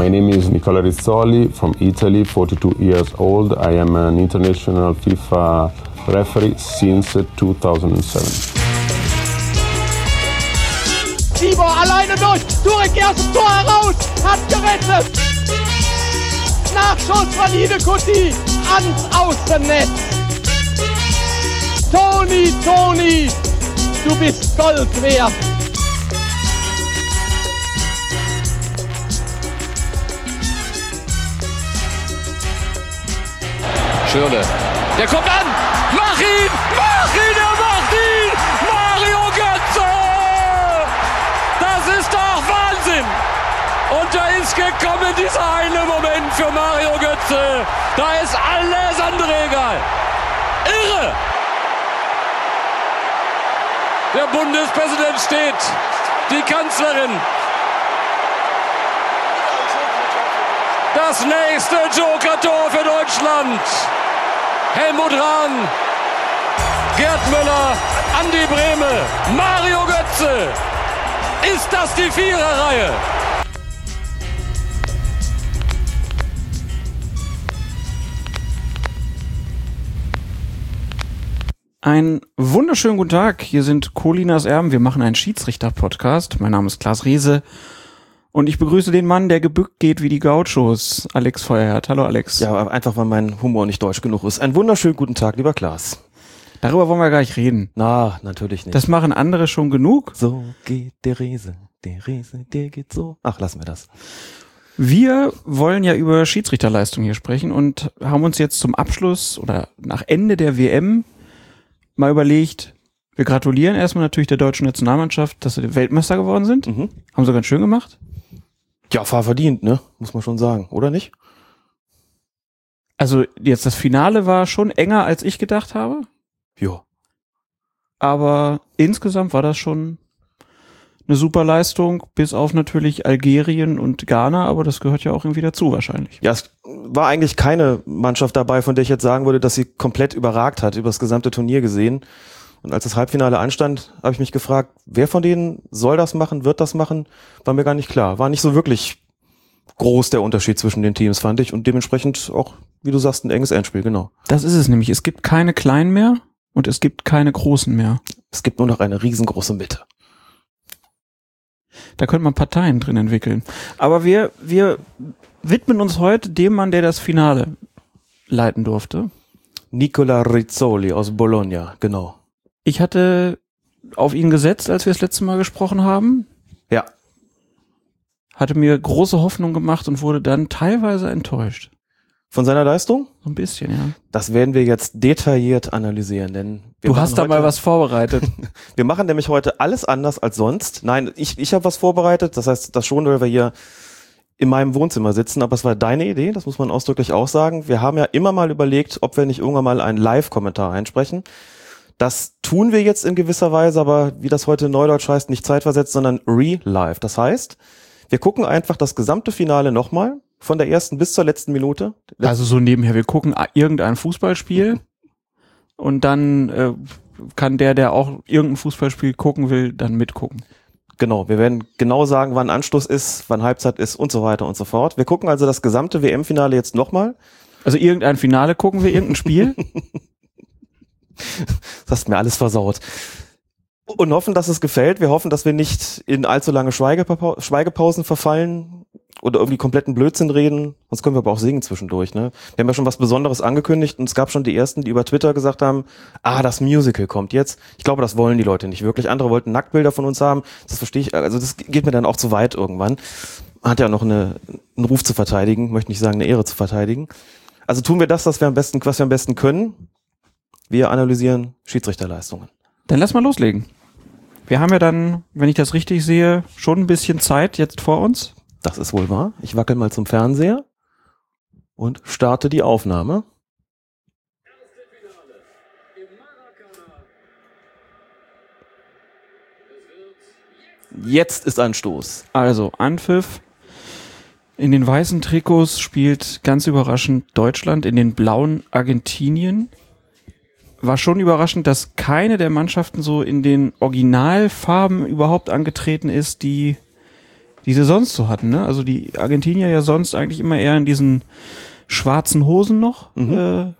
My name is Nicola Rizzoli from Italy, 42 years old. I am an international FIFA referee since 2007. Tibor alleine durch, Turek erst Tor heraus, hat gerettet. Nachschuss von Idekuti ans Außennetz. Toni, Toni, du bist Gold wert. Schürle. Der kommt an. Mach ihn! Mach ihn! Er macht ihn! Mario Götze! Das ist doch Wahnsinn! Und da ist gekommen dieser eine Moment für Mario Götze. Da ist alles andere egal. Irre! Der Bundespräsident steht. Die Kanzlerin. Das nächste Joker-Tor für Deutschland. Helmut Rahn, Gerd Müller, Andi Brehme, Mario Götze. Ist das die Viererreihe? Einen wunderschönen guten Tag. Hier sind Colinas Erben. Wir machen einen Schiedsrichter-Podcast. Mein Name ist Klaas Rehse. Und ich begrüße den Mann, der gebückt geht wie die Gauchos, Alex Feuerherd. Hallo Alex. Ja, einfach weil mein Humor nicht deutsch genug ist. Einen wunderschönen guten Tag, lieber Klaas. Darüber wollen wir gar nicht reden. Na, natürlich nicht. Das machen andere schon genug. so geht der Riese, der Riese, der geht so. Ach, lassen wir das. Wir wollen ja über Schiedsrichterleistung hier sprechen und haben uns jetzt zum Abschluss oder nach Ende der WM mal überlegt, wir gratulieren erstmal natürlich der deutschen Nationalmannschaft, dass sie Weltmeister geworden sind. Mhm. Haben sie ganz schön gemacht. Ja, fahr verdient, ne? Muss man schon sagen, oder nicht? Also jetzt das Finale war schon enger, als ich gedacht habe. Jo. aber insgesamt war das schon eine super Leistung, bis auf natürlich Algerien und Ghana, aber das gehört ja auch irgendwie dazu wahrscheinlich. Ja, es war eigentlich keine Mannschaft dabei, von der ich jetzt sagen würde, dass sie komplett überragt hat, über das gesamte Turnier gesehen. Und als das Halbfinale anstand, habe ich mich gefragt, wer von denen soll das machen, wird das machen, war mir gar nicht klar. War nicht so wirklich groß der Unterschied zwischen den Teams, fand ich. Und dementsprechend auch, wie du sagst, ein enges Endspiel, genau. Das ist es nämlich. Es gibt keine kleinen mehr und es gibt keine großen mehr. Es gibt nur noch eine riesengroße Mitte. Da könnte man Parteien drin entwickeln. Aber wir, wir widmen uns heute dem Mann, der das Finale leiten durfte. Nicola Rizzoli aus Bologna, genau. Ich hatte auf ihn gesetzt, als wir das letzte Mal gesprochen haben. Ja. Hatte mir große Hoffnung gemacht und wurde dann teilweise enttäuscht. Von seiner Leistung? So ein bisschen, ja. Das werden wir jetzt detailliert analysieren, denn Du hast da mal was vorbereitet. Wir machen nämlich heute alles anders als sonst. Nein, ich, ich habe was vorbereitet. Das heißt, das schon, weil wir hier in meinem Wohnzimmer sitzen, aber es war deine Idee, das muss man ausdrücklich auch sagen. Wir haben ja immer mal überlegt, ob wir nicht irgendwann mal einen Live-Kommentar einsprechen. Das tun wir jetzt in gewisser Weise, aber wie das heute neudeutsch heißt, nicht zeitversetzt, sondern re-live. Das heißt, wir gucken einfach das gesamte Finale nochmal, von der ersten bis zur letzten Minute. Also so nebenher, wir gucken irgendein Fußballspiel und dann äh, kann der, der auch irgendein Fußballspiel gucken will, dann mitgucken. Genau, wir werden genau sagen, wann Anschluss ist, wann Halbzeit ist und so weiter und so fort. Wir gucken also das gesamte WM-Finale jetzt nochmal. Also irgendein Finale gucken wir, irgendein Spiel. Das hast mir alles versaut. Und hoffen, dass es gefällt. Wir hoffen, dass wir nicht in allzu lange Schweigepau Schweigepausen verfallen oder irgendwie kompletten Blödsinn reden. Sonst können wir aber auch singen zwischendurch. Ne? Wir haben ja schon was Besonderes angekündigt und es gab schon die ersten, die über Twitter gesagt haben, ah, das Musical kommt jetzt. Ich glaube, das wollen die Leute nicht wirklich. Andere wollten Nacktbilder von uns haben. Das verstehe ich. Also das geht mir dann auch zu weit irgendwann. Hat ja noch eine, einen Ruf zu verteidigen, möchte nicht sagen, eine Ehre zu verteidigen. Also tun wir das, was wir am besten, was wir am besten können. Wir analysieren Schiedsrichterleistungen. Dann lass mal loslegen. Wir haben ja dann, wenn ich das richtig sehe, schon ein bisschen Zeit jetzt vor uns. Das ist wohl wahr. Ich wackel mal zum Fernseher und starte die Aufnahme. Jetzt ist Anstoß. Also, Anpfiff. In den weißen Trikots spielt ganz überraschend Deutschland, in den blauen Argentinien. War schon überraschend, dass keine der Mannschaften so in den Originalfarben überhaupt angetreten ist, die die sie sonst so hatten. Ne? Also die Argentinier ja sonst eigentlich immer eher in diesen schwarzen Hosen noch. Mhm. Äh,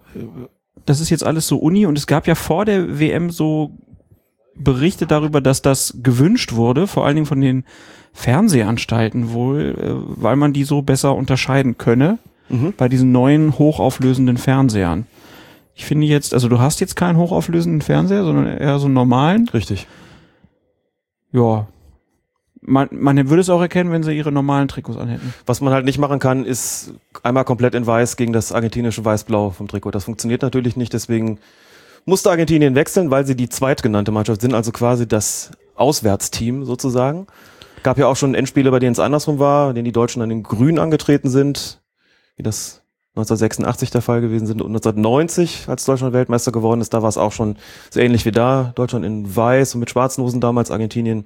das ist jetzt alles so Uni und es gab ja vor der WM so Berichte darüber, dass das gewünscht wurde, vor allen Dingen von den Fernsehanstalten wohl, äh, weil man die so besser unterscheiden könne Mhm. bei diesen neuen hochauflösenden Fernsehern. Ich finde jetzt, also du hast jetzt keinen hochauflösenden Fernseher, sondern eher so einen normalen. Richtig. Ja. Man, man würde es auch erkennen, wenn sie ihre normalen Trikots anhätten. Was man halt nicht machen kann, ist einmal komplett in weiß gegen das argentinische Weiß-Blau vom Trikot. Das funktioniert natürlich nicht, deswegen musste Argentinien wechseln, weil sie die zweitgenannte Mannschaft sind, also quasi das Auswärtsteam sozusagen. Gab ja auch schon Endspiele, bei denen es andersrum war, in denen die Deutschen dann in Grün angetreten sind, wie das 1986 der Fall gewesen sind und 1990, als Deutschland Weltmeister geworden ist, da war es auch schon so ähnlich wie da. Deutschland in Weiß und mit schwarzen Hosen damals, Argentinien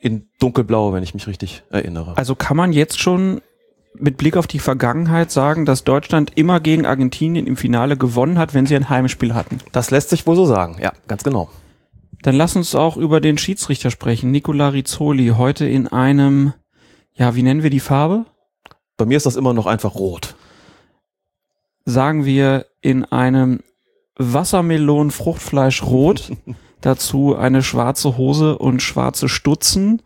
in dunkelblau, wenn ich mich richtig erinnere. Also kann man jetzt schon mit Blick auf die Vergangenheit sagen, dass Deutschland immer gegen Argentinien im Finale gewonnen hat, wenn sie ein Heimspiel hatten. Das lässt sich wohl so sagen, ja, ganz genau. Dann lass uns auch über den Schiedsrichter sprechen. Nicola Rizzoli, heute in einem, ja, wie nennen wir die Farbe? Bei mir ist das immer noch einfach rot. Sagen wir in einem Wassermelonen-Fruchtfleisch-Rot. Dazu eine schwarze Hose und schwarze Stutzen.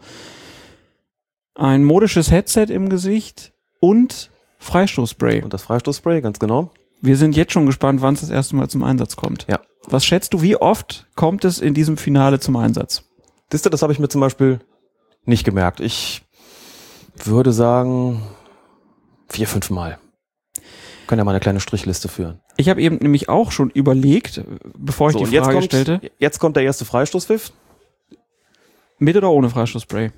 Ein modisches Headset im Gesicht und Freistoßspray. Und das Freistoßspray, ganz genau. Wir sind jetzt schon gespannt, wann es das erste Mal zum Einsatz kommt. Ja. Was schätzt du, wie oft kommt es in diesem Finale zum Einsatz? Diste, das habe ich mir zum Beispiel nicht gemerkt. Ich würde sagen vier, fünf Mal. Können ja mal eine kleine Strichliste führen. Ich habe eben nämlich auch schon überlegt, bevor ich So, die Frage kommt, stellte, jetzt kommt der erste Freistoßpfiff. mit oder ohne Freistoßspray?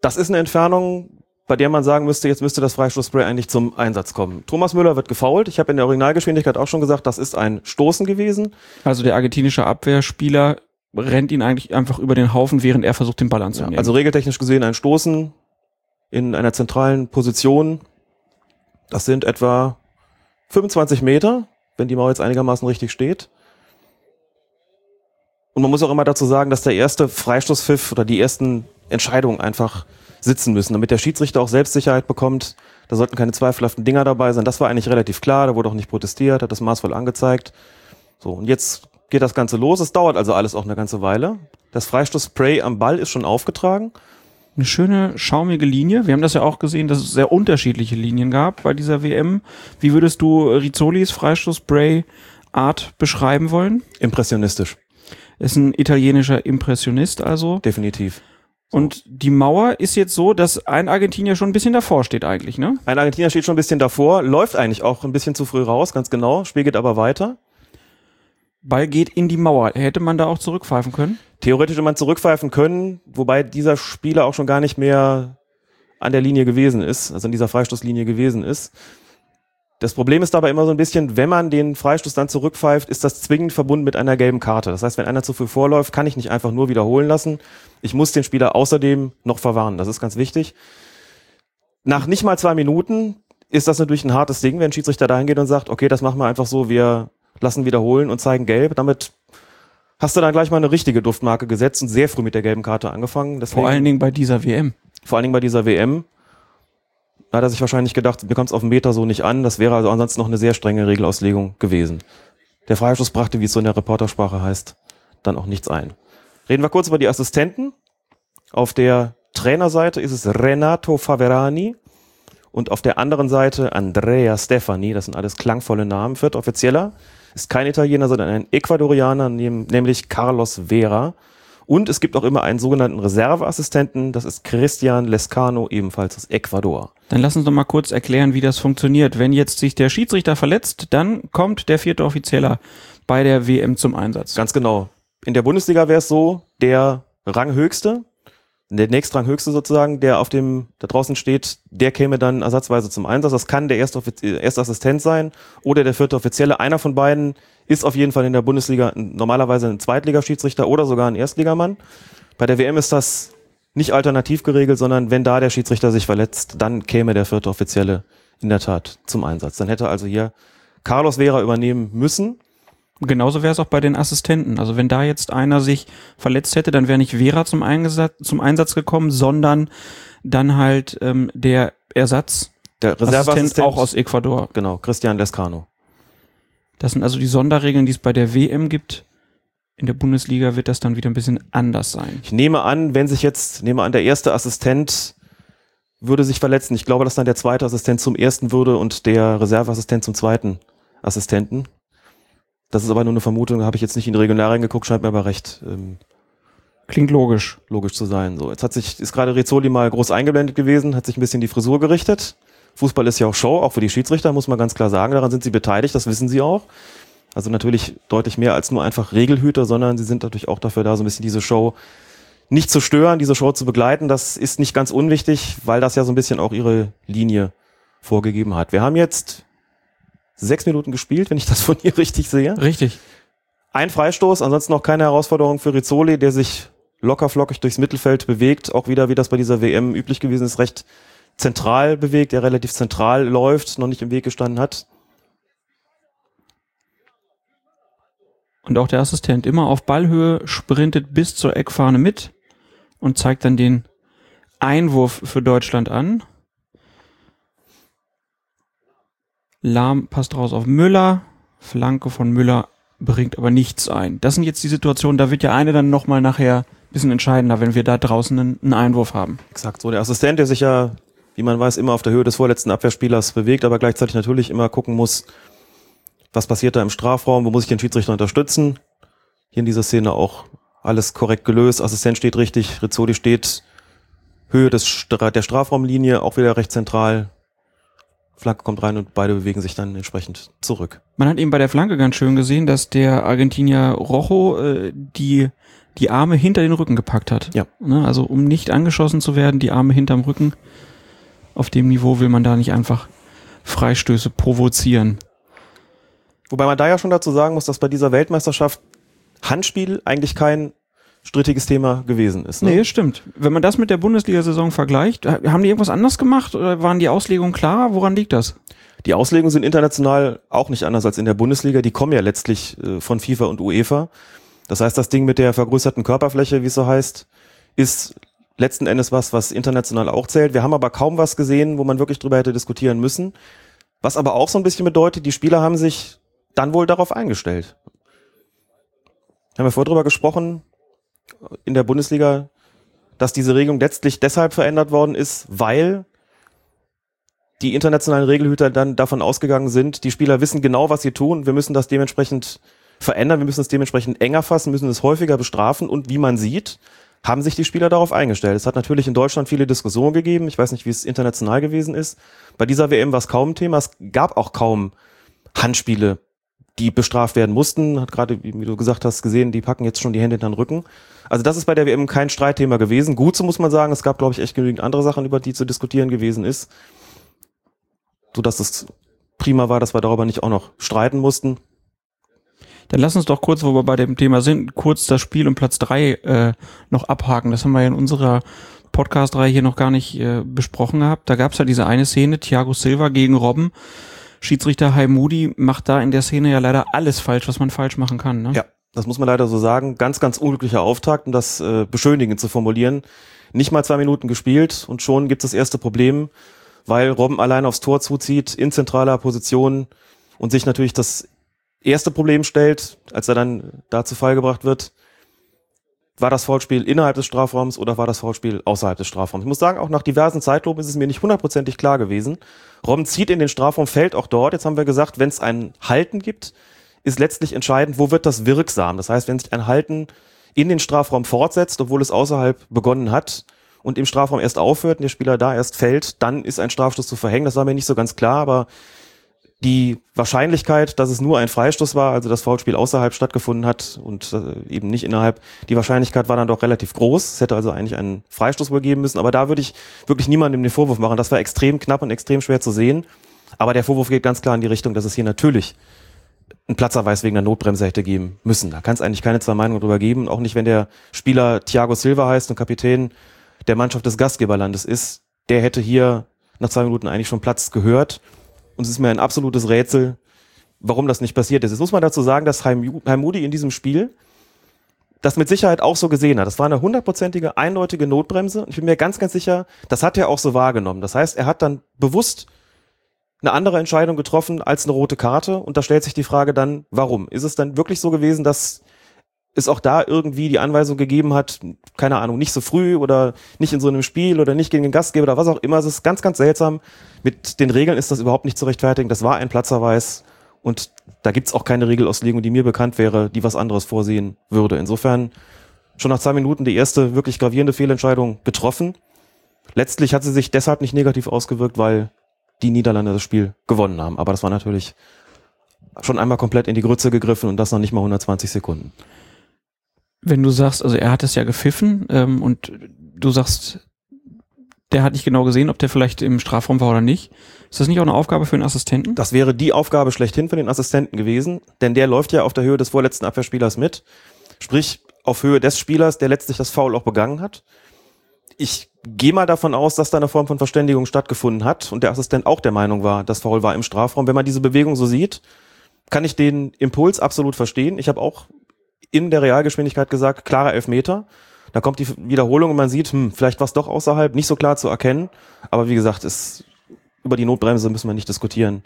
Das ist eine Entfernung, bei der man sagen müsste, jetzt müsste das Freistoßspray eigentlich zum Einsatz kommen. Thomas Müller wird gefoult. Ich habe in der Originalgeschwindigkeit auch schon gesagt, das ist ein Stoßen gewesen. Also der argentinische Abwehrspieler rennt ihn eigentlich einfach über den Haufen, während er versucht, den Ball anzunehmen. Also regeltechnisch gesehen ein Stoßen in einer zentralen Position. Das sind etwa 25 Meter, wenn die Mauer jetzt einigermaßen richtig steht. Und man muss auch immer dazu sagen, dass der erste Freistoßpfiff oder die ersten Entscheidungen einfach sitzen müssen, damit der Schiedsrichter auch Selbstsicherheit bekommt. Da sollten keine zweifelhaften Dinger dabei sein. Das war eigentlich relativ klar, da wurde auch nicht protestiert, hat das maßvoll angezeigt. So, und jetzt geht das Ganze los. Es dauert also alles auch eine ganze Weile. Das Freistoßspray am Ball ist schon aufgetragen. Eine schöne, schaumige Linie. Wir haben das ja auch gesehen, dass es sehr unterschiedliche Linien gab bei dieser WM. Wie würdest du Rizzolis Freistoßspray-Art beschreiben wollen? Impressionistisch, Ist ein italienischer Impressionist also. definitiv. Und die Mauer ist jetzt so, dass ein Argentinier schon ein bisschen davor steht eigentlich, ne? Ein Argentinier steht schon ein bisschen davor, läuft eigentlich auch ein bisschen zu früh raus, ganz genau, Spiel geht aber weiter. Ball geht in die Mauer. Hätte man da auch zurückpfeifen können? Theoretisch hätte man zurückpfeifen können, wobei dieser Spieler auch schon gar nicht mehr an der Linie gewesen ist, also in dieser Freistoßlinie gewesen ist. Das Problem ist dabei immer so ein bisschen, wenn man den Freistoß dann zurückpfeift, ist das zwingend verbunden mit einer gelben Karte. Das heißt, wenn einer zu früh vorläuft, kann ich nicht einfach nur wiederholen lassen. Ich muss den Spieler außerdem noch verwarnen. Das ist ganz wichtig. Nach nicht mal zwei Minuten ist das natürlich ein hartes Ding, wenn ein Schiedsrichter dahin geht und sagt, okay, das machen wir einfach so, wir lassen wiederholen und zeigen gelb. Damit hast du dann gleich mal eine richtige Duftmarke gesetzt und sehr früh mit der gelben Karte angefangen. Deswegen, Vor allen Dingen bei dieser WM. vor allen Dingen bei dieser WM. Da hat er sich wahrscheinlich gedacht, mir kommt es auf den Meter so nicht an. Das wäre also ansonsten noch eine sehr strenge Regelauslegung gewesen. Der Freistoß brachte, wie es so in der Reportersprache heißt, dann auch nichts ein. Reden wir kurz über die Assistenten. Auf der Trainerseite ist es Renato Faverani und auf der anderen Seite Andrea Stefani. Das sind alles klangvolle Namen. Viert Offizieller ist kein Italiener, sondern ein Ecuadorianer, nämlich Carlos Vera. Und es gibt auch immer einen sogenannten Reserveassistenten, das ist Christian Lescano, ebenfalls aus Ecuador. Dann lass uns doch mal kurz erklären, wie das funktioniert. Wenn jetzt sich der Schiedsrichter verletzt, dann kommt der vierte Offizieller bei der WM zum Einsatz. Ganz genau. In der Bundesliga wäre es so, der Ranghöchste, der nächstranghöchste sozusagen, der auf dem, da draußen steht, der käme dann ersatzweise zum Einsatz. Das kann der erste, äh, erste Assistent sein oder der vierte Offizielle. Einer von beiden ist auf jeden Fall in der Bundesliga normalerweise ein Zweitligaschiedsrichter oder sogar ein Erstligamann. Bei der WM ist das nicht alternativ geregelt, sondern wenn da der Schiedsrichter sich verletzt, dann käme der vierte Offizielle in der Tat zum Einsatz. Dann hätte also hier Carlos Vera übernehmen müssen. Genauso wäre es auch bei den Assistenten. Also wenn da jetzt einer sich verletzt hätte, dann wäre nicht Vera zum, Einsatz, zum Einsatz gekommen, sondern dann halt ähm, der Ersatz Der Assistent Reserveassistent, auch aus Ecuador. genau, Christian Lescano. Das sind also die Sonderregeln, die es bei der WM gibt. In der Bundesliga wird das dann wieder ein bisschen anders sein. Ich nehme an, wenn sich jetzt, nehme an, der erste Assistent würde sich verletzen. Ich glaube, dass dann der zweite Assistent zum ersten würde und der Reserveassistent zum zweiten Assistenten. Das ist aber nur eine Vermutung, habe ich jetzt nicht in die Regularien geguckt, scheint mir aber recht ähm, Klingt logisch. logisch zu sein. So, jetzt hat sich, ist gerade Rizzoli mal groß eingeblendet gewesen, hat sich ein bisschen die Frisur gerichtet. Fußball ist ja auch Show, auch für die Schiedsrichter, muss man ganz klar sagen. Daran sind sie beteiligt, das wissen sie auch. Also natürlich deutlich mehr als nur einfach Regelhüter, sondern sie sind natürlich auch dafür da, so ein bisschen diese Show nicht zu stören, diese Show zu begleiten. Das ist nicht ganz unwichtig, weil das ja so ein bisschen auch ihre Linie vorgegeben hat. Wir haben jetzt sechs Minuten gespielt, wenn ich das von ihr richtig sehe. Richtig. Ein Freistoß, ansonsten noch keine Herausforderung für Rizzoli, der sich locker flockig durchs Mittelfeld bewegt. Auch wieder, wie das bei dieser WM üblich gewesen ist, recht zentral bewegt, der relativ zentral läuft, noch nicht im Weg gestanden hat. Und auch der Assistent immer auf Ballhöhe sprintet bis zur Eckfahne mit und zeigt dann den Einwurf für Deutschland an. Lahm passt raus auf Müller. Flanke von Müller bringt aber nichts ein. Das sind jetzt die Situationen, da wird ja eine dann nochmal nachher ein bisschen entscheidender, wenn wir da draußen einen, Einwurf haben. Exakt so. Der Assistent, der sich ja, wie man weiß, immer auf der Höhe des vorletzten Abwehrspielers bewegt, aber gleichzeitig natürlich immer gucken muss, was passiert da im Strafraum, wo muss ich den Schiedsrichter unterstützen. Hier in dieser Szene auch alles korrekt gelöst. Assistent steht richtig, Rizzoli steht Höhe des der Strafraumlinie, auch wieder recht zentral. Flanke kommt rein und beide bewegen sich dann entsprechend zurück. Man hat eben bei der Flanke ganz schön gesehen, dass der Argentinier Rojo äh, die, die Arme hinter den Rücken gepackt hat. Ja. Ne, also um nicht angeschossen zu werden, die Arme hinterm Rücken. Auf dem Niveau will man da nicht einfach Freistöße provozieren. Wobei man da ja schon dazu sagen muss, dass bei dieser Weltmeisterschaft Handspiel eigentlich kein strittiges Thema gewesen ist. Ne? Nee, stimmt. Wenn man das mit der Bundesliga-Saison vergleicht, ha- haben die irgendwas anders gemacht oder waren die Auslegungen klar? Woran liegt das? Die Auslegungen sind international auch nicht anders als in der Bundesliga. Die kommen ja letztlich äh, von FIFA und UEFA. Das heißt, das Ding mit der vergrößerten Körperfläche, wie es so heißt, ist letzten Endes was, was international auch zählt. Wir haben aber kaum was gesehen, wo man wirklich drüber hätte diskutieren müssen. Was aber auch so ein bisschen bedeutet, die Spieler haben sich dann wohl darauf eingestellt. Haben wir vorher drüber gesprochen, in der Bundesliga, dass diese Regelung letztlich deshalb verändert worden ist, weil die internationalen Regelhüter dann davon ausgegangen sind, die Spieler wissen genau, was sie tun, wir müssen das dementsprechend verändern, wir müssen es dementsprechend enger fassen, müssen es häufiger bestrafen und wie man sieht, haben sich die Spieler darauf eingestellt. Es hat natürlich in Deutschland viele Diskussionen gegeben, ich weiß nicht, wie es international gewesen ist. Bei dieser WM war es kaum Thema, es gab auch kaum Handspiele, die bestraft werden mussten, hat gerade, wie du gesagt hast, gesehen, die packen jetzt schon die Hände in den Rücken. Also das ist bei der WM kein Streitthema gewesen. Gut, so muss man sagen, es gab, glaube ich, echt genügend andere Sachen, über die zu diskutieren gewesen ist so dass es prima war, dass wir darüber nicht auch noch streiten mussten. Dann lass uns doch kurz, wo wir bei dem Thema sind, kurz das Spiel um Platz drei äh, noch abhaken. Das haben wir ja in unserer Podcast-Reihe hier noch gar nicht äh, besprochen gehabt. Da gab es ja diese eine Szene, Thiago Silva gegen Robben. Schiedsrichter Moody macht da in der Szene ja leider alles falsch, was man falsch machen kann. Ne? Ja, das muss man leider so sagen. Ganz, ganz unglücklicher Auftakt, um das äh, beschönigend zu formulieren. Nicht mal zwei Minuten gespielt und schon gibt es das erste Problem, weil Robben allein aufs Tor zuzieht, in zentraler Position und sich natürlich das erste Problem stellt, als er dann da zu Fall gebracht wird. War das Foulspiel innerhalb des Strafraums oder war das Foulspiel außerhalb des Strafraums? Ich muss sagen, auch nach diversen Zeitlupen ist es mir nicht hundertprozentig klar gewesen. Robben zieht in den Strafraum, fällt auch dort. Jetzt haben wir gesagt, wenn es ein Halten gibt, ist letztlich entscheidend, wo wird das wirksam? Das heißt, wenn sich ein Halten in den Strafraum fortsetzt, obwohl es außerhalb begonnen hat und im Strafraum erst aufhört und der Spieler da erst fällt, dann ist ein Strafstoß zu verhängen. Das war mir nicht so ganz klar, aber die Wahrscheinlichkeit, dass es nur ein Freistoß war, also das Foulspiel außerhalb stattgefunden hat und äh, eben nicht innerhalb, die Wahrscheinlichkeit war dann doch relativ groß. Es hätte also eigentlich einen Freistoß wohl geben müssen, aber da würde ich wirklich niemandem den Vorwurf machen. Das war extrem knapp und extrem schwer zu sehen. Aber der Vorwurf geht ganz klar in die Richtung, dass es hier natürlich einen Platzerweis wegen der Notbremse hätte geben müssen. Da kann es eigentlich keine zwei Meinungen drüber geben. Auch nicht, wenn der Spieler Thiago Silva heißt und Kapitän der Mannschaft des Gastgeberlandes ist. Der hätte hier nach zwei Minuten eigentlich schon Platz gehört. Und es ist mir ein absolutes Rätsel, warum das nicht passiert ist. Jetzt muss man dazu sagen, dass Heim, Heim Moody in diesem Spiel das mit Sicherheit auch so gesehen hat. Das war eine hundertprozentige, eindeutige Notbremse. Ich bin mir ganz, ganz sicher, das hat er auch so wahrgenommen. Das heißt, er hat dann bewusst eine andere Entscheidung getroffen als eine rote Karte. Und da stellt sich die Frage dann, warum? Ist es dann wirklich so gewesen, dass es auch da irgendwie die Anweisung gegeben hat, keine Ahnung, nicht so früh oder nicht in so einem Spiel oder nicht gegen den Gastgeber oder was auch immer. Es ist ganz, ganz seltsam. Mit den Regeln ist das überhaupt nicht zu rechtfertigen. Das war ein Platzerweis und da gibt's auch keine Regelauslegung, die mir bekannt wäre, die was anderes vorsehen würde. Insofern schon nach zwei Minuten die erste wirklich gravierende Fehlentscheidung getroffen. Letztlich hat sie sich deshalb nicht negativ ausgewirkt, weil die Niederlande das Spiel gewonnen haben. Aber das war natürlich schon einmal komplett in die Grütze gegriffen und das noch nicht mal 120 Sekunden. Wenn du sagst, also er hat es ja gepfiffen ähm, und du sagst, der hat nicht genau gesehen, ob der vielleicht im Strafraum war oder nicht. Ist das nicht auch eine Aufgabe für einen Assistenten? Das wäre die Aufgabe schlechthin für den Assistenten gewesen, denn der läuft ja auf der Höhe des vorletzten Abwehrspielers mit. Sprich, auf Höhe des Spielers, der letztlich das Foul auch begangen hat. Ich gehe mal davon aus, dass da eine Form von Verständigung stattgefunden hat und der Assistent auch der Meinung war, das Foul war im Strafraum. Wenn man diese Bewegung so sieht, kann ich den Impuls absolut verstehen. Ich habe auch in der Realgeschwindigkeit gesagt, klarer Elfmeter. Da kommt die Wiederholung und man sieht, hm, vielleicht war es doch außerhalb, nicht so klar zu erkennen. Aber wie gesagt, ist, über die Notbremse müssen wir nicht diskutieren.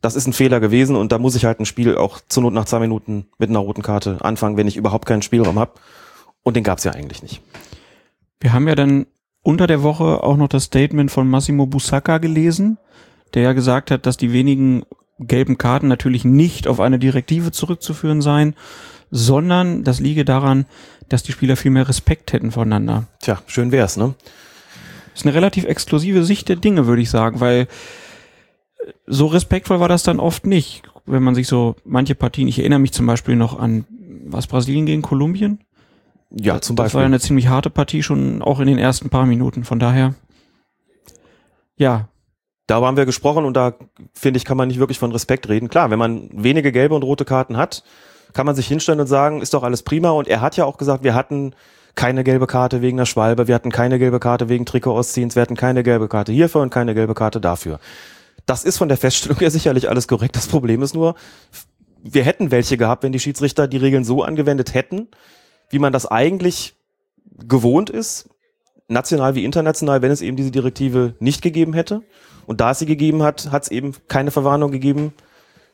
Das ist ein Fehler gewesen und da muss ich halt ein Spiel auch zur Not nach zwei Minuten mit einer roten Karte anfangen, wenn ich überhaupt keinen Spielraum habe. Und den gab es ja eigentlich nicht. Wir haben ja dann unter der Woche auch noch das Statement von Massimo Busacca gelesen, der ja gesagt hat, dass die wenigen gelben Karten natürlich nicht auf eine Direktive zurückzuführen seien, sondern das liege daran, dass die Spieler viel mehr Respekt hätten voneinander. Tja, schön wär's, ne? Das ist eine relativ exklusive Sicht der Dinge, würde ich sagen, weil so respektvoll war das dann oft nicht. Wenn man sich so manche Partien, ich erinnere mich zum Beispiel noch an, was Brasilien gegen Kolumbien? Ja, zum Das war Beispiel. ja eine ziemlich harte Partie schon auch in den ersten paar Minuten. Von daher, ja, Darüber haben wir gesprochen und da finde ich, kann man nicht wirklich von Respekt reden. Klar, wenn man wenige gelbe und rote Karten hat, kann man sich hinstellen und sagen, ist doch alles prima. Und er hat ja auch gesagt, wir hatten keine gelbe Karte wegen der Schwalbe, wir hatten keine gelbe Karte wegen Trikot-Ausziehens, wir hatten keine gelbe Karte hierfür und keine gelbe Karte dafür. Das ist von der Feststellung her sicherlich alles korrekt. Das Problem ist nur, wir hätten welche gehabt, wenn die Schiedsrichter die Regeln so angewendet hätten, wie man das eigentlich gewohnt ist, national wie international, wenn es eben diese Direktive nicht gegeben hätte. Und da es sie gegeben hat, hat es eben keine Verwarnung gegeben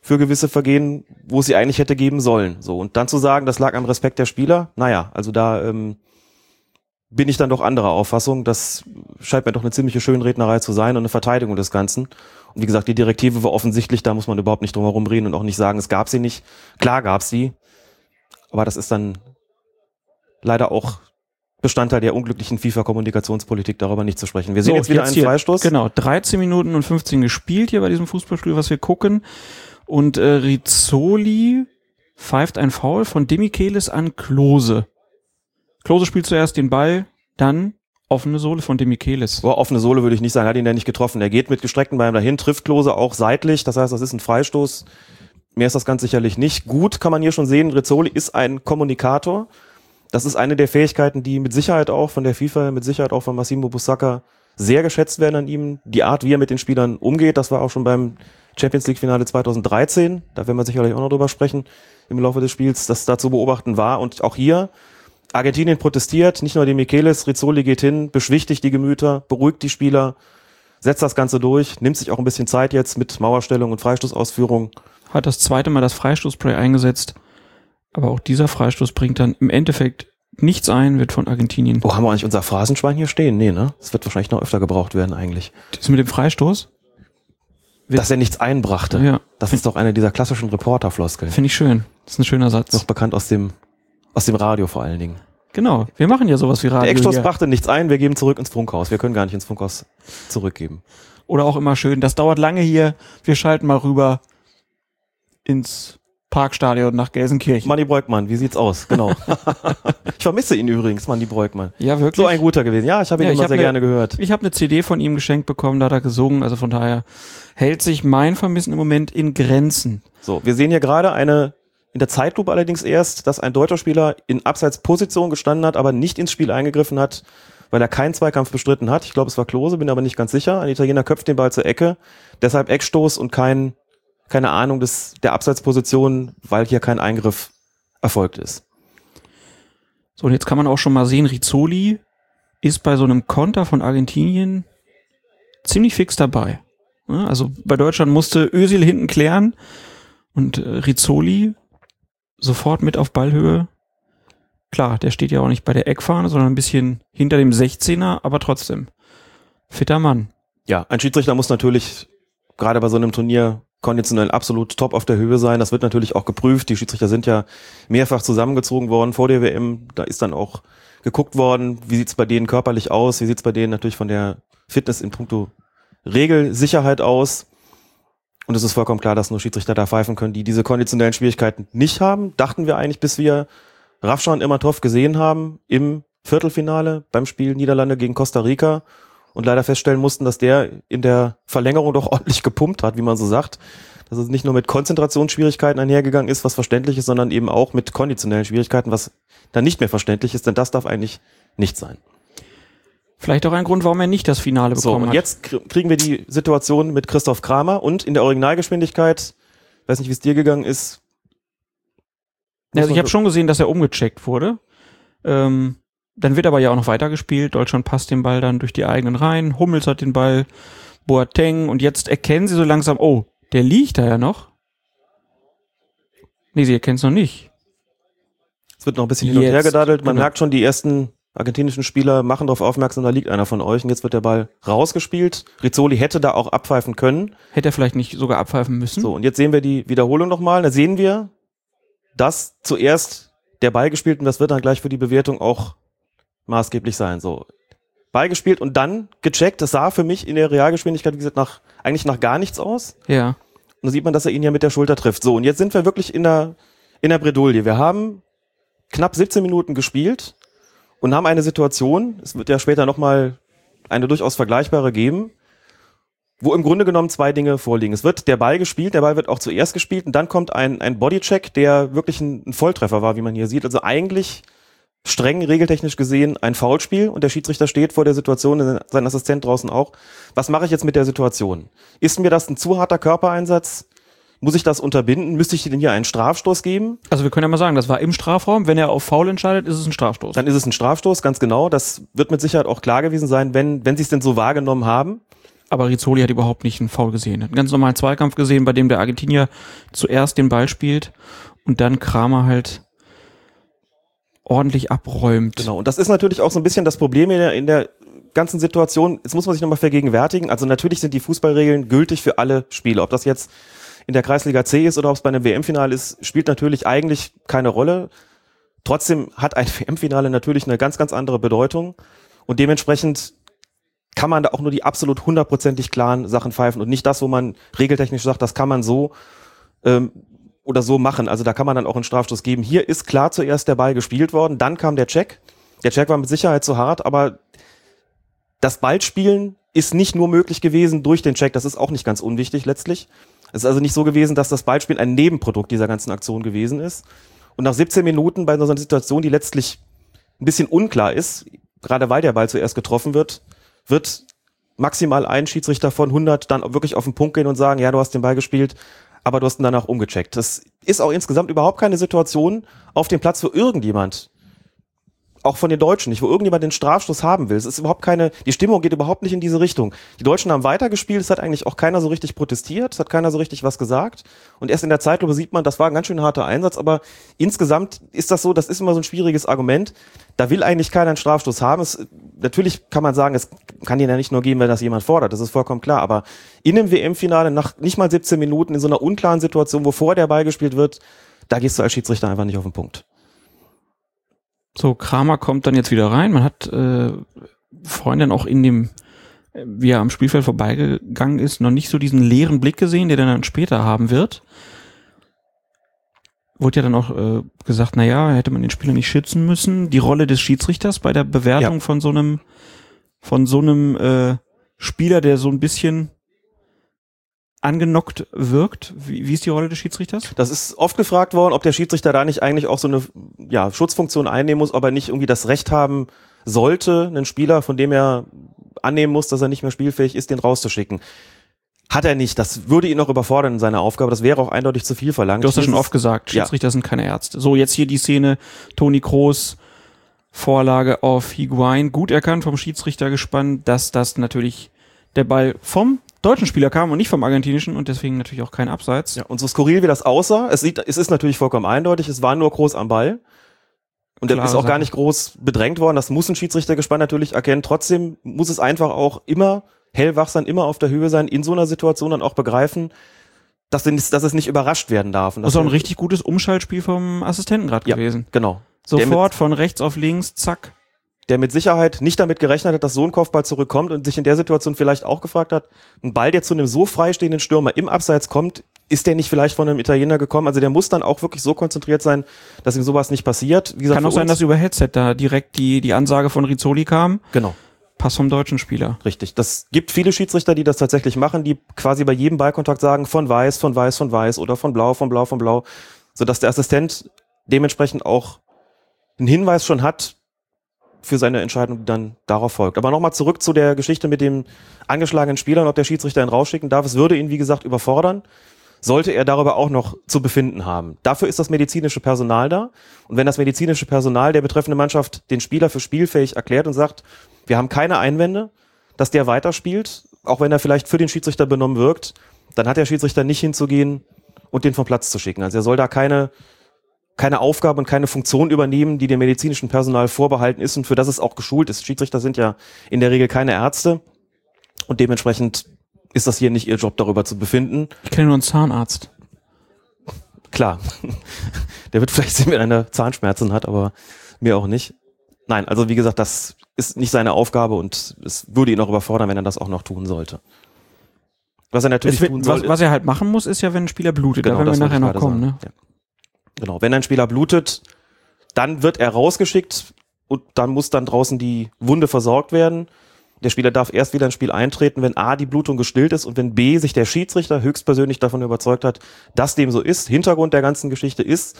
für gewisse Vergehen, wo es sie eigentlich hätte geben sollen. So und dann zu sagen, das lag am Respekt der Spieler, naja, also da ähm, bin ich dann doch anderer Auffassung. Das scheint mir doch eine ziemliche Schönrednerei zu sein und eine Verteidigung des Ganzen. Und wie gesagt, die Direktive war offensichtlich, da muss man überhaupt nicht drum herum reden und auch nicht sagen, es gab sie nicht. Klar gab sie, aber das ist dann leider auch Bestandteil der unglücklichen FIFA-Kommunikationspolitik, darüber nicht zu sprechen. Wir sehen jetzt wieder einen hier, Freistoß. Genau, 13 Minuten und 15 gespielt hier bei diesem Fußballspiel, was wir gucken. Und äh, Rizzoli pfeift ein Foul von Demichelis an Klose. Klose spielt zuerst den Ball, dann offene Sohle von Demichelis. Boah, offene Sohle würde ich nicht sagen, hat ihn ja nicht getroffen. Er geht mit gestreckten Beinen dahin, trifft Klose auch seitlich, das heißt, das ist ein Freistoß. Mehr ist das ganz sicherlich nicht. Gut kann man hier schon sehen, Rizzoli ist ein Kommunikator. Das ist eine der Fähigkeiten, die mit Sicherheit auch von der FIFA, mit Sicherheit auch von Massimo Busacca sehr geschätzt werden an ihm. Die Art, wie er mit den Spielern umgeht, das war auch schon beim Champions League Finale 2013. Da werden wir sicherlich auch noch drüber sprechen im Laufe des Spiels, dass da zu beobachten war. Und auch hier, Argentinien protestiert, nicht nur die Michelis, Rizzoli geht hin, beschwichtigt die Gemüter, beruhigt die Spieler, setzt das Ganze durch, nimmt sich auch ein bisschen Zeit jetzt mit Mauerstellung und Freistoßausführung. Hat das zweite Mal das Freistoßspray eingesetzt. Aber auch dieser Freistoß bringt dann im Endeffekt nichts ein, wird von Argentinien. Oh, haben wir eigentlich unser Phrasenschwein hier stehen? Nee, ne? Das wird wahrscheinlich noch öfter gebraucht werden eigentlich. Das mit dem Freistoß? Dass er nichts einbrachte. Ja. Das ist doch eine dieser klassischen Reporterfloskeln. Finde ich schön. Das ist ein schöner Satz. Noch bekannt aus dem, aus dem Radio vor allen Dingen. Genau. Wir machen ja sowas wie Radio. Der Eckstoß hier. brachte nichts ein, wir geben zurück ins Funkhaus. Wir können gar nicht ins Funkhaus zurückgeben. Oder auch immer schön. Das dauert lange hier. Wir schalten mal rüber ins Parkstadion nach Gelsenkirchen. Manni Breukmann, wie sieht's aus? Genau. ich vermisse ihn übrigens, Manni Breukmann. ja, wirklich. So ein guter gewesen. Ja, ich habe ihn Ja, immer hab sehr ne- gerne gehört. Ich habe eine CD von ihm geschenkt bekommen, da hat er gesungen. Also von daher hält sich mein Vermissen im Moment in Grenzen. So, wir sehen hier gerade eine, in der Zeitlupe allerdings erst, dass ein deutscher Spieler in Abseitsposition gestanden hat, aber nicht ins Spiel eingegriffen hat, weil er keinen Zweikampf bestritten hat. Ich glaube, es war Klose, bin aber nicht ganz sicher. Ein Italiener köpft den Ball zur Ecke. Deshalb Eckstoß und kein, keine Ahnung des, der Abseitsposition, weil hier kein Eingriff erfolgt ist. So, und jetzt kann man auch schon mal sehen, Rizzoli ist bei so einem Konter von Argentinien ziemlich fix dabei. Also bei Deutschland musste Özil hinten klären und äh, Rizzoli sofort mit auf Ballhöhe. Klar, der steht ja auch nicht bei der Eckfahne, sondern ein bisschen hinter dem 16er, aber trotzdem. Fitter Mann. Ja, ein Schiedsrichter muss natürlich gerade bei so einem Turnier konditionell absolut top auf der Höhe sein. Das wird natürlich auch geprüft. Die Schiedsrichter sind ja mehrfach zusammengezogen worden vor der WM. Da ist dann auch geguckt worden, wie sieht's bei denen körperlich aus, wie sieht's bei denen natürlich von der Fitness in puncto Regelsicherheit aus. Und es ist vollkommen klar, dass nur Schiedsrichter da pfeifen können, die diese konditionellen Schwierigkeiten nicht haben. Dachten wir eigentlich, bis wir Rafschan Immertov gesehen haben im Viertelfinale beim Spiel Niederlande gegen Costa Rica und leider feststellen mussten, dass der in der Verlängerung doch ordentlich gepumpt hat, wie man so sagt. Dass es nicht nur mit Konzentrationsschwierigkeiten einhergegangen ist, was verständlich ist, sondern eben auch mit konditionellen Schwierigkeiten, was dann nicht mehr verständlich ist, denn das darf eigentlich nicht sein. Vielleicht auch ein Grund, warum er nicht das Finale So, bekommen und hat. jetzt kr- kriegen wir die Situation mit Christoph Kramer und in der Originalgeschwindigkeit, weiß nicht, wie es dir gegangen ist. Also ich habe schon gesehen, dass er umgecheckt wurde. Ähm, dann wird aber ja auch noch weitergespielt. Deutschland passt den Ball dann durch die eigenen Reihen. Hummels hat den Ball, Boateng. Und jetzt erkennen sie so langsam, oh, der liegt da ja noch. Nee, sie erkennen es noch nicht. Es wird noch ein bisschen hin und her Jetzt, gedadelt. Man genau. merkt schon, die ersten argentinischen Spieler machen darauf aufmerksam, da liegt einer von euch und jetzt wird der Ball rausgespielt. Rizzoli hätte da auch abpfeifen können. Hätte er vielleicht nicht sogar abpfeifen müssen. So, und jetzt sehen wir die Wiederholung nochmal. Da sehen wir, dass zuerst der Ball gespielt und das wird dann gleich für die Bewertung auch maßgeblich sein. So, Ball gespielt und dann gecheckt. Das sah für mich in der Realgeschwindigkeit, wie gesagt, nach, eigentlich nach gar nichts aus. Ja. Und da sieht man, dass er ihn ja mit der Schulter trifft. So, und jetzt sind wir wirklich in der, in der Bredouille. Wir haben knapp 17 Minuten gespielt und haben eine Situation, es wird ja später nochmal eine durchaus vergleichbare geben, wo im Grunde genommen zwei Dinge vorliegen. Es wird der Ball gespielt, der Ball wird auch zuerst gespielt und dann kommt ein, ein Bodycheck, der wirklich ein, ein Volltreffer war, wie man hier sieht. Also eigentlich streng regeltechnisch gesehen ein Foulspiel und der Schiedsrichter steht vor der Situation, sein Assistent draußen auch. Was mache ich jetzt mit der Situation? Ist mir das ein zu harter Körpereinsatz? Muss ich das unterbinden? Müsste ich denn hier einen Strafstoß geben? Also wir können ja mal sagen, das war im Strafraum. Wenn er auf Foul entscheidet, ist es ein Strafstoß. Dann ist es ein Strafstoß, ganz genau. Das wird mit Sicherheit auch klar gewesen sein, wenn, wenn sie es denn so wahrgenommen haben. Aber Rizzoli hat überhaupt nicht einen Foul gesehen. Er hat einen ganz normalen Zweikampf gesehen, bei dem der Argentinier zuerst den Ball spielt und dann Kramer halt ordentlich abräumt. Genau. Und das ist natürlich auch so ein bisschen das Problem in der, in der ganzen Situation. Jetzt muss man sich nochmal vergegenwärtigen. Also natürlich sind die Fußballregeln gültig für alle Spiele. Ob das jetzt in der Kreisliga C ist oder ob es bei einem WM-Finale ist, spielt natürlich eigentlich keine Rolle. Trotzdem hat ein WM-Finale natürlich eine ganz, ganz andere Bedeutung. Und dementsprechend kann man da auch nur die absolut hundertprozentig klaren Sachen pfeifen und nicht das, wo man regeltechnisch sagt, das kann man so ähm, oder so machen. Also da kann man dann auch einen Strafstoß geben. Hier ist klar zuerst der Ball gespielt worden, dann kam der Check. Der Check war mit Sicherheit zu hart, aber das Ballspielen ist nicht nur möglich gewesen durch den Check. Das ist auch nicht ganz unwichtig letztlich. Es ist also nicht so gewesen, dass das Ballspielen ein Nebenprodukt dieser ganzen Aktion gewesen ist. Und nach 17 Minuten bei so einer Situation, die letztlich ein bisschen unklar ist, gerade weil der Ball zuerst getroffen wird, wird maximal ein Schiedsrichter von 100 dann wirklich auf den Punkt gehen und sagen, ja, du hast den Ball gespielt, aber du hast ihn danach umgecheckt. Das ist auch insgesamt überhaupt keine Situation auf dem Platz, wo irgendjemand, auch von den Deutschen nicht, wo irgendjemand den Strafstoß haben will. Es ist überhaupt keine, die Stimmung geht überhaupt nicht in diese Richtung. Die Deutschen haben weitergespielt, es hat eigentlich auch keiner so richtig protestiert, es hat keiner so richtig was gesagt. Und erst in der Zeitlupe sieht man, das war ein ganz schön harter Einsatz, aber insgesamt ist das so, das ist immer so ein schwieriges Argument. Da will eigentlich keiner einen Strafstoß haben. Es, natürlich kann man sagen, es kann den ja nicht nur geben, wenn das jemand fordert, das ist vollkommen klar. Aber in einem WM-Finale nach nicht mal 17 Minuten in so einer unklaren Situation, wo vorher der Ball gespielt wird, da gehst du als Schiedsrichter einfach nicht auf den Punkt. So, Kramer kommt dann jetzt wieder rein. Man hat äh, vorhin dann auch in dem, wie er am Spielfeld vorbeigegangen ist, noch nicht so diesen leeren Blick gesehen, der dann später haben wird. Wurde ja dann auch äh, gesagt, na ja, hätte man den Spieler nicht schützen müssen. Die Rolle des Schiedsrichters bei der Bewertung Ja. von so einem, von so einem äh, Spieler, der so ein bisschen angenockt wirkt. Wie, wie ist die Rolle des Schiedsrichters? Das ist oft gefragt worden, ob der Schiedsrichter da nicht eigentlich auch so eine ja, Schutzfunktion einnehmen muss, ob er nicht irgendwie das Recht haben sollte, einen Spieler, von dem er annehmen muss, dass er nicht mehr spielfähig ist, den rauszuschicken. Hat er nicht. Das würde ihn noch überfordern in seiner Aufgabe. Das wäre auch eindeutig zu viel verlangt. Du hast ja schon oft gesagt, Ja. Schiedsrichter sind keine Ärzte. So, jetzt hier die Szene, Toni Kroos, Vorlage auf Higuain, gut erkannt vom Schiedsrichter gespannt, dass das natürlich der Ball vom deutschen Spieler kam und nicht vom argentinischen und deswegen natürlich auch kein Abseits. Ja, und so skurril wie das aussah, es, sieht, es ist natürlich vollkommen eindeutig, es war nur groß am Ball. Und Klare ist auch gar nicht groß bedrängt worden. Das muss ein Schiedsrichter gespannt natürlich erkennen. Trotzdem muss es einfach auch immer hellwach sein, immer auf der Höhe sein, in so einer Situation dann auch begreifen, dass, es- dass es nicht überrascht werden darf. Und Das ist auch ein richtig gutes Umschaltspiel vom Assistenten gerade Ja. gewesen. Genau. Der Sofort von rechts auf links, zack. Der mit Sicherheit nicht damit gerechnet hat, dass so ein Kopfball zurückkommt und sich in der Situation vielleicht auch gefragt hat, ein Ball, der zu einem so freistehenden Stürmer im Abseits kommt, ist der nicht vielleicht von einem Italiener gekommen? Also der muss dann auch wirklich so konzentriert sein, dass ihm sowas nicht passiert. Wie gesagt, Kann auch sein, dass über Headset da direkt die, die Ansage von Rizzoli kam. genau. Pass vom deutschen Spieler. Richtig. Das gibt viele Schiedsrichter, die das tatsächlich machen, die quasi bei jedem Ballkontakt sagen, von weiß, von weiß, von weiß oder von blau, von blau, von blau, sodass der Assistent dementsprechend auch einen Hinweis schon hat für seine Entscheidung, die dann darauf folgt. Aber nochmal zurück zu der Geschichte mit dem angeschlagenen Spieler und ob der Schiedsrichter ihn rausschicken darf. Es würde ihn, wie gesagt, überfordern, sollte er darüber auch noch zu befinden haben. Dafür ist das medizinische Personal da. Und wenn das medizinische Personal der betreffenden Mannschaft den Spieler für spielfähig erklärt und sagt, wir haben keine Einwände, dass der weiterspielt, auch wenn er vielleicht für den Schiedsrichter benommen wirkt, dann hat der Schiedsrichter nicht hinzugehen und den vom Platz zu schicken. Also er soll da keine, keine Aufgabe und keine Funktion übernehmen, die dem medizinischen Personal vorbehalten ist und für das es auch geschult ist. Schiedsrichter sind ja in der Regel keine Ärzte und dementsprechend ist das hier nicht ihr Job, darüber zu befinden. Ich kenne nur einen Zahnarzt. Klar, der wird vielleicht sehen, wenn einer Zahnschmerzen hat, aber mir auch nicht. Nein, also wie gesagt, das ist nicht seine Aufgabe und es würde ihn auch überfordern, wenn er das auch noch tun sollte. Was er natürlich wird, tun soll, was, was er halt machen muss, ist ja, wenn ein Spieler blutet. da werden wir Genau, nachher noch kommen. Ne? Ja. Genau, wenn ein Spieler blutet, dann wird er rausgeschickt und dann muss dann draußen die Wunde versorgt werden. Der Spieler darf erst wieder ins Spiel eintreten, wenn A, die Blutung gestillt ist und wenn B, sich der Schiedsrichter höchstpersönlich davon überzeugt hat, dass dem so ist. Hintergrund der ganzen Geschichte ist,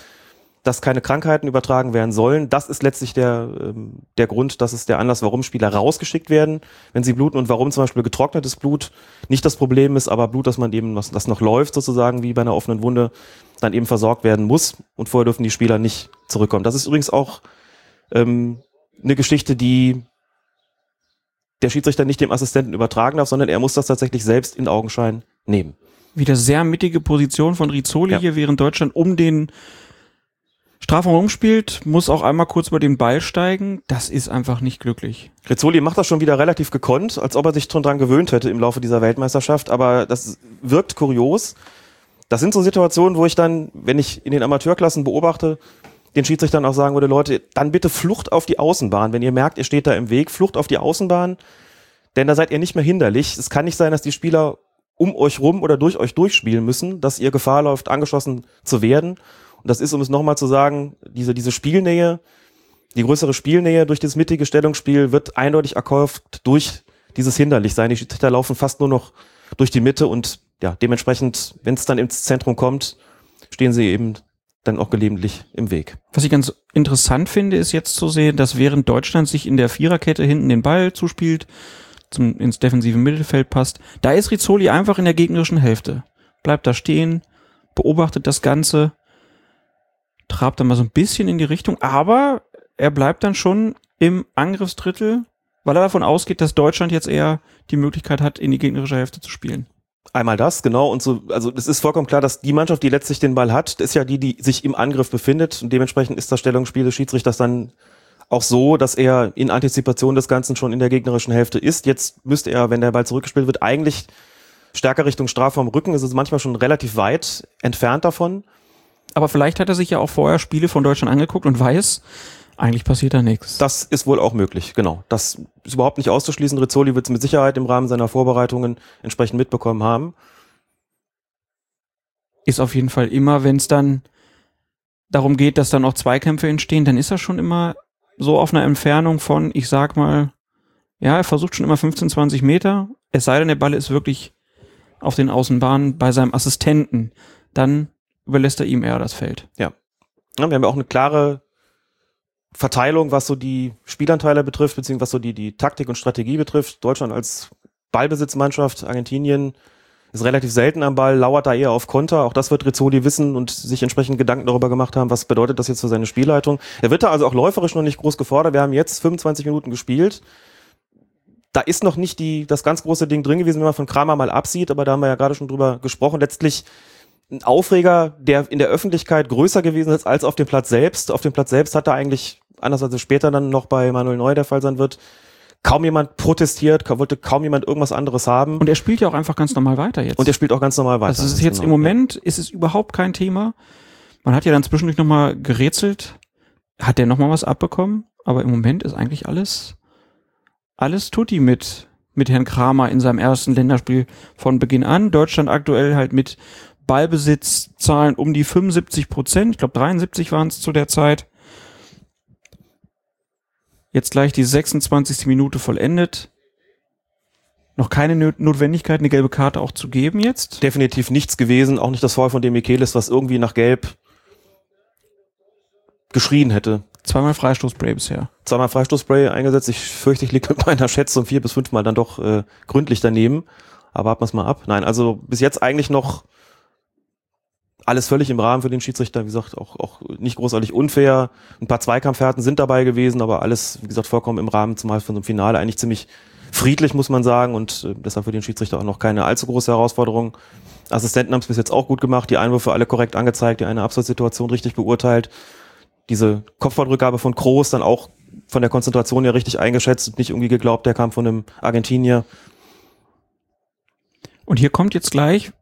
dass keine Krankheiten übertragen werden sollen. Das ist letztlich der, ähm, der Grund, das ist der Anlass, warum Spieler rausgeschickt werden, wenn sie bluten und warum zum Beispiel getrocknetes Blut nicht das Problem ist, aber Blut, das man eben, was, das noch läuft sozusagen, wie bei einer offenen Wunde, dann eben versorgt werden muss und vorher dürfen die Spieler nicht zurückkommen. Das ist übrigens auch ähm, eine Geschichte, die der Schiedsrichter nicht dem Assistenten übertragen darf, sondern er muss das tatsächlich selbst in Augenschein nehmen. Wieder sehr mittige Position von Rizzoli Ja. hier, während Deutschland um den Strafraum rumspielt, muss auch einmal kurz über den Ball steigen. Das ist einfach nicht glücklich. Rizzoli macht das schon wieder relativ gekonnt, als ob er sich schon dran gewöhnt hätte im Laufe dieser Weltmeisterschaft, aber das wirkt kurios. Das sind so Situationen, wo ich dann, wenn ich in den Amateurklassen beobachte, den Schiedsrichtern auch sagen würde, Leute, dann bitte Flucht auf die Außenbahn. Wenn ihr merkt, ihr steht da im Weg, Flucht auf die Außenbahn, denn da seid ihr nicht mehr hinderlich. Es kann nicht sein, dass die Spieler um euch rum oder durch euch durchspielen müssen, dass ihr Gefahr läuft, angeschossen zu werden. Und das ist, um es nochmal zu sagen, diese, diese Spielnähe, die größere Spielnähe durch dieses mittige Stellungsspiel wird eindeutig erkauft durch dieses Hinderlichsein. Die Schiedsrichter laufen fast nur noch durch die Mitte und ja, dementsprechend, wenn es dann ins Zentrum kommt, stehen sie eben dann auch gelegentlich im Weg. Was ich ganz interessant finde, ist jetzt zu sehen, dass während Deutschland sich in der Viererkette hinten den Ball zuspielt, zum, ins defensive Mittelfeld passt, da ist Rizzoli einfach in der gegnerischen Hälfte. Bleibt da stehen, beobachtet das Ganze, trabt dann mal so ein bisschen in die Richtung, aber er bleibt dann schon im Angriffsdrittel, weil er davon ausgeht, dass Deutschland jetzt eher die Möglichkeit hat, in die gegnerische Hälfte zu spielen. Einmal das, genau. Und so, also es ist vollkommen klar, dass die Mannschaft, die letztlich den Ball hat, ist ja die, die sich im Angriff befindet. Und dementsprechend ist das Stellungsspiel des Schiedsrichters dann auch so, dass er in Antizipation des Ganzen schon in der gegnerischen Hälfte ist. Jetzt müsste er, wenn der Ball zurückgespielt wird, eigentlich stärker Richtung Strafraum rücken. Es ist manchmal schon relativ weit entfernt davon. Aber vielleicht hat er sich ja auch vorher Spiele von Deutschland angeguckt und weiß, eigentlich passiert da nichts. Das ist wohl auch möglich, genau. Das ist überhaupt nicht auszuschließen. Rizzoli wird es mit Sicherheit im Rahmen seiner Vorbereitungen entsprechend mitbekommen haben. ist auf jeden Fall immer, wenn es dann darum geht, dass dann auch Zweikämpfe entstehen, dann ist er schon immer so auf einer Entfernung von, ich sag mal, ja, er versucht schon immer 15, 20 Meter, es sei denn, der Ball ist wirklich auf den Außenbahnen bei seinem Assistenten, dann überlässt er ihm eher das Feld. Ja, wir haben ja auch eine klare Verteilung, was so die Spielanteile betrifft, beziehungsweise was so die, die Taktik und Strategie betrifft. Deutschland als Ballbesitzmannschaft, Argentinien ist relativ selten am Ball, lauert da eher auf Konter. Auch das wird Rizzoli wissen und sich entsprechend Gedanken darüber gemacht haben, was bedeutet das jetzt für seine Spielleitung. Er wird da also auch läuferisch noch nicht groß gefordert. Wir haben jetzt 25 Minuten gespielt. Da ist noch nicht die, das ganz große Ding drin gewesen, wenn man von Kramer mal absieht, aber da haben wir ja gerade schon drüber gesprochen. Letztlich ein Aufreger, der in der Öffentlichkeit größer gewesen ist als auf dem Platz selbst. Auf dem Platz selbst hat er eigentlich, anders als es später dann noch bei Manuel Neuer der Fall sein wird, kaum jemand protestiert, wollte kaum jemand irgendwas anderes haben. Und er spielt ja auch einfach ganz normal weiter jetzt. Und er spielt auch ganz normal weiter. Also es ist jetzt genau. im Moment ist es überhaupt kein Thema. Man hat ja dann zwischendurch nochmal gerätselt. Hat der nochmal was abbekommen? Aber im Moment ist eigentlich alles, alles tutti mit, mit Herrn Kramer in seinem ersten Länderspiel von Beginn an. Deutschland aktuell halt mit Ballbesitzzahlen um die 75 Prozent. Ich glaube 73 waren es zu der Zeit. Jetzt gleich die 26. Minute vollendet. Noch keine Notwendigkeit, eine gelbe Karte auch zu geben jetzt? Definitiv nichts gewesen, auch nicht das Foul von dem Michelis, was irgendwie nach Gelb geschrien hätte. Zweimal Freistoßspray bisher. Zweimal Freistoßspray eingesetzt. Ich fürchte, ich liege mit meiner Schätzung vier bis fünfmal dann doch äh, gründlich daneben. Aber warten wir es mal ab. Nein, also bis jetzt eigentlich noch alles völlig im Rahmen für den Schiedsrichter, wie gesagt, auch, auch nicht großartig unfair. Ein paar Zweikampfhärten sind dabei gewesen, aber alles, wie gesagt, vollkommen im Rahmen, zumal von so einem Finale eigentlich ziemlich friedlich, muss man sagen, und äh, deshalb für den Schiedsrichter auch noch keine allzu große Herausforderung. Assistenten haben es bis jetzt auch gut gemacht, die Einwürfe alle korrekt angezeigt, die eine Absatzsituation richtig beurteilt. Diese Kopfballrückgabe von Kroos dann auch von der Konzentration ja richtig eingeschätzt und nicht irgendwie geglaubt, der kam von einem Argentinier. Und hier kommt jetzt gleich,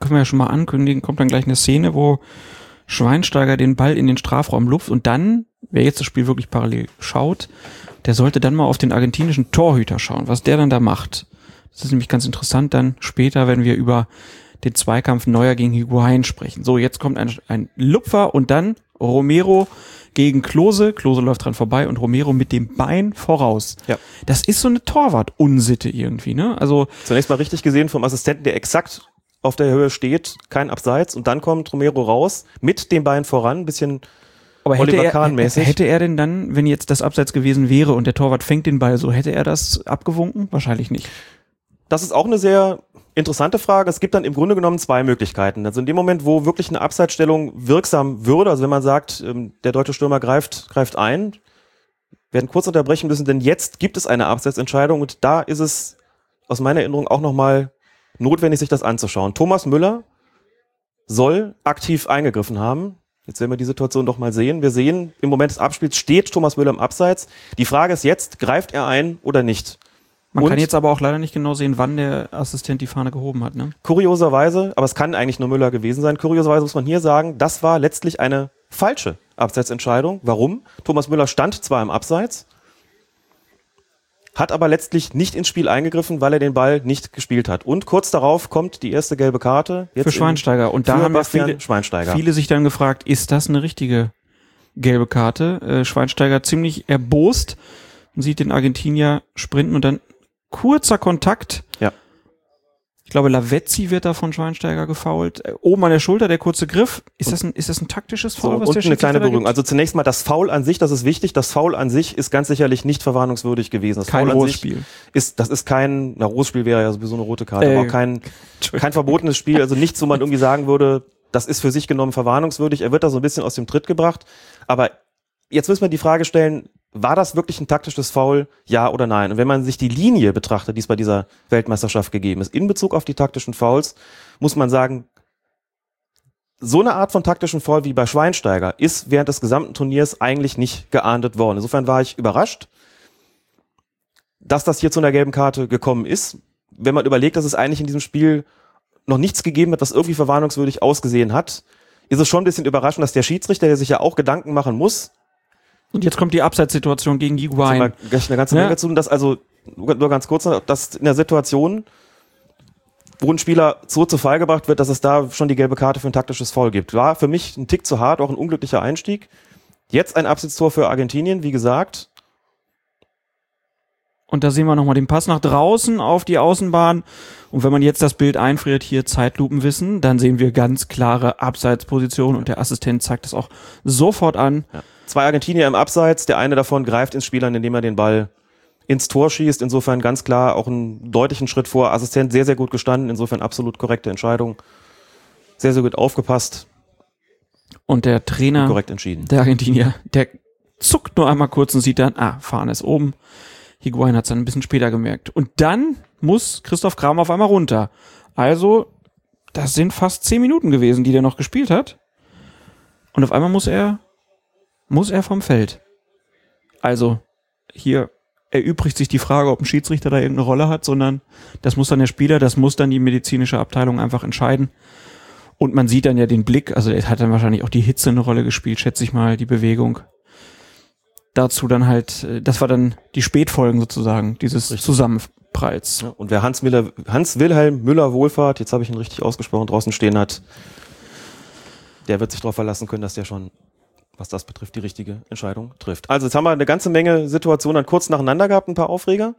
können wir ja schon mal ankündigen, kommt dann gleich eine Szene, wo Schweinsteiger den Ball in den Strafraum luft und dann, wer jetzt das Spiel wirklich parallel schaut, der sollte dann mal auf den argentinischen Torhüter schauen, was der dann da macht. Das ist nämlich ganz interessant dann später, wenn wir über den Zweikampf Neuer gegen Higuain sprechen. So, jetzt kommt ein, ein Lupfer und dann Romero gegen Klose. Klose läuft dran vorbei und Romero mit dem Bein voraus. Ja. Das ist so eine Torwart-Unsitte irgendwie, ne? Also. Zunächst mal richtig gesehen vom Assistenten, der exakt auf der Höhe steht, kein Abseits und dann kommt Romero raus mit dem Bein voran, ein bisschen aber hätte Oliver er, Kahn-mäßig. hätte er denn dann, wenn jetzt das Abseits gewesen wäre und der Torwart fängt den Ball so, hätte er das abgewunken? Wahrscheinlich nicht. Das ist auch eine sehr interessante Frage. Es gibt dann im Grunde genommen zwei Möglichkeiten. Also in dem Moment, wo wirklich eine Abseitsstellung wirksam würde, also wenn man sagt, ähm, der deutsche Stürmer greift, greift ein, werden kurz unterbrechen müssen, denn jetzt gibt es eine Abseitsentscheidung und da ist es aus meiner Erinnerung auch nochmal notwendig, sich das anzuschauen. Thomas Müller soll aktiv eingegriffen haben. Jetzt werden wir die Situation doch mal sehen. Wir sehen, im Moment des Abspiels steht Thomas Müller im Abseits. Die Frage ist jetzt, greift er ein oder nicht? Man Und- kann jetzt aber auch leider nicht genau sehen, wann der Assistent die Fahne gehoben hat, ne? Kurioserweise, aber es kann eigentlich nur Müller gewesen sein, kurioserweise muss man hier sagen, das war letztlich eine falsche Abseitsentscheidung. Warum? Thomas Müller stand zwar im Abseits, hat aber letztlich nicht ins Spiel eingegriffen, weil er den Ball nicht gespielt hat. Und kurz darauf kommt die erste gelbe Karte. Jetzt Für Schweinsteiger. Und da haben Bastian viele, Schweinsteiger. viele sich dann gefragt, ist das eine richtige gelbe Karte? Äh, Schweinsteiger ziemlich erbost und sieht den Argentinier sprinten und dann kurzer Kontakt. Ja. Ich glaube, Lavezzi wird da von Schweinsteiger gefault. Äh, Oben an der Schulter der kurze Griff. Ist das ein, ist das ein taktisches So, Foul, und was der eine kleine Berührung. Also zunächst mal das Foul an sich, das ist wichtig. Das Foul an sich ist ganz sicherlich nicht verwarnungswürdig gewesen. Das Kein Foul ist, das ist kein, na, rohes Spiel wäre ja sowieso eine rote Karte, Äh, aber auch kein, kein verbotenes Spiel, also nichts, wo man irgendwie sagen würde, das ist für sich genommen verwarnungswürdig. Er wird da so ein bisschen aus dem Tritt gebracht. Aber jetzt müssen wir die Frage stellen, war das wirklich ein taktisches Foul? Ja oder nein? Und wenn man sich die Linie betrachtet, die es bei dieser Weltmeisterschaft gegeben ist, in Bezug auf die taktischen Fouls, muss man sagen, so eine Art von taktischen Foul wie bei Schweinsteiger ist während des gesamten Turniers eigentlich nicht geahndet worden. Insofern war ich überrascht, dass das hier zu einer gelben Karte gekommen ist. Wenn man überlegt, dass es eigentlich in diesem Spiel noch nichts gegeben hat, was irgendwie verwarnungswürdig ausgesehen hat, ist es schon ein bisschen überraschend, dass der Schiedsrichter, der sich ja auch Gedanken machen muss, Und jetzt kommt die Abseitssituation gegen Sagen Higuain. wir gleich eine ganze Ja. Menge zu, dass also, nur ganz kurz, dass in der Situation, wo ein Spieler so zu Fall gebracht wird, dass es da schon die gelbe Karte für ein taktisches Foul gibt. War für mich ein Tick zu hart, auch ein unglücklicher Einstieg. Jetzt ein Abseitstor für Argentinien, wie gesagt. Und da sehen wir nochmal den Pass nach draußen auf die Außenbahn. Und wenn man jetzt das Bild einfriert, hier Zeitlupenwissen, dann sehen wir ganz klare Abseitsposition und der Assistent zeigt das auch sofort an. Zwei Argentinier im Abseits, der eine davon greift ins Spiel an, indem er den Ball ins Tor schießt. Insofern ganz klar auch einen deutlichen Schritt vor. Assistent sehr, sehr gut gestanden. Insofern absolut korrekte Entscheidung. Sehr, sehr gut aufgepasst. Und der Trainer, Korrekt entschieden. der Argentinier, der zuckt nur einmal kurz und sieht dann, ah, Fahne ist oben. Higuain hat es dann ein bisschen später gemerkt. Und dann muss Christoph Kramer auf einmal runter. Also, das sind fast zehn Minuten gewesen, die der noch gespielt hat. Und auf einmal muss er, muss er vom Feld. Also, hier erübrigt sich die Frage, ob ein Schiedsrichter da irgendeine Rolle hat, sondern das muss dann der Spieler, das muss dann die medizinische Abteilung einfach entscheiden. Und man sieht dann ja den Blick, also er hat dann wahrscheinlich auch die Hitze eine Rolle gespielt, schätze ich mal, die Bewegung. Dazu dann halt, äh, das war dann die Spätfolgen sozusagen, dieses Zusammenpralls. Ja, und wer Hans, Miller, Hans Wilhelm Müller Wohlfahrt, jetzt habe ich ihn richtig ausgesprochen, draußen stehen hat, der wird sich darauf verlassen können, dass der schon, was das betrifft, die richtige Entscheidung trifft. Also jetzt haben wir eine ganze Menge Situationen dann kurz nacheinander gehabt, ein paar Aufreger.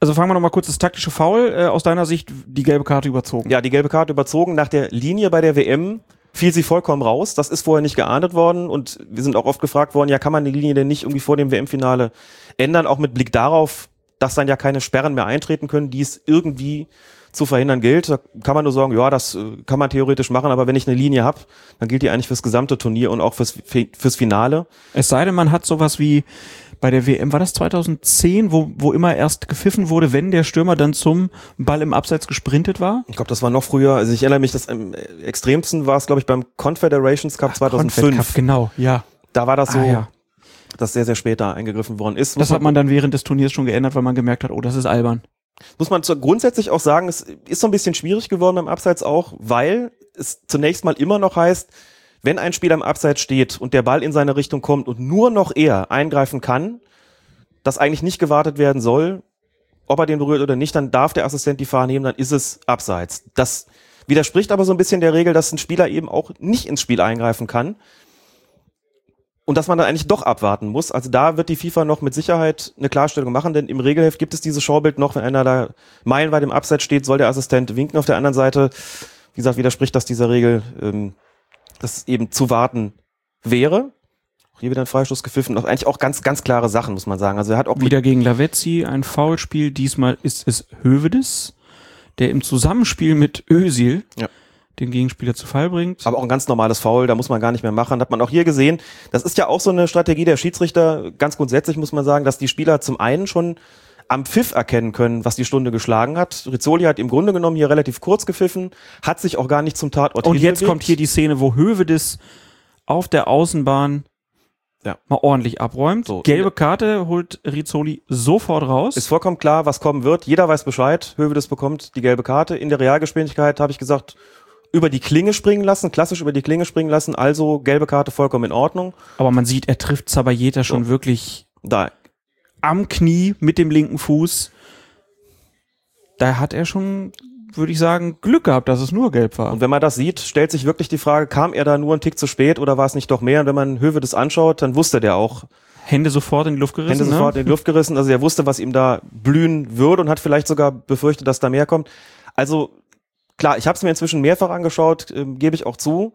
Also fangen wir nochmal kurz das taktische Foul, äh, aus deiner Sicht die gelbe Karte überzogen. Ja, die gelbe Karte überzogen. Nach der Linie bei der WM fiel sie vollkommen raus. Das ist vorher nicht geahndet worden und wir sind auch oft gefragt worden, ja, kann man die Linie denn nicht irgendwie vor dem WM-Finale ändern, auch mit Blick darauf, dass dann ja keine Sperren mehr eintreten können, die es irgendwie zu verhindern gilt. Da kann man nur sagen, ja, das äh, kann man theoretisch machen, aber wenn ich eine Linie habe, dann gilt die eigentlich fürs gesamte Turnier und auch fürs, fürs Finale. Es sei denn, man hat sowas wie bei der WM, war das 2010, wo, wo immer erst gepfiffen wurde, wenn der Stürmer dann zum Ball im Abseits gesprintet war? Ich glaube, das war noch früher. Also ich erinnere mich, das am extremsten war es, glaube ich, beim Confederations Cup 2005. Confed Cup, genau, ja. Da war das so, Ah, ja. dass sehr, sehr später eingegriffen worden ist. Das hat man dann während des Turniers schon geändert, weil man gemerkt hat, oh, das ist albern. Muss man grundsätzlich auch sagen, es ist so ein bisschen schwierig geworden beim Abseits auch, weil es zunächst mal immer noch heißt, wenn ein Spieler im Abseits steht und der Ball in seine Richtung kommt und nur noch er eingreifen kann, dass eigentlich nicht gewartet werden soll, ob er den berührt oder nicht, dann darf der Assistent die Fahne nehmen, dann ist es Abseits. Das widerspricht aber so ein bisschen der Regel, dass ein Spieler eben auch nicht ins Spiel eingreifen kann. Und dass man dann eigentlich doch abwarten muss. Also da wird die FIFA noch mit Sicherheit eine Klarstellung machen, denn im Regelheft gibt es dieses Schaubild noch, wenn einer da meilenweit im Abseits steht, soll der Assistent winken. Auf der anderen Seite, wie gesagt, widerspricht das dieser Regel, ähm, dass eben zu warten wäre. Auch hier wieder ein Freistoß gepfiffen. Auch eigentlich auch ganz, ganz klare Sachen, muss man sagen. Also er hat auch Wieder gegen Lavezzi ein Foulspiel. Diesmal ist es Hövedes, der im Zusammenspiel mit Özil Ja. Den Gegenspieler zu Fall bringt. Aber auch ein ganz normales Foul, da muss man gar nicht mehr machen. Hat man auch hier gesehen. Das ist ja auch so eine Strategie der Schiedsrichter. Ganz grundsätzlich muss man sagen, dass die Spieler zum einen schon am Pfiff erkennen können, was die Stunde geschlagen hat. Rizzoli hat im Grunde genommen hier relativ kurz gepfiffen, hat sich auch gar nicht zum Tatort Und jetzt hinbewegt. kommt hier die Szene, wo Hövedes auf der Außenbahn Ja. mal ordentlich abräumt. So. Gelbe Karte holt Rizzoli sofort raus. Ist vollkommen klar, was kommen wird. Jeder weiß Bescheid. Hövedes bekommt die gelbe Karte. In der Realgeschwindigkeit habe ich gesagt, über die Klinge springen lassen, klassisch über die Klinge springen lassen. Also gelbe Karte vollkommen in Ordnung. Aber man sieht, er trifft Zabayeta schon wirklich Da am Knie mit dem linken Fuß. Da hat er schon, würde ich sagen, Glück gehabt, dass es nur gelb war. Und wenn man das sieht, stellt sich wirklich die Frage, kam er da nur einen Tick zu spät oder war es nicht doch mehr? Und wenn man Höwe das anschaut, dann wusste der auch, Hände sofort in die Luft gerissen. Hände ne? sofort in die Luft gerissen. Also er wusste, was ihm da blühen würde und hat vielleicht sogar befürchtet, dass da mehr kommt. Also klar, ich habe es mir inzwischen mehrfach angeschaut, ähm, gebe ich auch zu.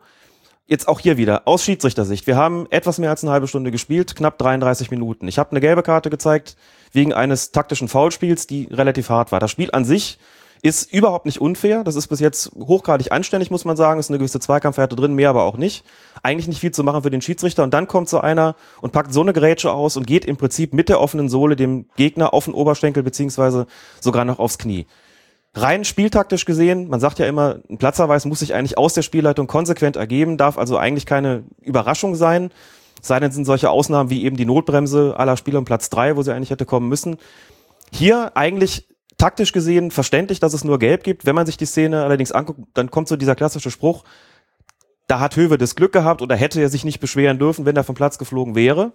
Jetzt auch hier wieder, aus Schiedsrichtersicht. Wir haben etwas mehr als eine halbe Stunde gespielt, knapp 33 Minuten. Ich habe eine gelbe Karte gezeigt wegen eines taktischen Foulspiels, die relativ hart war. Das Spiel an sich ist überhaupt nicht unfair. Das ist bis jetzt hochgradig anständig, muss man sagen. Ist eine gewisse Zweikampfhärte drin, mehr aber auch nicht. Eigentlich nicht viel zu machen für den Schiedsrichter. Und dann kommt so einer und packt so eine Grätsche aus und geht im Prinzip mit der offenen Sohle dem Gegner auf den Oberschenkel beziehungsweise sogar noch aufs Knie. Rein spieltaktisch gesehen, man sagt ja immer, ein Platzverweis muss sich eigentlich aus der Spielleitung konsequent ergeben, darf also eigentlich keine Überraschung sein. Sei denn, sind solche Ausnahmen wie eben die Notbremse aller Spieler um Platz drei, wo sie eigentlich hätte kommen müssen. Hier eigentlich taktisch gesehen verständlich, dass es nur gelb gibt. Wenn man sich die Szene allerdings anguckt, dann kommt so dieser klassische Spruch, da hat Höwe das Glück gehabt oder hätte er sich nicht beschweren dürfen, wenn er vom Platz geflogen wäre.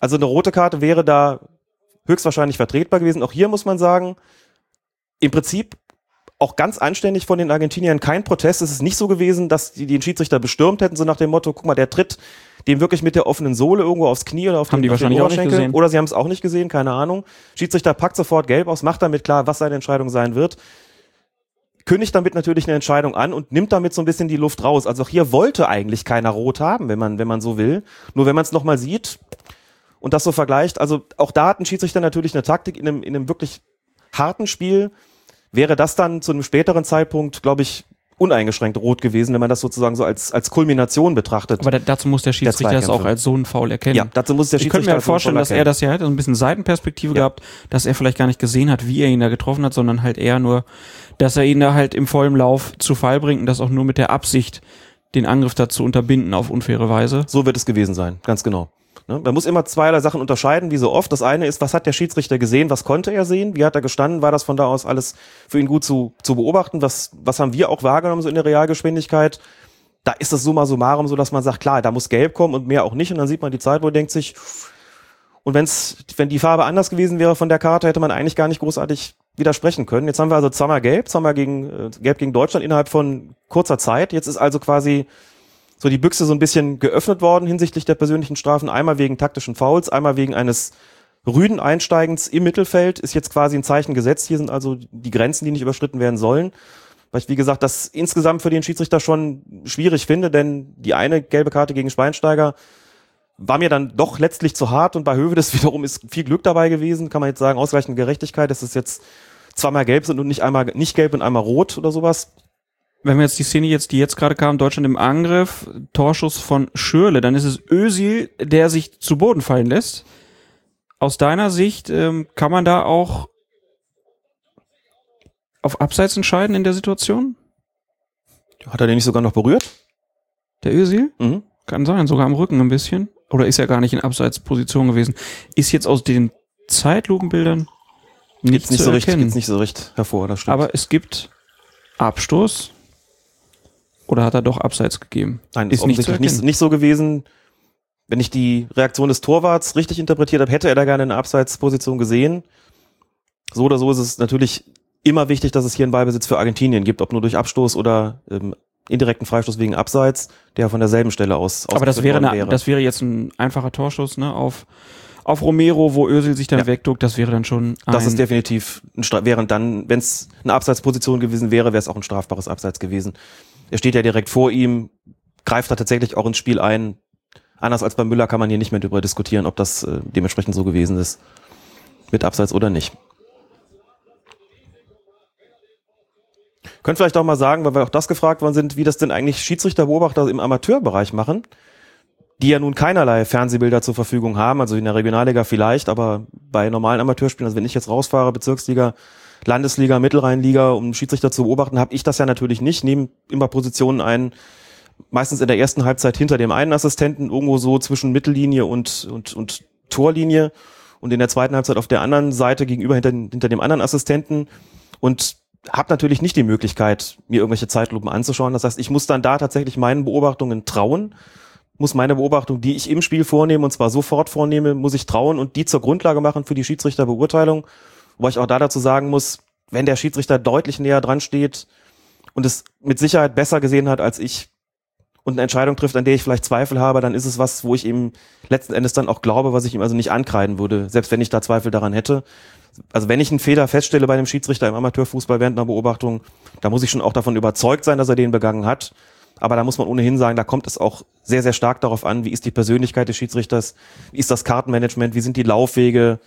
Also eine rote Karte wäre da höchstwahrscheinlich vertretbar gewesen. Auch hier muss man sagen, im Prinzip auch ganz anständig von den Argentiniern kein Protest. Es ist nicht so gewesen, dass die den Schiedsrichter bestürmt hätten, so nach dem Motto, guck mal, der tritt dem wirklich mit der offenen Sohle irgendwo aufs Knie oder auf Haben den, die auf den wahrscheinlich auch nicht gesehen. Oder sie haben es auch nicht gesehen, keine Ahnung. Schiedsrichter packt sofort gelb aus, macht damit klar, was seine Entscheidung sein wird. Kündigt damit natürlich eine Entscheidung an und nimmt damit so ein bisschen die Luft raus. Also auch hier wollte eigentlich keiner rot haben, wenn man, wenn man so will. Nur wenn man es nochmal sieht, und das so vergleicht, also auch da hat ein Schiedsrichter natürlich eine Taktik in einem, in einem wirklich harten Spiel, wäre das dann zu einem späteren Zeitpunkt, glaube ich, uneingeschränkt rot gewesen, wenn man das sozusagen so als, als Kulmination betrachtet. Aber da, dazu muss der Schiedsrichter das auch als so einen Foul erkennen. Ja, dazu muss der Schiedsrichter. Ich könnte mir halt vorstellen, dass er das ja hat, so ein bisschen Seitenperspektive ja. gehabt, dass er vielleicht gar nicht gesehen hat, wie er ihn da getroffen hat, sondern halt eher nur, dass er ihn da halt im vollen Lauf zu Fall bringt und das auch nur mit der Absicht, den Angriff dazu unterbinden auf unfaire Weise. So wird es gewesen sein, ganz genau. Ne? Man muss immer zweierlei Sachen unterscheiden, wie so oft. Das eine ist, was hat der Schiedsrichter gesehen, was konnte er sehen, wie hat er gestanden, war das von da aus alles für ihn gut zu, zu beobachten, was, was haben wir auch wahrgenommen so in der Realgeschwindigkeit. Da ist das summa summarum so, dass man sagt, klar, da muss gelb kommen und mehr auch nicht und dann sieht man die Zeit, wo er denkt sich, und wenn's, wenn die Farbe anders gewesen wäre von der Karte, hätte man eigentlich gar nicht großartig widersprechen können. Jetzt haben wir also zweimal gelb, zweimal gegen, äh, gelb gegen Deutschland innerhalb von kurzer Zeit. Jetzt ist also quasi so die Büchse so ein bisschen geöffnet worden hinsichtlich der persönlichen Strafen. Einmal wegen taktischen Fouls, einmal wegen eines rüden Einsteigens im Mittelfeld ist jetzt quasi ein Zeichen gesetzt. Hier sind also die Grenzen, die nicht überschritten werden sollen. Weil ich, wie gesagt, das insgesamt für den Schiedsrichter schon schwierig finde, denn die eine gelbe Karte gegen Schweinsteiger war mir dann doch letztlich zu hart und bei Hövedes wiederum ist viel Glück dabei gewesen, kann man jetzt sagen, ausreichende Gerechtigkeit, dass es jetzt zweimal gelb sind und nicht einmal nicht gelb und einmal rot oder sowas wenn wir jetzt die Szene jetzt, die jetzt gerade kam, Deutschland im Angriff, Torschuss von Schürle, dann ist es Özil, der sich zu Boden fallen lässt. Aus deiner Sicht ähm, kann man da auch auf Abseits entscheiden in der Situation? Hat er den nicht sogar noch berührt? Der Özil? Mhm. Kann sein, sogar am Rücken ein bisschen. Oder ist er gar nicht in Abseitsposition gewesen? Ist jetzt aus den Zeitlupenbildern nicht, nicht so richtig, nicht so richtig hervor, das stimmt. Aber es gibt Abstoß oder hat er doch Abseits gegeben? Nein, ist nicht, nicht, nicht so gewesen. Wenn ich die Reaktion des Torwarts richtig interpretiert habe, hätte er da gerne eine Abseitsposition gesehen. So oder so ist es natürlich immer wichtig, dass es hier einen Ballbesitz für Argentinien gibt, ob nur durch Abstoß oder ähm, indirekten Freistoß wegen Abseits, der von derselben Stelle aus. Aber das wäre, eine, wäre. das wäre jetzt ein einfacher Torschuss ne, auf auf Romero, wo Özil sich dann ja. wegduckt, das wäre dann schon. das ist definitiv ein während dann, wenn es eine Abseitsposition gewesen wäre, wäre es auch ein strafbares Abseits gewesen. Er steht ja direkt vor ihm, greift da tatsächlich auch ins Spiel ein. Anders als bei Müller kann man hier nicht mehr darüber diskutieren, ob das äh, dementsprechend so gewesen ist. Mit Abseits oder nicht. Könnt vielleicht auch mal sagen, weil wir auch das gefragt worden sind, wie das denn eigentlich Schiedsrichterbeobachter im Amateurbereich machen, die ja nun keinerlei Fernsehbilder zur Verfügung haben, also in der Regionalliga vielleicht, aber bei normalen Amateurspielen, also wenn ich jetzt rausfahre, Bezirksliga, Landesliga, Mittelrheinliga, um Schiedsrichter zu beobachten, habe ich das ja natürlich nicht. Nehme immer Positionen ein, meistens in der ersten Halbzeit hinter dem einen Assistenten, irgendwo so zwischen Mittellinie und, und, und Torlinie und in der zweiten Halbzeit auf der anderen Seite gegenüber hinter, hinter dem anderen Assistenten und habe natürlich nicht die Möglichkeit, mir irgendwelche Zeitlupen anzuschauen. Das heißt, ich muss dann da tatsächlich meinen Beobachtungen trauen, muss meine Beobachtung, die ich im Spiel vornehme, und zwar sofort vornehme, muss ich trauen und die zur Grundlage machen für die Schiedsrichterbeurteilung. Wobei ich auch da dazu sagen muss, wenn der Schiedsrichter deutlich näher dran steht und es mit Sicherheit besser gesehen hat als ich und eine Entscheidung trifft, an der ich vielleicht Zweifel habe, dann ist es was, wo ich ihm letzten Endes dann auch glaube, was ich ihm also nicht ankreiden würde, selbst wenn ich da Zweifel daran hätte. Also wenn ich einen Fehler feststelle bei einem Schiedsrichter im Amateurfußball während einer Beobachtung, da muss ich schon auch davon überzeugt sein, dass er den begangen hat. Aber da muss man ohnehin sagen, da kommt es auch sehr, sehr stark darauf an, wie ist die Persönlichkeit des Schiedsrichters, wie ist das Kartenmanagement, wie sind die Laufwege,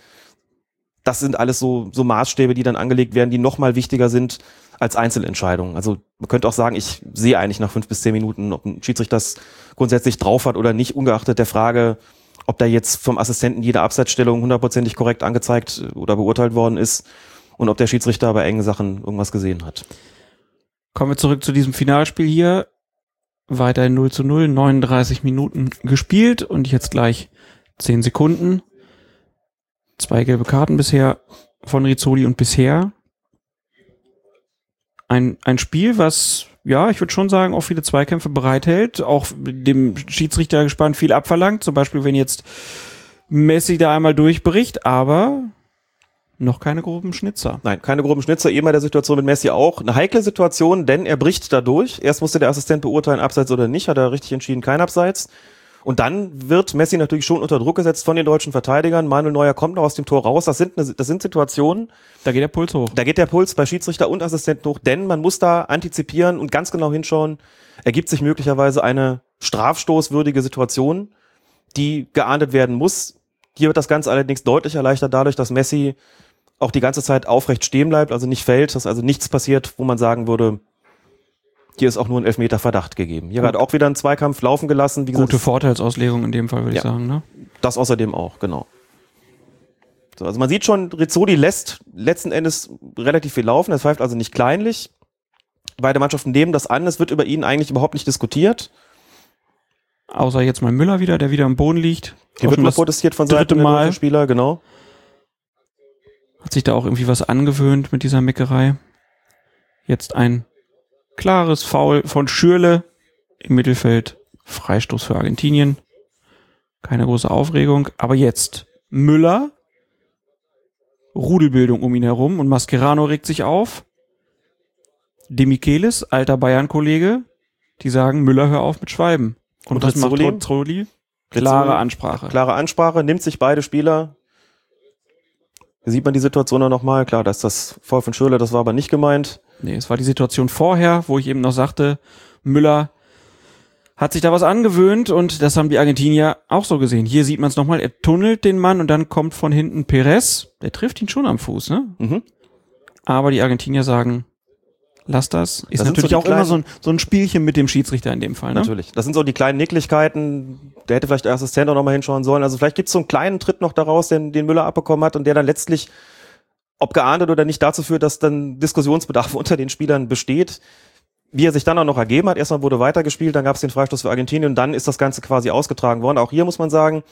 das sind alles so, so Maßstäbe, die dann angelegt werden, die nochmal wichtiger sind als Einzelentscheidungen. Also man könnte auch sagen, ich sehe eigentlich nach fünf bis zehn Minuten, ob ein Schiedsrichter das grundsätzlich drauf hat oder nicht, ungeachtet der Frage, ob da jetzt vom Assistenten jede Abseitsstellung hundertprozentig korrekt angezeigt oder beurteilt worden ist und ob der Schiedsrichter bei engen Sachen irgendwas gesehen hat. Kommen wir zurück zu diesem Finalspiel hier. Weiterhin 0 zu 0, 39 Minuten gespielt und jetzt gleich 10 Sekunden. Zwei gelbe Karten bisher von Rizzoli und bisher ein, ein Spiel, was, ja, ich würde schon sagen, auch viele Zweikämpfe bereithält, auch dem Schiedsrichter gespannt viel abverlangt, zum Beispiel wenn jetzt Messi da einmal durchbricht, aber noch keine groben Schnitzer. Nein, keine groben Schnitzer, eben bei der Situation mit Messi auch. Eine heikle Situation, denn er bricht da durch. Erst musste der Assistent beurteilen, abseits oder nicht, hat er richtig entschieden, kein Abseits. Und dann wird Messi natürlich schon unter Druck gesetzt von den deutschen Verteidigern. Manuel Neuer kommt noch aus dem Tor raus. Das sind, das sind Situationen. Da geht der Puls hoch. Da geht der Puls bei Schiedsrichter und Assistenten hoch, denn man muss da antizipieren und ganz genau hinschauen. Ergibt sich möglicherweise eine strafstoßwürdige Situation, die geahndet werden muss, Hier wird das Ganze allerdings deutlich erleichtert dadurch, dass Messi auch die ganze Zeit aufrecht stehen bleibt, also nicht fällt, dass also nichts passiert, wo man sagen würde, hier ist auch nur ein Elfmeter Verdacht gegeben. Hier hat auch wieder einen Zweikampf laufen gelassen. Wie gesagt, Gute Vorteilsauslegung in dem Fall, würde ich Ja. sagen. Ne? Das außerdem auch, genau. So, also man sieht schon, Rizzoli lässt letzten Endes relativ viel laufen. Er pfeift also nicht kleinlich. Beide Mannschaften nehmen das an. Es wird über ihn eigentlich überhaupt nicht diskutiert. Außer jetzt mal Müller wieder, der wieder am Boden liegt. Hier wird mal das- protestiert von Seiten Mal. deutschen Spieler, genau. Hat sich da auch irgendwie was angewöhnt mit dieser Meckerei. Jetzt ein klares Foul von Schürle im Mittelfeld. Freistoß für Argentinien. Keine große Aufregung. Aber jetzt Müller. Rudelbildung um ihn herum und Mascherano regt sich auf. De Michelis, alter Bayern-Kollege, die sagen, Müller, hör auf mit Schweiben. Und, Und das macht? Rizzoli. Klare Ansprache. Klare Ansprache, nimmt sich beide Spieler. Hier sieht man die Situation dann nochmal. Klar, da ist das Foul von Schürrle, das war aber nicht gemeint. Nee, es war die Situation vorher, wo ich eben noch sagte, Müller hat sich da was angewöhnt und das haben die Argentinier auch so gesehen. Hier sieht man es nochmal, er tunnelt den Mann und dann kommt von hinten Perez, der trifft ihn schon am Fuß, ne? Mhm. Aber die Argentinier sagen, lass das. Ist Das so natürlich die auch immer so ein, so ein Spielchen mit dem Schiedsrichter in dem Fall, ne? Natürlich. Das sind so die kleinen Nicklichkeiten. Der hätte vielleicht der Assistent auch nochmal hinschauen sollen. Also vielleicht gibt es so einen kleinen Tritt noch daraus, den, den Müller abbekommen hat und der dann letztlich, ob geahndet oder nicht, dazu führt, dass dann Diskussionsbedarf unter den Spielern besteht. Wie er sich dann auch noch ergeben hat. Erstmal wurde weitergespielt, dann gab es den Freistoß für Argentinien und dann ist das Ganze quasi ausgetragen worden. Auch hier muss man sagen,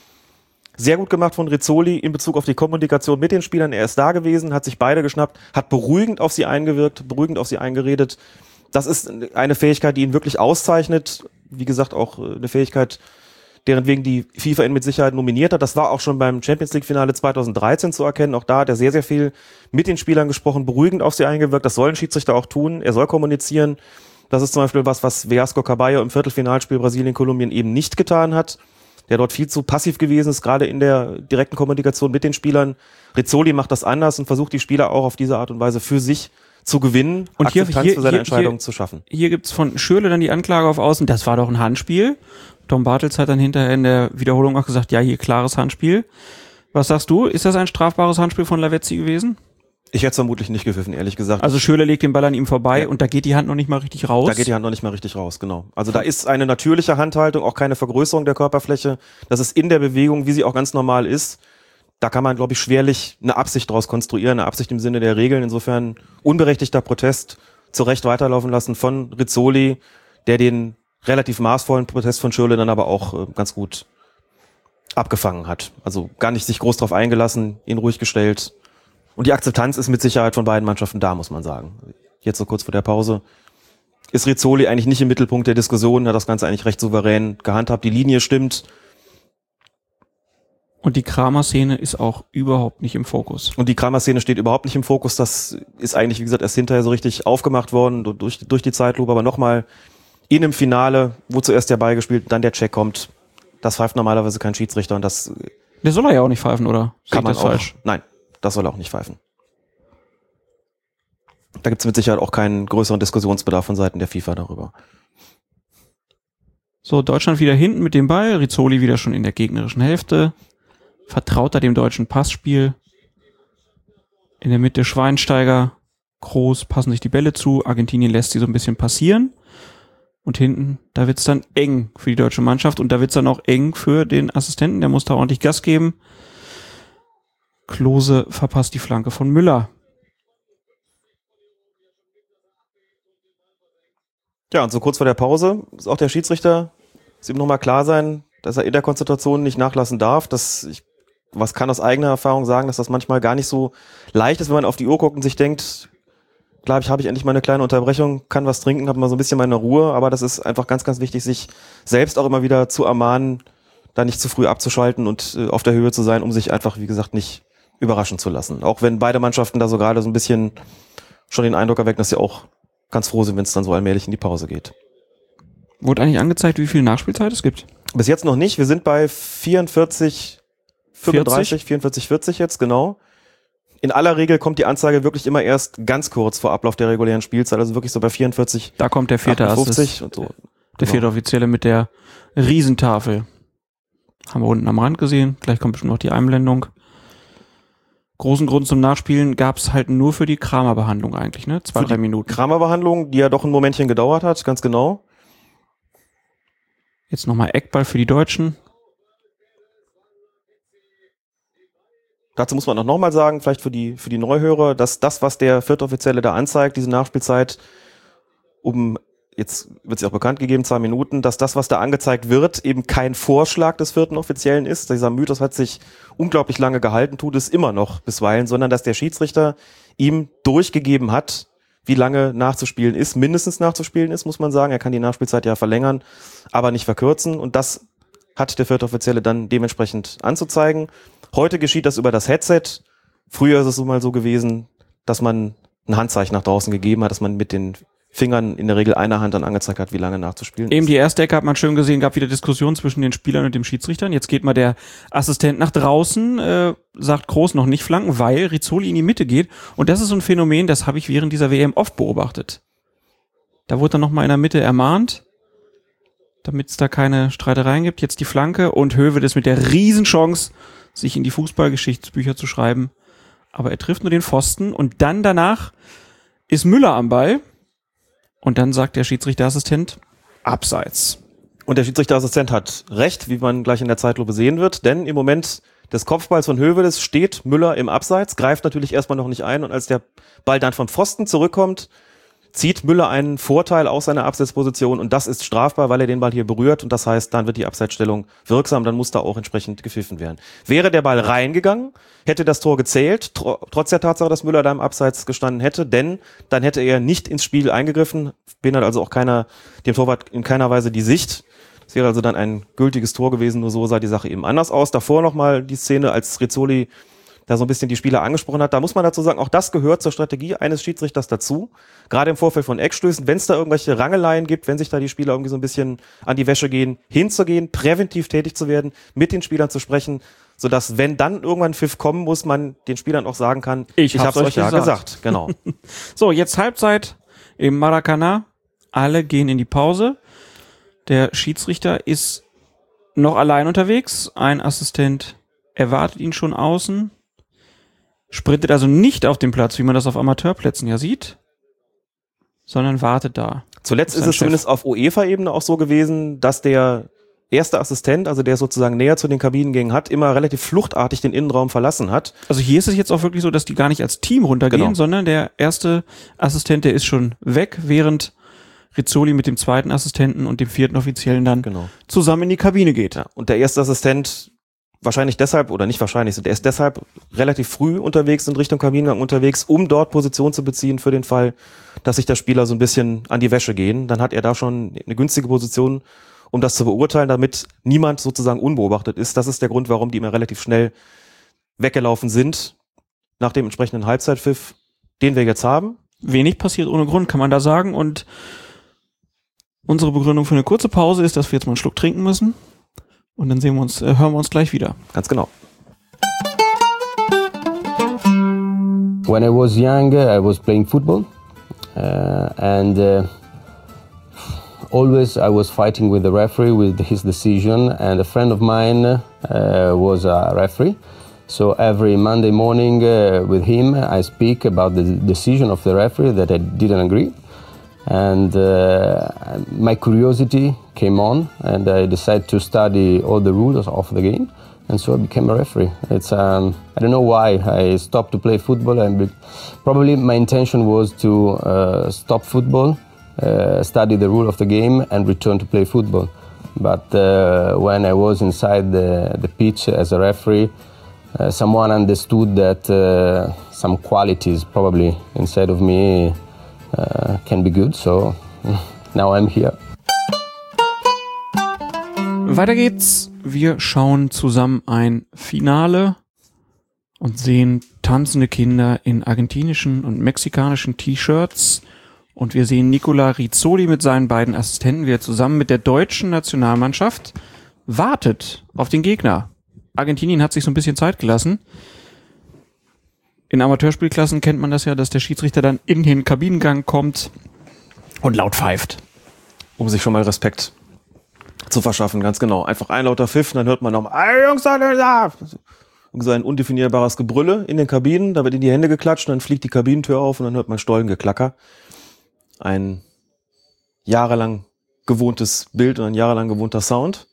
sehr gut gemacht von Rizzoli in Bezug auf die Kommunikation mit den Spielern. Er ist da gewesen, hat sich beide geschnappt, hat beruhigend auf sie eingewirkt, beruhigend auf sie eingeredet. Das ist eine Fähigkeit, die ihn wirklich auszeichnet. Wie gesagt, auch äh, eine Fähigkeit, deren wegen die FIFA ihn mit Sicherheit nominiert hat. Das war auch schon beim Champions League Finale 2013 zu erkennen. Auch da hat er sehr, sehr viel mit den Spielern gesprochen, beruhigend auf sie eingewirkt. Das soll ein Schiedsrichter auch tun. Er soll kommunizieren. Das ist zum Beispiel was, was Velasco Caballo im Viertelfinalspiel Brasilien-Kolumbien eben nicht getan hat. Der dort viel zu passiv gewesen ist, gerade in der direkten Kommunikation mit den Spielern. Rizzoli macht das anders und versucht die Spieler auch auf diese Art und Weise für sich zu gewinnen Und hier- Akzeptanz hier- für seine hier- Entscheidung hier- zu schaffen. Hier gibt's von Schürle dann die Anklage auf Außen, das war doch ein Handspiel. Tom Bartels hat dann hinterher in der Wiederholung auch gesagt, ja, hier klares Handspiel. Was sagst du? Ist das ein strafbares Handspiel von Lavezzi gewesen? Ich hätte es vermutlich nicht gepfiffen, ehrlich gesagt. Also Schürle legt den Ball an ihm vorbei Ja. und da geht die Hand noch nicht mal richtig raus. Da geht die Hand noch nicht mal richtig raus, genau. Also da ist eine natürliche Handhaltung, auch keine Vergrößerung der Körperfläche. Das ist in der Bewegung, wie sie auch ganz normal ist. Da kann man, glaube ich, schwerlich eine Absicht daraus konstruieren, eine Absicht im Sinne der Regeln. Insofern unberechtigter Protest zu Recht weiterlaufen lassen von Rizzoli, der den relativ maßvollen Protest von Schürle dann aber auch äh, ganz gut abgefangen hat. Also gar nicht sich groß drauf eingelassen, ihn ruhig gestellt. Und die Akzeptanz ist mit Sicherheit von beiden Mannschaften da, muss man sagen. Jetzt so kurz vor der Pause ist Rizzoli eigentlich nicht im Mittelpunkt der Diskussion, hat das Ganze eigentlich recht souverän gehandhabt. Die Linie stimmt Und die Kramer-Szene ist auch überhaupt nicht im Fokus. und die Kramer-Szene steht überhaupt nicht im Fokus. Das ist eigentlich, wie gesagt, erst hinterher so richtig aufgemacht worden du- durch, durch die Zeitlupe, aber nochmal in einem Finale, wo zuerst der Ball gespielt, dann der Check kommt. Das pfeift normalerweise kein Schiedsrichter und das Der soll er ja auch nicht pfeifen, oder? Kann man auch. falsch? Nein, das soll er auch nicht pfeifen. Da gibt es mit Sicherheit auch keinen größeren Diskussionsbedarf von Seiten der FIFA darüber. So, Deutschland wieder hinten mit dem Ball, Rizzoli wieder schon in der gegnerischen Hälfte. Vertraut er dem deutschen Passspiel. In der Mitte Schweinsteiger, Groß passen sich die Bälle zu. Argentinien lässt sie so ein bisschen passieren. Und hinten, da wird's dann eng für die deutsche Mannschaft und da wird's dann auch eng für den Assistenten. Der muss da ordentlich Gas geben. Klose verpasst die Flanke von Müller. Ja, und so kurz vor der Pause ist auch der Schiedsrichter, ist ihm nochmal klar sein, dass er in der Konzentration nicht nachlassen darf. Das, ich, was kann aus eigener Erfahrung sagen, dass das manchmal gar nicht so leicht ist, wenn man auf die Uhr guckt und sich denkt, klar, ich habe ich endlich mal eine kleine Unterbrechung, kann was trinken, habe mal so ein bisschen meine Ruhe, aber das ist einfach ganz, ganz wichtig, sich selbst auch immer wieder zu ermahnen, da nicht zu früh abzuschalten und äh, auf der Höhe zu sein, um sich einfach, wie gesagt, nicht überraschen zu lassen. Auch wenn beide Mannschaften da so gerade so ein bisschen schon den Eindruck erwecken, dass sie auch ganz froh sind, wenn es dann so allmählich in die Pause geht. Wurde eigentlich angezeigt, wie viel Nachspielzeit es gibt? Bis jetzt noch nicht. Wir sind bei 44, 35, 44, 40 jetzt, genau. In aller Regel kommt die Anzeige wirklich immer erst ganz kurz vor Ablauf der regulären Spielzeit, also wirklich so bei 44, Da kommt der vierte Assist. 58 und so. Der Genau. vierte Offizielle mit der Riesentafel. Haben wir unten am Rand gesehen. Gleich kommt bestimmt noch die Einblendung. Großen Grund zum Nachspielen gab's halt nur für die Kramerbehandlung eigentlich, ne? Zwei, Für drei Minuten. Kramerbehandlung, die ja doch ein Momentchen gedauert hat, ganz genau. Jetzt nochmal Eckball für die Deutschen. Dazu muss man auch nochmal sagen, vielleicht für die, für die Neuhörer, dass das, was der Viertoffizielle da anzeigt, diese Nachspielzeit, um, jetzt wird sie auch bekannt gegeben, zwei Minuten, dass das, was da angezeigt wird, eben kein Vorschlag des vierten Offiziellen ist. Dieser Mythos hat sich unglaublich lange gehalten, tut es immer noch bisweilen, sondern dass der Schiedsrichter ihm durchgegeben hat, wie lange nachzuspielen ist, mindestens nachzuspielen ist, muss man sagen. Er kann die Nachspielzeit ja verlängern, aber nicht verkürzen. Und das hat der vierte Offizielle dann dementsprechend anzuzeigen. Heute geschieht das über das Headset. Früher ist es so mal so gewesen, dass man ein Handzeichen nach draußen gegeben hat, dass man mit den Fingern in der Regel einer Hand dann angezeigt hat, wie lange nachzuspielen Eben ist. die erste Ecke hat man schön gesehen, gab wieder Diskussion zwischen den Spielern und dem Schiedsrichtern. Jetzt geht mal der Assistent nach draußen, äh, sagt Groß noch nicht flanken, weil Rizzoli in die Mitte geht. Und das ist so ein Phänomen, das habe ich während dieser WM oft beobachtet. Da wurde dann nochmal in der Mitte ermahnt, damit es da keine Streitereien gibt. Jetzt die Flanke und Höwe das mit der Riesenchance, sich in die Fußballgeschichtsbücher zu schreiben. Aber er trifft nur den Pfosten und dann danach ist Müller am Ball. Und dann sagt der Schiedsrichterassistent, abseits. Und der Schiedsrichterassistent hat recht, wie man gleich in der Zeitlupe sehen wird, denn im Moment des Kopfballs von Hövedes steht Müller im Abseits, greift natürlich erstmal noch nicht ein und als der Ball dann vom Pfosten zurückkommt, zieht Müller einen Vorteil aus seiner Abseitsposition und das ist strafbar, weil er den Ball hier berührt und das heißt, dann wird die Abseitsstellung wirksam, dann muss da auch entsprechend gepfiffen werden. Wäre der Ball reingegangen, hätte das Tor gezählt, tro trotz der Tatsache, dass Müller da im Abseits gestanden hätte, denn dann hätte er nicht ins Spiel eingegriffen, behindert also auch keiner, dem Torwart in keiner Weise die Sicht. Das wäre also dann ein gültiges Tor gewesen, nur so sah die Sache eben anders aus. Davor nochmal die Szene, als Rizzoli da so ein bisschen die Spieler angesprochen hat. Da muss man dazu sagen, auch das gehört zur Strategie eines Schiedsrichters dazu. Gerade im Vorfeld von Eckstößen, wenn es da irgendwelche Rangeleien gibt, wenn sich da die Spieler irgendwie so ein bisschen an die Wäsche gehen, hinzugehen, präventiv tätig zu werden, mit den Spielern zu sprechen, sodass, wenn dann irgendwann Pfiff kommen muss, man den Spielern auch sagen kann, Ich hab's hab's euch euch ja gesagt. gesagt. Genau. So, jetzt Halbzeit im Maracanã. Alle gehen in die Pause. Der Schiedsrichter ist noch allein unterwegs. Ein Assistent erwartet ihn schon außen. Sprintet also nicht auf dem Platz, wie man das auf Amateurplätzen ja sieht, sondern wartet da. Zuletzt Ist es Chef. zumindest auf UEFA-Ebene auch so gewesen, dass der erste Assistent, also der sozusagen näher zu den Kabinengängen hat, immer relativ fluchtartig den Innenraum verlassen hat. Also hier ist es jetzt auch wirklich so, dass die gar nicht als Team runtergehen, Genau. sondern der erste Assistent, der ist schon weg, während Rizzoli mit dem zweiten Assistenten und dem vierten Offiziellen dann Genau. zusammen in die Kabine geht. Ja, und der erste Assistent wahrscheinlich deshalb, oder nicht wahrscheinlich, der ist deshalb relativ früh unterwegs in Richtung Kabinengang unterwegs, um dort Position zu beziehen für den Fall, dass sich der Spieler so ein bisschen an die Wäsche gehen. Dann hat er da schon eine günstige Position, um das zu beurteilen, damit niemand sozusagen unbeobachtet ist. Das ist der Grund, warum die immer relativ schnell weggelaufen sind nach dem entsprechenden Halbzeitpfiff, den wir jetzt haben. wenig passiert ohne Grund, kann man da sagen. Und unsere Begründung für eine kurze Pause ist, dass wir jetzt mal einen Schluck trinken müssen. Und dann sehen wir uns, äh, hören wir uns gleich wieder. Ganz genau. When I was young, I was playing football, uh, and uh, always I was fighting with the referee with his decision. And a friend of mine uh, was a referee, so every Monday morning uh, with him, I speak about the decision of the referee that I didn't agree. And uh, my curiosity came on, and I decided to study all the rules of the game and so I became a referee. It's um, I don't know why I stopped to play football, and probably my intention was to uh, stop football, uh, study the rule of the game, and return to play football. But uh, when I was inside the, the pitch as a referee, uh, someone understood that uh, some qualities probably inside of me uh, can be good. So now I'm here. Weiter geht's. Wir schauen zusammen ein Finale und sehen tanzende Kinder in argentinischen und mexikanischen T-Shirts. Und wir sehen Nicola Rizzoli mit seinen beiden Assistenten, wie er zusammen mit der deutschen Nationalmannschaft wartet auf den Gegner. Argentinien hat sich so ein bisschen Zeit gelassen. In Amateurspielklassen kennt man das ja, dass der Schiedsrichter dann in den Kabinengang kommt und laut pfeift. Um sich schon mal Respekt zu verschaffen, ganz genau. Einfach ein lauter Pfiff, dann hört man noch, ey Jungs. So ein undefinierbares Gebrülle in den Kabinen, da wird in die Hände geklatscht, dann fliegt die Kabinentür auf und dann hört man Stollengeklacker. Ein jahrelang gewohntes Bild und ein jahrelang gewohnter Sound.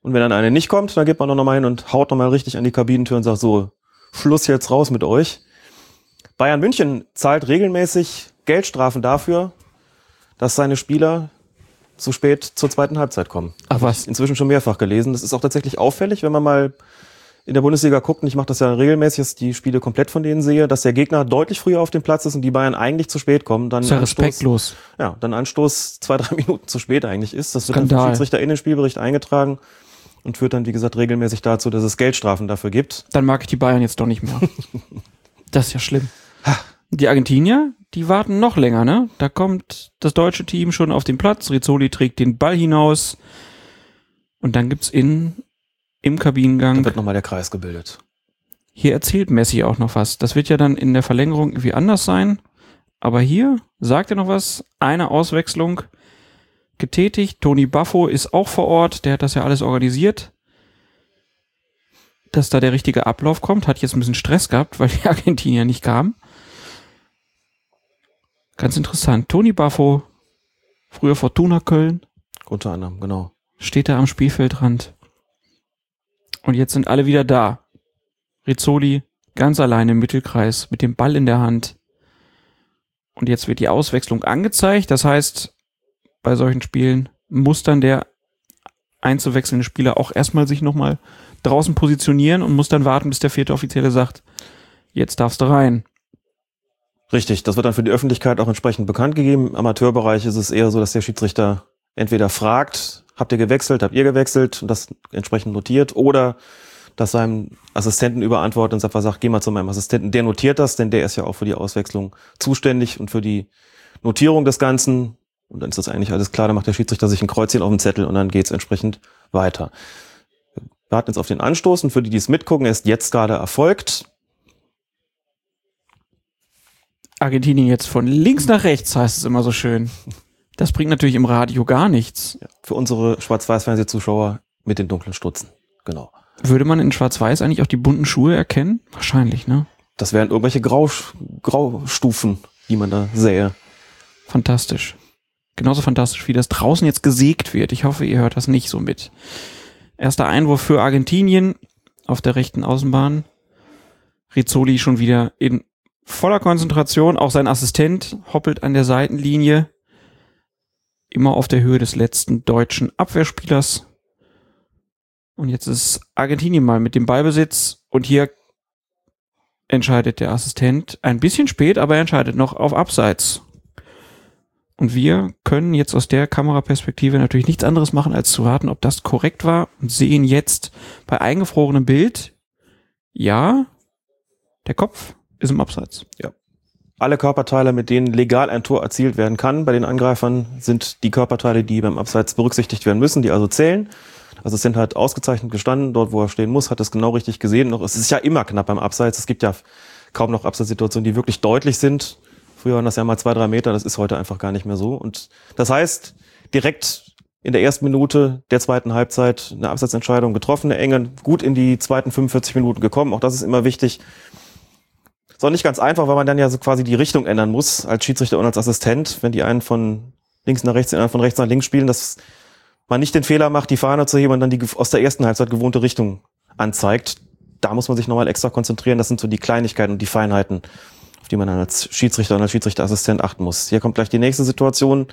Und wenn dann eine nicht kommt, dann geht man noch mal hin und haut noch mal richtig an die Kabinentür und sagt so, Schluss jetzt raus mit euch. Bayern München zahlt regelmäßig Geldstrafen dafür, dass seine Spieler zu spät zur zweiten Halbzeit kommen. Ach was. Inzwischen schon mehrfach gelesen. Das ist auch tatsächlich auffällig, wenn man mal in der Bundesliga guckt, und ich mache das ja regelmäßig, dass ich die Spiele komplett von denen sehe, dass der Gegner deutlich früher auf dem Platz ist und die Bayern eigentlich zu spät kommen. Dann Ist ja Anstoß- respektlos. ja, dann Anstoß zwei, drei Minuten zu spät eigentlich ist. Das wird dann Skandal. vom Schiedsrichter in den Spielbericht eingetragen und führt dann, wie gesagt, regelmäßig dazu, dass es Geldstrafen dafür gibt. Dann mag ich die Bayern jetzt doch nicht mehr. das ist ja schlimm. Die Argentinier, die warten noch länger, ne? Da kommt das deutsche Team schon auf den Platz, Rizzoli trägt den Ball hinaus und dann gibt's in, im Dann Kabinengang, wird nochmal der Kreis gebildet. hier erzählt Messi auch noch was. Das wird ja dann in der Verlängerung irgendwie anders sein, aber hier sagt er noch was, eine Auswechslung getätigt, Toni Baffo ist auch vor Ort, der hat das ja alles organisiert. Dass da der richtige Ablauf kommt, hat jetzt ein bisschen Stress gehabt, weil die Argentinier nicht kamen. Ganz interessant. Toni Baffo, früher Fortuna Köln, Unter anderem, genau. steht da am Spielfeldrand. Und jetzt sind alle wieder da. Rizzoli ganz alleine im Mittelkreis mit dem Ball in der Hand. Und jetzt wird die Auswechslung angezeigt. Das heißt, bei solchen Spielen muss dann der einzuwechselnde Spieler auch erstmal sich nochmal draußen positionieren und muss dann warten, bis der vierte Offizielle sagt, jetzt darfst du rein. Richtig, das wird dann für die Öffentlichkeit auch entsprechend bekannt gegeben. Im Amateurbereich ist es eher so, dass der Schiedsrichter entweder fragt, habt ihr gewechselt, habt ihr gewechselt und das entsprechend notiert oder dass seinem Assistenten überantwortet und sagt, geh mal zu meinem Assistenten, der notiert das, denn der ist ja auch für die Auswechslung zuständig und für die Notierung des Ganzen. Und dann ist das eigentlich alles klar, dann macht der Schiedsrichter sich ein Kreuzchen auf den Zettel und dann geht's entsprechend weiter. Wir warten jetzt auf den Anstoß und für die, die es mitgucken, er ist jetzt gerade erfolgt. Argentinien jetzt von links nach rechts, heißt es immer so schön. Das bringt natürlich im Radio gar nichts. Ja, für unsere Schwarz-Weiß-Fernsehzuschauer mit den dunklen Stutzen. Genau. Würde man in Schwarz-Weiß eigentlich auch die bunten Schuhe erkennen? Wahrscheinlich, ne? Das wären irgendwelche Grau, Graustufen, die man da sähe. Fantastisch. Genauso fantastisch, wie das draußen jetzt gesägt wird. Ich hoffe, ihr hört das nicht so mit. Erster Einwurf für Argentinien auf der rechten Außenbahn. Rizzoli schon wieder in voller Konzentration. Auch sein Assistent hoppelt an der Seitenlinie. Immer auf der Höhe des letzten deutschen Abwehrspielers. Und jetzt ist Argentinien mal mit dem Ballbesitz. Und hier entscheidet der Assistent ein bisschen spät, aber er entscheidet noch auf Abseits. Und wir können jetzt aus der Kameraperspektive natürlich nichts anderes machen, als zu warten, ob das korrekt war und sehen jetzt bei eingefrorenem Bild, ja, der Kopf ist im Abseits. Alle Körperteile, mit denen legal ein Tor erzielt werden kann bei den Angreifern, sind die Körperteile, die beim Abseits berücksichtigt werden müssen, die also zählen. Also es sind halt ausgezeichnet gestanden, dort wo er stehen muss, hat es genau richtig gesehen. Noch, es ist ja immer knapp beim Abseits. Es gibt ja kaum noch Abseitssituationen, die wirklich deutlich sind. Früher waren das ja mal zwei, drei Meter, das ist heute einfach gar nicht mehr so. Und das heißt, direkt in der ersten Minute der zweiten Halbzeit eine Abseitsentscheidung getroffen, eine enge, gut in die zweiten 45 Minuten gekommen. Auch das ist immer wichtig. Ist auch nicht ganz einfach, weil man dann ja so quasi die Richtung ändern muss, als Schiedsrichter und als Assistent, wenn die einen von links nach rechts, den anderen von rechts nach links spielen, dass man nicht den Fehler macht, die Fahne zu heben und dann die aus der ersten Halbzeit gewohnte Richtung anzeigt. Da muss man sich nochmal extra konzentrieren. Das sind so die Kleinigkeiten und die Feinheiten, auf die man dann als Schiedsrichter und als Schiedsrichterassistent achten muss. Hier kommt gleich die nächste Situation.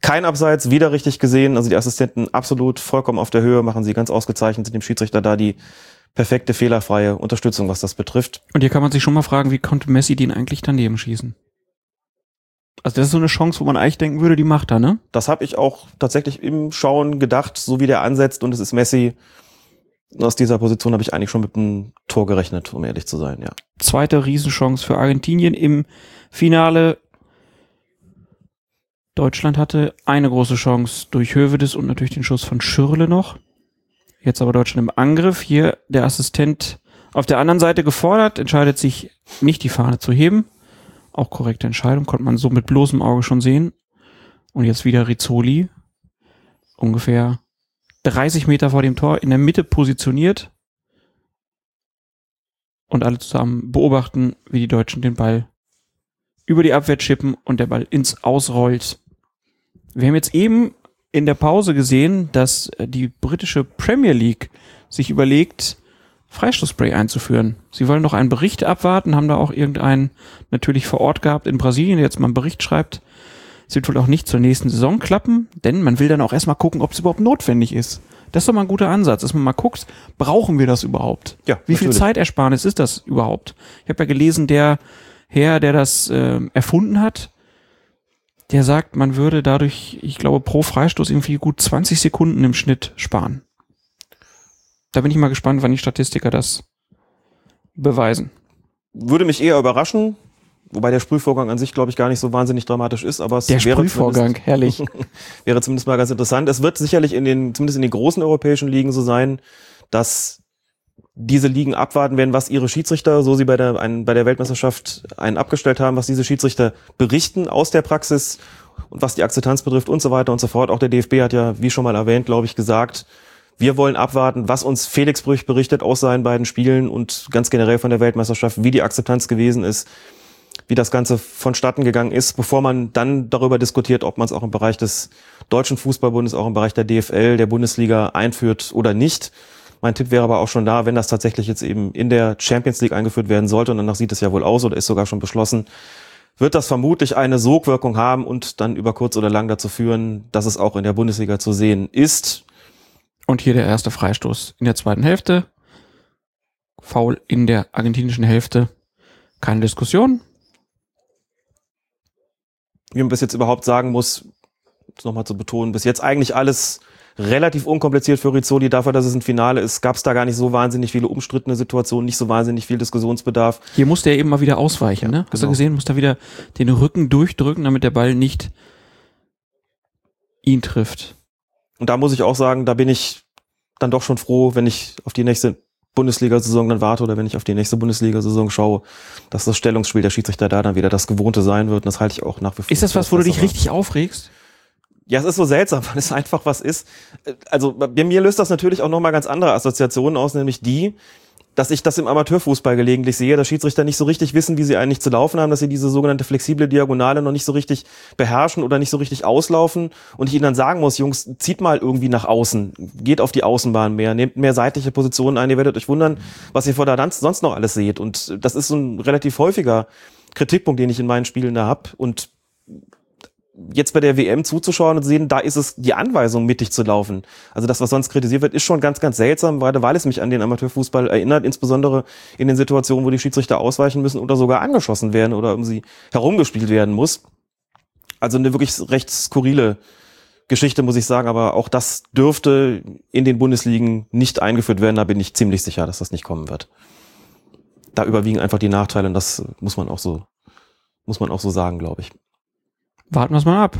Kein Abseits, wieder richtig gesehen. Also die Assistenten absolut vollkommen auf der Höhe, machen sie ganz ausgezeichnet, sind dem Schiedsrichter da die perfekte, fehlerfreie Unterstützung, was das betrifft. Und hier kann man sich schon mal fragen, wie konnte Messi den eigentlich daneben schießen? Also das ist so eine Chance, wo man eigentlich denken würde, die macht er, ne? Das habe ich auch tatsächlich im Schauen gedacht, so wie der ansetzt und es ist Messi. Aus dieser Position habe ich eigentlich schon mit einem Tor gerechnet, um ehrlich zu sein, ja. Zweite Riesenchance für Argentinien im Finale. Deutschland hatte eine große Chance durch Hövedes und natürlich den Schuss von Schürle noch. Jetzt aber Deutschland im Angriff. Hier der Assistent auf der anderen Seite gefordert, entscheidet sich nicht die Fahne zu heben. Auch korrekte Entscheidung, konnte man so mit bloßem Auge schon sehen. Und jetzt wieder Rizzoli. Ungefähr 30 Meter vor dem Tor in der Mitte positioniert und alle zusammen beobachten, wie die Deutschen den Ball über die Abwehr chippen und der Ball ins Ausrollt. Wir haben jetzt eben in der Pause gesehen, dass äh, die britische Premier League sich überlegt, Freistoßspray einzuführen. Sie wollen noch einen Bericht abwarten, haben da auch irgendeinen natürlich vor Ort gehabt in Brasilien, der jetzt mal einen Bericht schreibt. Es wird wohl auch nicht zur nächsten Saison klappen, denn man will dann auch erstmal gucken, ob es überhaupt notwendig ist. Das ist doch mal ein guter Ansatz, dass man mal guckt, brauchen wir das überhaupt? Ja, Wie viel. Zeitersparnis ist das überhaupt? Ich habe ja gelesen, der Herr, der das äh, erfunden hat, der sagt, man würde dadurch, ich glaube, pro Freistoß irgendwie gut 20 Sekunden im Schnitt sparen. Da bin ich mal gespannt, wann die Statistiker das beweisen. Würde mich eher überraschen, wobei der Sprühvorgang an sich, glaube ich, gar nicht so wahnsinnig dramatisch ist, aber es Der wäre Sprühvorgang, zumindest- herrlich. wäre zumindest mal ganz interessant. Es wird sicherlich in den, zumindest in den großen europäischen Ligen so sein, dass diese Ligen abwarten werden, was ihre Schiedsrichter, so sie bei der, ein, bei der Weltmeisterschaft einen abgestellt haben, was diese Schiedsrichter berichten aus der Praxis und was die Akzeptanz betrifft und so weiter und so fort. Auch der DFB hat ja, wie schon mal erwähnt, glaube ich, gesagt, wir wollen abwarten, was uns Felix Brüch berichtet aus seinen beiden Spielen und ganz generell von der Weltmeisterschaft, wie die Akzeptanz gewesen ist, wie das Ganze vonstatten gegangen ist, bevor man dann darüber diskutiert, ob man es auch im Bereich des Deutschen Fußballbundes, auch im Bereich der DFL, der Bundesliga einführt oder nicht. Mein Tipp wäre aber auch schon da, wenn das tatsächlich jetzt eben in der Champions League eingeführt werden sollte, und danach sieht es ja wohl aus oder ist sogar schon beschlossen, wird das vermutlich eine Sogwirkung haben und dann über kurz oder lang dazu führen, dass es auch in der Bundesliga zu sehen ist. Und hier der erste Freistoß in der zweiten Hälfte. Foul in der argentinischen Hälfte. Keine Diskussion. Wie man bis jetzt überhaupt sagen muss, nochmal zu betonen, bis jetzt eigentlich alles relativ unkompliziert für Rizzoli. Dafür, dass es ein Finale ist, gab es da gar nicht so wahnsinnig viele umstrittene Situationen, nicht so wahnsinnig viel Diskussionsbedarf. Hier musste er eben mal wieder ausweichen, ne? Hast du genau. gesehen? Muss da wieder den Rücken durchdrücken, damit der Ball nicht ihn trifft. Und da muss ich auch sagen, da bin ich dann doch schon froh, wenn ich auf die nächste Bundesliga-Saison dann warte oder wenn ich auf die nächste Bundesliga-Saison schaue, dass das Stellungsspiel der Schiedsrichter da dann wieder das Gewohnte sein wird. Und das halte ich auch nach wie vor. Ist das was, wo du dich richtig aufregst? Ja, es ist so seltsam, weil es einfach was ist. Also bei mir löst das natürlich auch nochmal ganz andere Assoziationen aus, nämlich die, dass ich das im Amateurfußball gelegentlich sehe, dass Schiedsrichter nicht so richtig wissen, wie sie eigentlich zu laufen haben, dass sie diese sogenannte flexible Diagonale noch nicht so richtig beherrschen oder nicht so richtig auslaufen. Und ich ihnen dann sagen muss, Jungs, zieht mal irgendwie nach außen, geht auf die Außenbahn mehr, nehmt mehr seitliche Positionen ein, ihr werdet euch wundern, was ihr vor der Danz sonst noch alles seht. Und das ist so ein relativ häufiger Kritikpunkt, den ich in meinen Spielen da hab. Und jetzt bei der WM zuzuschauen und sehen, da ist es die Anweisung, mittig zu laufen. Also das, was sonst kritisiert wird, ist schon ganz, ganz seltsam, gerade weil es mich an den Amateurfußball erinnert, insbesondere in den Situationen, wo die Schiedsrichter ausweichen müssen oder sogar angeschossen werden oder um sie herumgespielt werden muss. Also eine wirklich recht skurrile Geschichte, muss ich sagen, aber auch das dürfte in den Bundesligen nicht eingeführt werden. Da bin ich ziemlich sicher, dass das nicht kommen wird. Da überwiegen einfach die Nachteile und das muss man auch so, muss man auch so sagen, glaube ich. Warten wir es mal ab,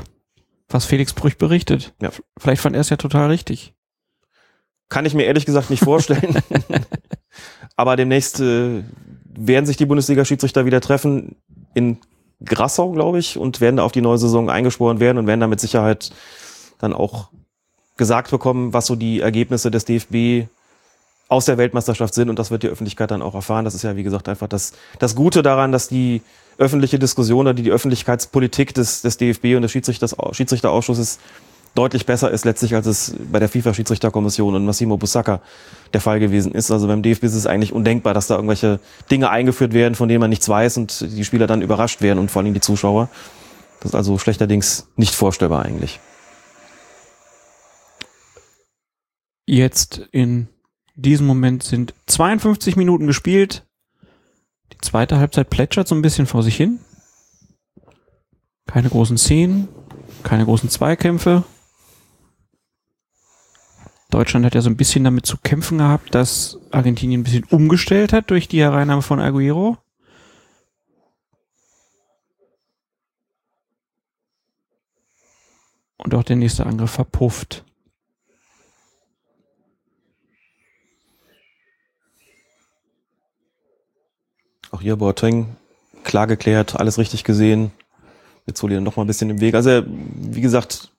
was Felix Brüch berichtet. Ja. Vielleicht fand er es ja total richtig. Kann ich mir ehrlich gesagt nicht vorstellen. Aber demnächst äh, werden sich die Bundesliga-Schiedsrichter wieder treffen in Grassau, glaube ich, und werden da auf die neue Saison eingeschworen werden und werden da mit Sicherheit dann auch gesagt bekommen, was so die Ergebnisse des DFB aus der Weltmeisterschaft sind. Und das wird die Öffentlichkeit dann auch erfahren. Das ist ja, wie gesagt, einfach das, das Gute daran, dass die öffentliche Diskussion oder die, die Öffentlichkeitspolitik des, des DFB und des Schiedsrichters, Schiedsrichterausschusses deutlich besser ist letztlich, als es bei der FIFA-Schiedsrichterkommission und Massimo Busacca der Fall gewesen ist. Also beim DFB ist es eigentlich undenkbar, dass da irgendwelche Dinge eingeführt werden, von denen man nichts weiß und die Spieler dann überrascht werden und vor allem die Zuschauer. Das ist also schlechterdings nicht vorstellbar eigentlich. Jetzt in diesem Moment sind 52 Minuten gespielt. Zweite Halbzeit plätschert so ein bisschen vor sich hin. Keine großen Szenen, keine großen Zweikämpfe. Deutschland hat ja so ein bisschen damit zu kämpfen gehabt, dass Argentinien ein bisschen umgestellt hat durch die Hereinnahme von Aguero. Und auch der nächste Angriff verpufft. Auch hier Boateng klar geklärt, alles richtig gesehen. Jetzt hol ich dann noch mal ein bisschen im Weg. Also wie gesagt,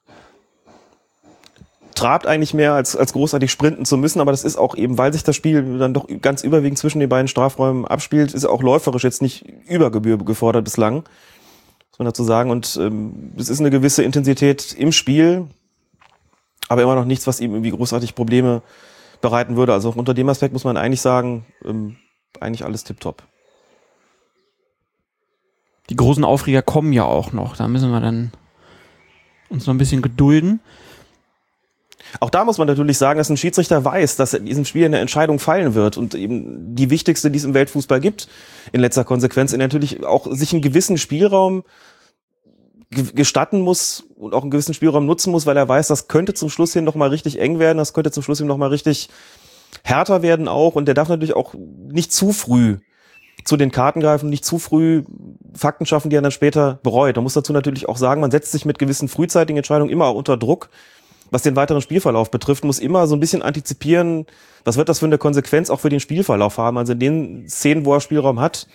trabt eigentlich mehr, als, als großartig sprinten zu müssen, aber das ist auch eben, weil sich das Spiel dann doch ganz überwiegend zwischen den beiden Strafräumen abspielt, ist auch läuferisch jetzt nicht über Gebühr gefordert bislang, muss man dazu sagen. Und ähm, es ist eine gewisse Intensität im Spiel, aber immer noch nichts, was ihm irgendwie großartig Probleme bereiten würde. Also auch unter dem Aspekt muss man eigentlich sagen, ähm, eigentlich alles tipptopp. Die großen Aufreger kommen ja auch noch. Da müssen wir dann uns noch ein bisschen gedulden. Auch da muss man natürlich sagen, dass ein Schiedsrichter weiß, dass in diesem Spiel eine Entscheidung fallen wird und eben die wichtigste, die es im Weltfußball gibt, in letzter Konsequenz, und natürlich auch sich einen gewissen Spielraum gestatten muss und auch einen gewissen Spielraum nutzen muss, weil er weiß, das könnte zum Schluss hin nochmal richtig eng werden, das könnte zum Schluss hin nochmal richtig härter werden auch und der darf natürlich auch nicht zu früh zu den Karten greifen, nicht zu früh Fakten schaffen, die er dann später bereut. Man muss dazu natürlich auch sagen, man setzt sich mit gewissen frühzeitigen Entscheidungen immer unter Druck was den weiteren Spielverlauf betrifft, muss immer so ein bisschen antizipieren, was wird das für eine Konsequenz auch für den Spielverlauf haben. Also in den Szenen, wo er Spielraum hat,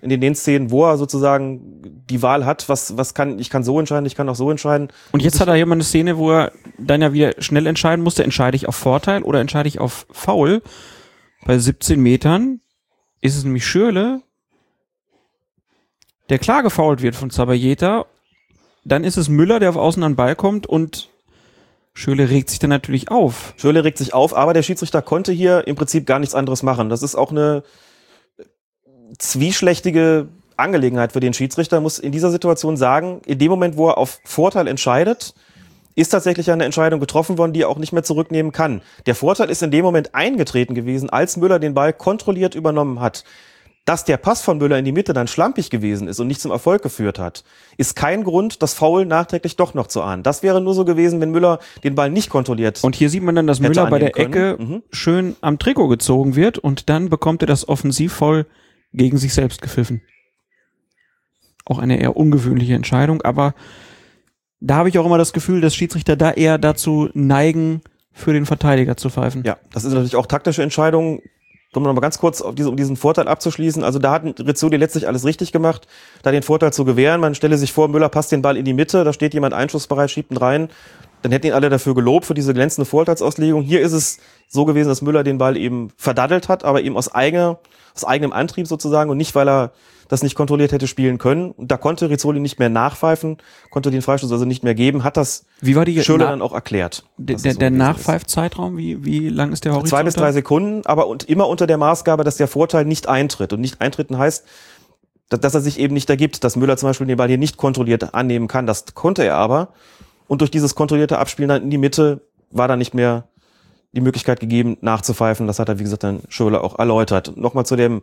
in den Szenen, wo er sozusagen die Wahl hat, was, was kann, ich kann so entscheiden, ich kann auch so entscheiden. Und jetzt hat er hier mal eine Szene, wo er dann ja wieder schnell entscheiden musste, entscheide ich auf Vorteil oder entscheide ich auf Foul. Bei 17 Metern ist es nämlich Schürle, der klar gefault wird von Zabayeta. Dann ist es Müller, der auf Außen an den Ball kommt und Schöle regt sich dann natürlich auf. Schöle regt sich auf, aber der Schiedsrichter konnte hier im Prinzip gar nichts anderes machen. Das ist auch eine zwieschlechtige Angelegenheit für den Schiedsrichter, muss in dieser Situation sagen, in dem Moment, wo er auf Vorteil entscheidet, ist tatsächlich eine Entscheidung getroffen worden, die er auch nicht mehr zurücknehmen kann. Der Vorteil ist in dem Moment eingetreten gewesen, als Müller den Ball kontrolliert übernommen hat. Dass der Pass von Müller in die Mitte dann schlampig gewesen ist und nicht zum Erfolg geführt hat, ist kein Grund, das Foul nachträglich doch noch zu ahnen. Das wäre nur so gewesen, wenn Müller den Ball nicht kontrolliert. Und hier sieht man dann, dass Müller bei der können. Ecke mhm. schön am Trikot gezogen wird und dann bekommt er das Offensivfoul gegen sich selbst gepfiffen. Auch eine eher ungewöhnliche Entscheidung, aber da habe ich auch immer das Gefühl, dass Schiedsrichter da eher dazu neigen, für den Verteidiger zu pfeifen. Ja, das ist natürlich auch taktische Entscheidung um noch mal ganz kurz auf diese, um diesen Vorteil abzuschließen. Also da hat Rizzoli letztlich alles richtig gemacht, da den Vorteil zu gewähren. Man stelle sich vor, Müller passt den Ball in die Mitte, da steht jemand einschussbereit, schiebt ihn rein. Dann hätten ihn alle dafür gelobt für diese glänzende Vorteilsauslegung. Hier ist es so gewesen, dass Müller den Ball eben verdaddelt hat, aber eben aus, eigener, aus eigenem Antrieb sozusagen und nicht, weil er das nicht kontrolliert hätte spielen können. Und da konnte Rizzoli nicht mehr nachpfeifen, konnte den Freistoß also nicht mehr geben, hat das wie war die Schöler dann auch erklärt. Der, der, so der Nachpfeifzeitraum, wie, wie lang ist der Horizont? Zwei bis drei Sekunden, aber und immer unter der Maßgabe, dass der Vorteil nicht eintritt. Und nicht eintreten heißt, dass er sich eben nicht ergibt, dass Müller zum Beispiel den Ball hier nicht kontrolliert annehmen kann. Das konnte er aber. Und durch dieses kontrollierte Abspielen dann in die Mitte war da nicht mehr die Möglichkeit gegeben, nachzupfeifen. Das hat er, wie gesagt, dann Schöler auch erläutert. Nochmal zu dem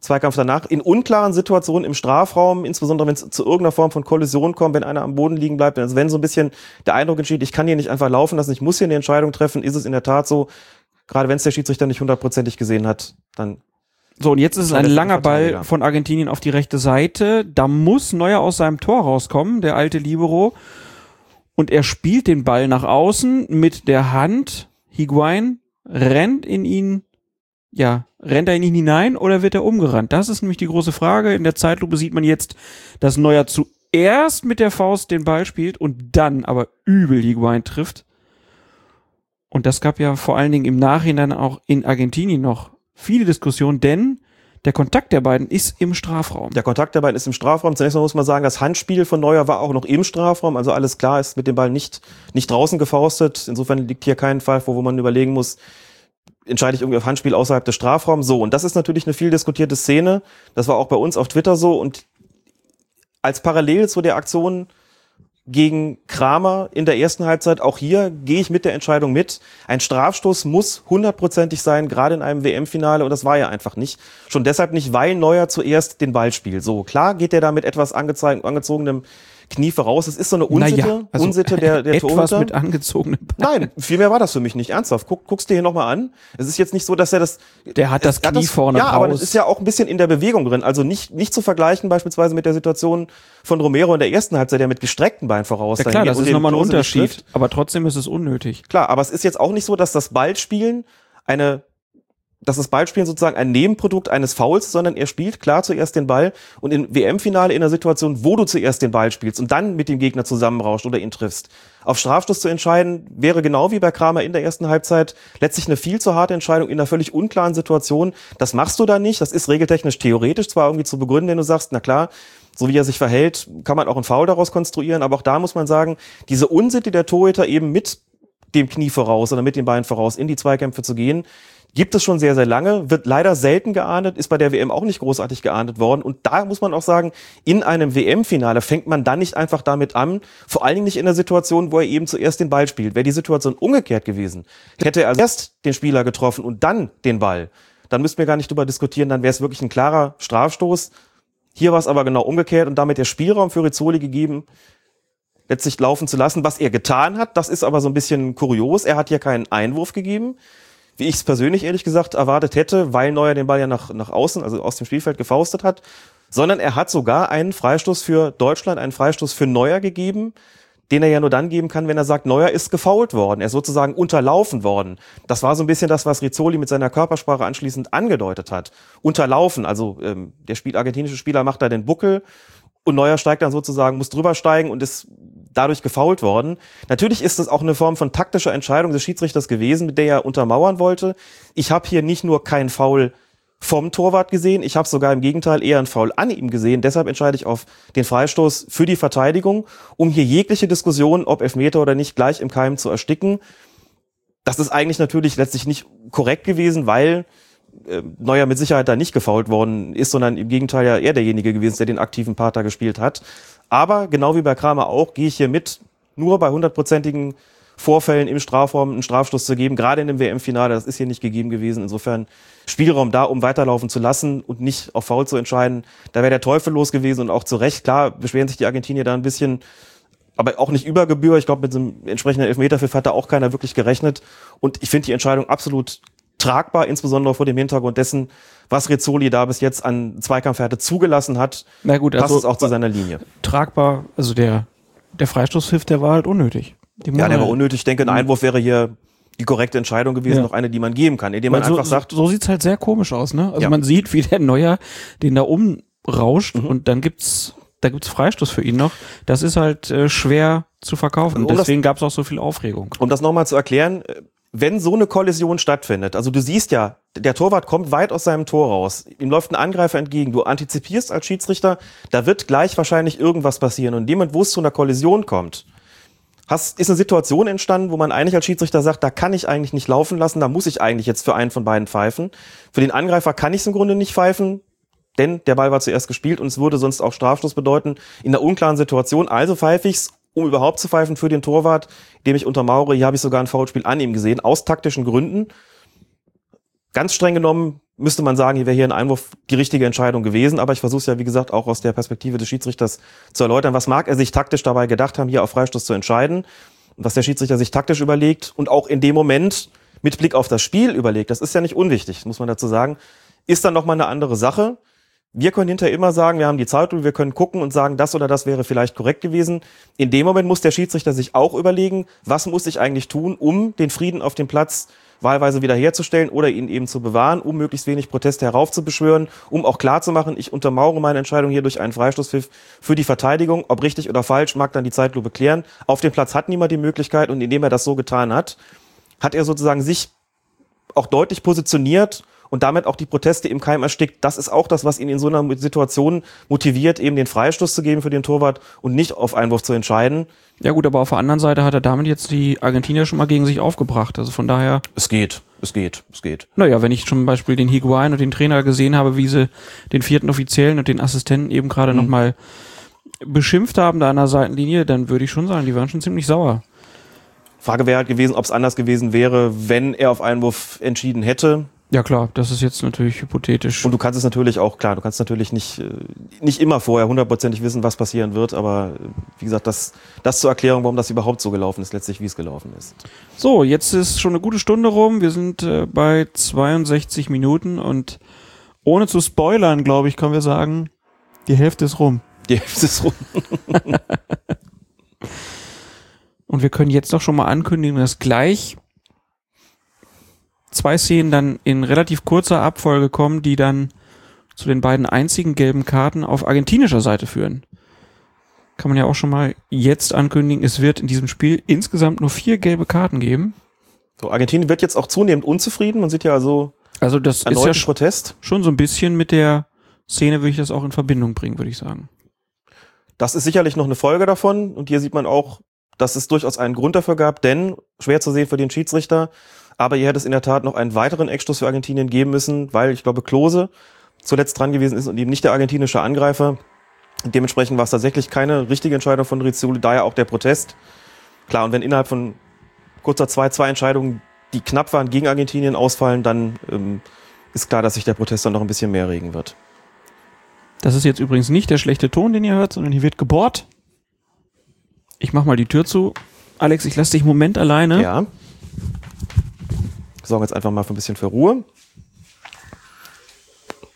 Zweikampf danach. In unklaren Situationen im Strafraum, insbesondere wenn es zu irgendeiner Form von Kollision kommt, wenn einer am Boden liegen bleibt, also wenn so ein bisschen der Eindruck entsteht, ich kann hier nicht einfach laufen lassen, ich muss hier eine Entscheidung treffen, ist es in der Tat so, gerade wenn es der Schiedsrichter nicht hundertprozentig gesehen hat, dann so, und jetzt ist es ein langer Ball von Argentinien auf die rechte Seite. Da muss Neuer aus seinem Tor rauskommen, der alte Libero. Und er spielt den Ball nach außen mit der Hand. Higuain rennt in ihn ja, rennt er in ihn hinein oder wird er umgerannt? Das ist nämlich die große Frage. In der Zeitlupe sieht man jetzt, dass Neuer zuerst mit der Faust den Ball spielt und dann aber übel Higuain trifft. Und das gab ja vor allen Dingen im Nachhinein auch in Argentinien noch viele Diskussionen, denn der Kontakt der beiden ist im Strafraum. Der Kontakt der beiden ist im Strafraum. Zunächst mal muss man sagen, das Handspiel von Neuer war auch noch im Strafraum. Also alles klar ist mit dem Ball nicht, nicht draußen gefaustet. Insofern liegt hier kein Fall vor, wo man überlegen muss, entscheide ich irgendwie auf Handspiel außerhalb des Strafraums. So, und das ist natürlich eine viel diskutierte Szene. Das war auch bei uns auf Twitter so. Und als Parallel zu der Aktion gegen Kramer in der ersten Halbzeit, auch hier gehe ich mit der Entscheidung mit. Ein Strafstoß muss hundertprozentig sein, gerade in einem WM-Finale, und das war ja einfach nicht. Schon deshalb nicht, weil Neuer zuerst den Ball spielt. So, klar geht er da mit etwas angezogenem Knie voraus. Es ist so eine Unsitte, naja, also Unsitte der, der etwas Torhüter. mit angezogenen Beinen. Nein, viel mehr war das für mich nicht. Ernsthaft. Guck, guckst dir hier nochmal an. Es ist jetzt nicht so, dass er das... Der hat das Knie das, vorne Ja, raus. aber das ist ja auch ein bisschen in der Bewegung drin. Also nicht, nicht zu vergleichen beispielsweise mit der Situation von Romero in der ersten Halbzeit, der mit gestreckten Beinen voraus Ja klar, das ist nochmal ein Unterschied. Aber trotzdem ist es unnötig. Klar, aber es ist jetzt auch nicht so, dass das Ballspielen eine dass das Ballspielen sozusagen ein Nebenprodukt eines Fouls, sondern er spielt klar zuerst den Ball und im WM-Finale in einer Situation, wo du zuerst den Ball spielst und dann mit dem Gegner zusammenrauscht oder ihn triffst. Auf Strafstoß zu entscheiden, wäre genau wie bei Kramer in der ersten Halbzeit letztlich eine viel zu harte Entscheidung in einer völlig unklaren Situation. Das machst du da nicht. Das ist regeltechnisch theoretisch zwar irgendwie zu begründen, wenn du sagst, na klar, so wie er sich verhält, kann man auch einen Foul daraus konstruieren, aber auch da muss man sagen, diese Unsitte der Torhüter eben mit dem Knie voraus oder mit den Beinen voraus in die Zweikämpfe zu gehen, Gibt es schon sehr, sehr lange, wird leider selten geahndet, ist bei der WM auch nicht großartig geahndet worden. Und da muss man auch sagen, in einem WM-Finale fängt man dann nicht einfach damit an, vor allen Dingen nicht in der Situation, wo er eben zuerst den Ball spielt. Wäre die Situation umgekehrt gewesen, hätte er erst den Spieler getroffen und dann den Ball, dann müssten wir gar nicht drüber diskutieren, dann wäre es wirklich ein klarer Strafstoß. Hier war es aber genau umgekehrt und damit der Spielraum für Rizzoli gegeben, letztlich laufen zu lassen, was er getan hat. Das ist aber so ein bisschen kurios. Er hat hier keinen Einwurf gegeben wie ich es persönlich ehrlich gesagt erwartet hätte, weil Neuer den Ball ja nach, nach außen, also aus dem Spielfeld gefaustet hat, sondern er hat sogar einen Freistoß für Deutschland, einen Freistoß für Neuer gegeben, den er ja nur dann geben kann, wenn er sagt, Neuer ist gefault worden, er ist sozusagen unterlaufen worden. Das war so ein bisschen das, was Rizzoli mit seiner Körpersprache anschließend angedeutet hat. Unterlaufen, also ähm, der Spiel, argentinische Spieler macht da den Buckel und Neuer steigt dann sozusagen, muss drüber steigen und ist dadurch gefault worden. Natürlich ist das auch eine Form von taktischer Entscheidung des Schiedsrichters gewesen, mit der er untermauern wollte. Ich habe hier nicht nur kein Foul vom Torwart gesehen, ich habe sogar im Gegenteil eher ein Foul an ihm gesehen. Deshalb entscheide ich auf den Freistoß für die Verteidigung, um hier jegliche Diskussion, ob Elfmeter oder nicht, gleich im Keim zu ersticken. Das ist eigentlich natürlich letztlich nicht korrekt gewesen, weil Neuer mit Sicherheit da nicht gefault worden ist, sondern im Gegenteil ja er derjenige gewesen, der den aktiven Pater gespielt hat. Aber genau wie bei Kramer auch, gehe ich hier mit, nur bei hundertprozentigen Vorfällen im Strafraum einen Strafstoß zu geben, gerade in dem WM-Finale, das ist hier nicht gegeben gewesen. Insofern Spielraum da, um weiterlaufen zu lassen und nicht auf Foul zu entscheiden. Da wäre der Teufel los gewesen und auch zu Recht, klar, beschweren sich die Argentinier da ein bisschen, aber auch nicht über Gebühr. Ich glaube, mit so einem entsprechenden Elfmeterpfiff hat da auch keiner wirklich gerechnet. Und ich finde die Entscheidung absolut tragbar, insbesondere vor dem Hintergrund dessen, was Rizzoli da bis jetzt an Zweikampfhärte zugelassen hat, Na gut, passt also es auch zu seiner Linie. tragbar, also der, der Freistoßpfiff, der war halt unnötig. Die Ja, der war unnötig. Ich denke, ein Einwurf wäre hier die korrekte Entscheidung gewesen, Ja. noch eine, die man geben kann, indem man Weil so, einfach sagt, so sieht's halt sehr komisch aus, ne? Also Ja. man sieht, wie der Neuer den da umrauscht Mhm. und dann gibt's da gibt's Freistoß für ihn noch. Das ist halt äh, schwer zu verkaufen. Um das- Deswegen gab's auch so viel Aufregung. um das nochmal zu erklären, äh, wenn so eine Kollision stattfindet, also du siehst ja, der Torwart kommt weit aus seinem Tor raus, ihm läuft ein Angreifer entgegen, du antizipierst als Schiedsrichter, da wird gleich wahrscheinlich irgendwas passieren und Moment, wo es zu einer Kollision kommt, hast, ist eine Situation entstanden, wo man eigentlich als Schiedsrichter sagt, da kann ich eigentlich nicht laufen lassen, da muss ich eigentlich jetzt für einen von beiden pfeifen. Für den Angreifer kann ich es im Grunde nicht pfeifen, denn der Ball war zuerst gespielt und es würde sonst auch Strafstoß bedeuten in einer unklaren Situation. Also pfeife ich's, um überhaupt zu pfeifen für den Torwart, dem ich untermauere. Hier habe ich sogar ein Foulspiel an ihm gesehen, aus taktischen Gründen. Ganz streng genommen müsste man sagen, hier wäre hier ein Einwurf die richtige Entscheidung gewesen, aber ich versuche es ja, wie gesagt, auch aus der Perspektive des Schiedsrichters zu erläutern. Was mag er sich taktisch dabei gedacht haben, hier auf Freistoß zu entscheiden? Was der Schiedsrichter sich taktisch überlegt und auch in dem Moment mit Blick auf das Spiel überlegt, das ist ja nicht unwichtig, muss man dazu sagen, ist dann nochmal eine andere Sache. Wir können hinterher immer sagen, wir haben die Zeit und wir können gucken und sagen, das oder das wäre vielleicht korrekt gewesen. In dem Moment muss der Schiedsrichter sich auch überlegen, was muss ich eigentlich tun, um den Frieden auf dem Platz wahlweise wiederherzustellen oder ihn eben zu bewahren, um möglichst wenig Proteste heraufzubeschwören, um auch klarzumachen, ich untermauere meine Entscheidung hier durch einen Freistoßpfiff für die Verteidigung. Ob richtig oder falsch, mag dann die Zeitlupe klären. Auf dem Platz hat niemand die Möglichkeit und indem er das so getan hat, hat er sozusagen sich auch deutlich positioniert und damit auch die Proteste im Keim erstickt. Das ist auch das, was ihn in so einer Situation motiviert, eben den Freistoß zu geben für den Torwart und nicht auf Einwurf zu entscheiden. Ja gut, aber auf der anderen Seite hat er damit jetzt die Argentinier schon mal gegen sich aufgebracht. Also von daher, Es geht, es geht, es geht. naja, wenn ich zum Beispiel den Higuain und den Trainer gesehen habe, wie sie den vierten Offiziellen und den Assistenten eben gerade noch nochmal beschimpft haben da an der Seitenlinie, dann würde ich schon sagen, die waren schon ziemlich sauer. Frage wäre halt gewesen, ob es anders gewesen wäre, wenn er auf Einwurf entschieden hätte. Ja klar, das ist jetzt natürlich hypothetisch. Und du kannst es natürlich auch, klar, du kannst natürlich nicht, äh, nicht immer vorher hundertprozentig wissen, was passieren wird, aber äh, wie gesagt, das, das zur Erklärung, warum das überhaupt so gelaufen ist, letztlich wie es gelaufen ist. So, jetzt ist schon eine gute Stunde rum. Wir sind äh, bei 62 Minuten und ohne zu spoilern, glaube ich, können wir sagen, die Hälfte ist rum. Die Hälfte ist rum. Und wir können jetzt doch schon mal ankündigen, dass gleich zwei Szenen dann in relativ kurzer Abfolge kommen, die dann zu den beiden einzigen gelben Karten auf argentinischer Seite führen. Kann man ja auch schon mal jetzt ankündigen, es wird in diesem Spiel insgesamt nur vier gelbe Karten geben. So, Argentinien wird jetzt auch zunehmend unzufrieden. Man sieht ja also Also das ist ja Protest. schon so ein bisschen mit der Szene, würde ich das auch in Verbindung bringen, würde ich sagen. Das ist sicherlich noch eine Folge davon. Und hier sieht man auch, dass es durchaus einen Grund dafür gab, denn schwer zu sehen für den Schiedsrichter. Aber hier hätte es in der Tat noch einen weiteren Eckstoß für Argentinien geben müssen, weil ich glaube, Klose zuletzt dran gewesen ist und eben nicht der argentinische Angreifer. Dementsprechend war es tatsächlich keine richtige Entscheidung von Rizzoli, daher auch der Protest. Klar, und wenn innerhalb von kurzer 2-2-Entscheidungen, die knapp waren, gegen Argentinien ausfallen, dann ähm, ist klar, dass sich der Protest dann noch ein bisschen mehr regen wird. Das ist jetzt übrigens nicht der schlechte Ton, den ihr hört, sondern hier wird gebohrt. Ich mach mal die Tür zu. Alex, ich lasse dich einen Moment alleine. Ja. Sorgen jetzt einfach mal für ein bisschen für Ruhe.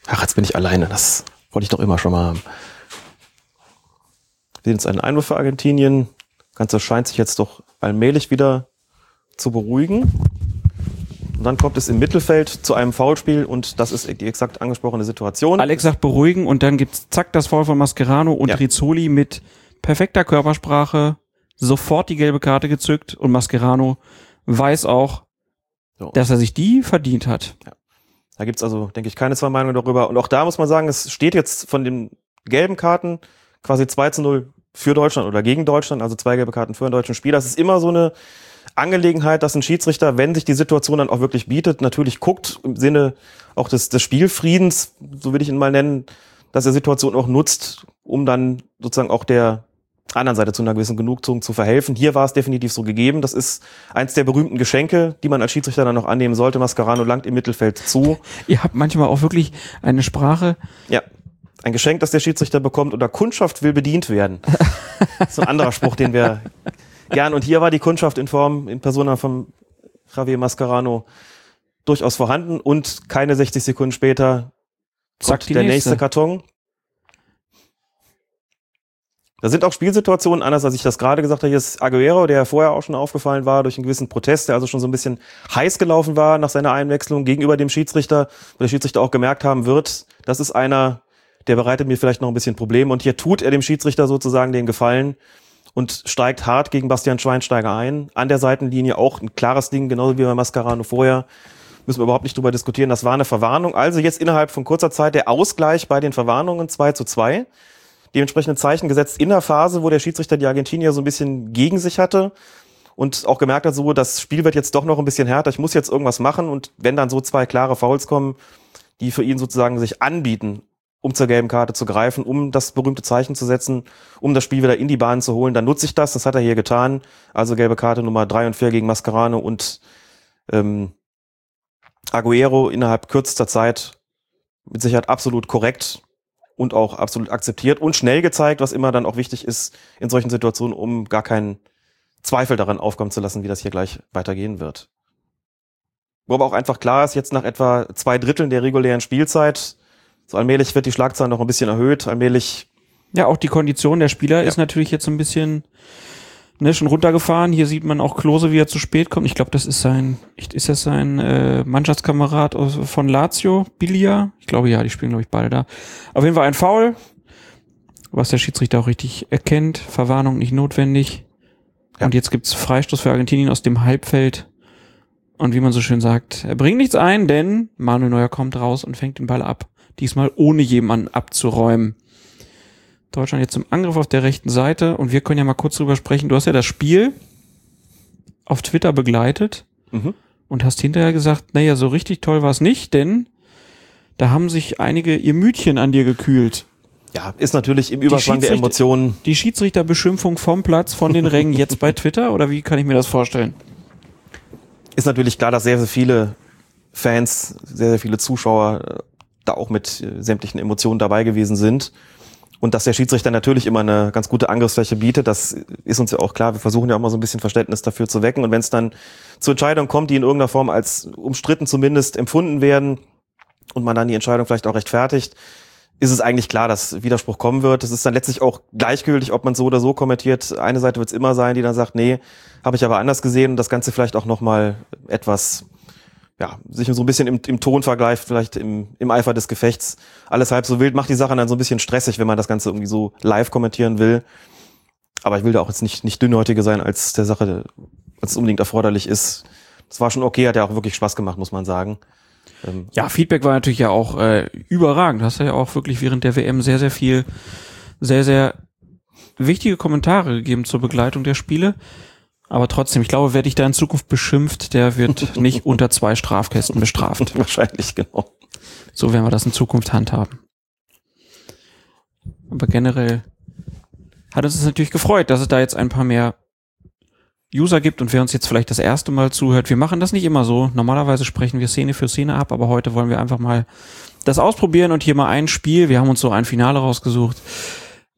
Ach, jetzt bin ich alleine. Das wollte ich doch immer schon mal haben. Wir sehen jetzt einen Einwurf für Argentinien. Das Ganze scheint sich jetzt doch allmählich wieder zu beruhigen. Und dann kommt es im Mittelfeld zu einem Foulspiel und das ist die exakt angesprochene Situation. Alex sagt beruhigen und dann gibt's zack das Foul von Mascherano und Ja. Rizzoli mit perfekter Körpersprache sofort die gelbe Karte gezückt und Mascherano weiß auch, So. dass er sich die verdient hat. Da gibt's also, denke ich, keine zwei Meinungen darüber. Und auch da muss man sagen, es steht jetzt von den gelben Karten quasi 2 zu 0 für Deutschland oder gegen Deutschland, also zwei gelbe Karten für einen deutschen Spieler. Das ist immer so eine Angelegenheit, dass ein Schiedsrichter, wenn sich die Situation dann auch wirklich bietet, natürlich guckt im Sinne auch des, des Spielfriedens, so will ich ihn mal nennen, dass er Situation auch nutzt, um dann sozusagen auch der anderen Seite zu einer gewissen Genugtuung zu verhelfen. Hier war es definitiv so gegeben. Das ist eins der berühmten Geschenke, die man als Schiedsrichter dann noch annehmen sollte. Mascherano langt im Mittelfeld zu. Ihr habt manchmal auch wirklich eine Sprache, Ja. Ein Geschenk, das der Schiedsrichter bekommt oder Kundschaft will bedient werden. Das ist ein anderer Spruch, den wir gern. Und hier war die Kundschaft in Form, in Persona von Javier Mascarano durchaus vorhanden und keine 60 Sekunden später kommt der nächste. nächste Karton. Da sind auch Spielsituationen, anders als ich das gerade gesagt habe. Hier ist Aguero, der vorher auch schon aufgefallen war durch einen gewissen Protest, der also schon so ein bisschen heiß gelaufen war nach seiner Einwechslung gegenüber dem Schiedsrichter, weil der Schiedsrichter auch gemerkt haben wird, das ist einer, der bereitet mir vielleicht noch ein bisschen Probleme. Und hier tut er dem Schiedsrichter sozusagen den Gefallen und steigt hart gegen Bastian Schweinsteiger ein. An der Seitenlinie auch ein klares Ding, genauso wie bei Mascarano vorher. Müssen wir überhaupt nicht drüber diskutieren. Das war eine Verwarnung. Also jetzt innerhalb von kurzer Zeit der Ausgleich bei den Verwarnungen 2 zu 2. Dementsprechend Zeichen gesetzt in der Phase, wo der Schiedsrichter die Argentinier so ein bisschen gegen sich hatte und auch gemerkt hat, so, das Spiel wird jetzt doch noch ein bisschen härter, ich muss jetzt irgendwas machen und wenn dann so zwei klare Fouls kommen, die für ihn sozusagen sich anbieten, um zur gelben Karte zu greifen, um das berühmte Zeichen zu setzen, um das Spiel wieder in die Bahn zu holen, dann nutze ich das, das hat er hier getan, also gelbe Karte Nummer drei und vier gegen Mascherano und ähm, Aguero innerhalb kürzester Zeit mit Sicherheit absolut korrekt und auch absolut akzeptiert und schnell gezeigt, was immer dann auch wichtig ist in solchen Situationen, um gar keinen Zweifel daran aufkommen zu lassen, wie das hier gleich weitergehen wird. Wo aber auch einfach klar ist, jetzt nach etwa zwei Dritteln der regulären Spielzeit, so allmählich wird die Schlagzahl noch ein bisschen erhöht, allmählich, Ja, auch die Kondition der Spieler ist natürlich jetzt ein bisschen ne, schon runtergefahren. Hier sieht man auch Klose, wie er zu spät kommt. Ich glaube, das ist sein, ist das sein äh, Mannschaftskamerad aus, von Lazio, Bilia? Ich glaube ja, die spielen glaube ich beide da. Auf jeden Fall ein Foul, was der Schiedsrichter auch richtig erkennt. Verwarnung nicht notwendig. Ja. Und jetzt gibt's Freistoß für Argentinien aus dem Halbfeld. Und wie man so schön sagt, er bringt nichts ein, denn Manuel Neuer kommt raus und fängt den Ball ab. Diesmal ohne jemanden abzuräumen. Deutschland jetzt zum Angriff auf der rechten Seite und wir können ja mal kurz drüber sprechen. Du hast ja das Spiel auf Twitter begleitet Mhm. und hast hinterher gesagt, naja, so richtig toll war es nicht, denn da haben sich einige ihr Mütchen an dir gekühlt. ja, ist natürlich im Überschwang der Emotionen. Die Schiedsrichterbeschimpfung vom Platz, von den Rängen jetzt bei Twitter oder wie kann ich mir das vorstellen? Ist natürlich klar, dass sehr, sehr viele Fans, sehr, sehr viele Zuschauer äh, da auch mit äh, sämtlichen Emotionen dabei gewesen sind. Und dass der Schiedsrichter natürlich immer eine ganz gute Angriffsfläche bietet, das ist uns ja auch klar. Wir versuchen ja auch mal so ein bisschen Verständnis dafür zu wecken. Und wenn es dann zur Entscheidung kommt, die in irgendeiner Form als umstritten zumindest empfunden werden und man dann die Entscheidung vielleicht auch rechtfertigt, ist es eigentlich klar, dass Widerspruch kommen wird. Es ist dann letztlich auch gleichgültig, ob man so oder so kommentiert. Eine Seite wird es immer sein, die dann sagt, nee, habe ich aber anders gesehen und das Ganze vielleicht auch nochmal etwas ja, sich so ein bisschen im, im Ton vergleicht, vielleicht im, im Eifer des Gefechts. Alles halb so wild, macht die Sache dann so ein bisschen stressig, wenn man das Ganze irgendwie so live kommentieren will. Aber ich will da auch jetzt nicht, nicht dünnhäutiger sein, als der Sache, als es unbedingt erforderlich ist. Es war schon okay, hat ja auch wirklich Spaß gemacht, muss man sagen. Ähm ja, Feedback war natürlich ja auch äh, überragend. Hast du ja auch wirklich während der WM sehr, sehr viel, sehr, sehr wichtige Kommentare gegeben zur Begleitung der Spiele. Aber trotzdem, ich glaube, wer dich da in Zukunft beschimpft, der wird nicht unter zwei Strafkästen bestraft. Wahrscheinlich, genau. So werden wir das in Zukunft handhaben. Aber generell hat uns natürlich gefreut, dass es da jetzt ein paar mehr User gibt und wer uns jetzt vielleicht das erste Mal zuhört, wir machen das nicht immer so. Normalerweise sprechen wir Szene für Szene ab, aber heute wollen wir einfach mal das ausprobieren und hier mal ein Spiel, wir haben uns so ein Finale rausgesucht,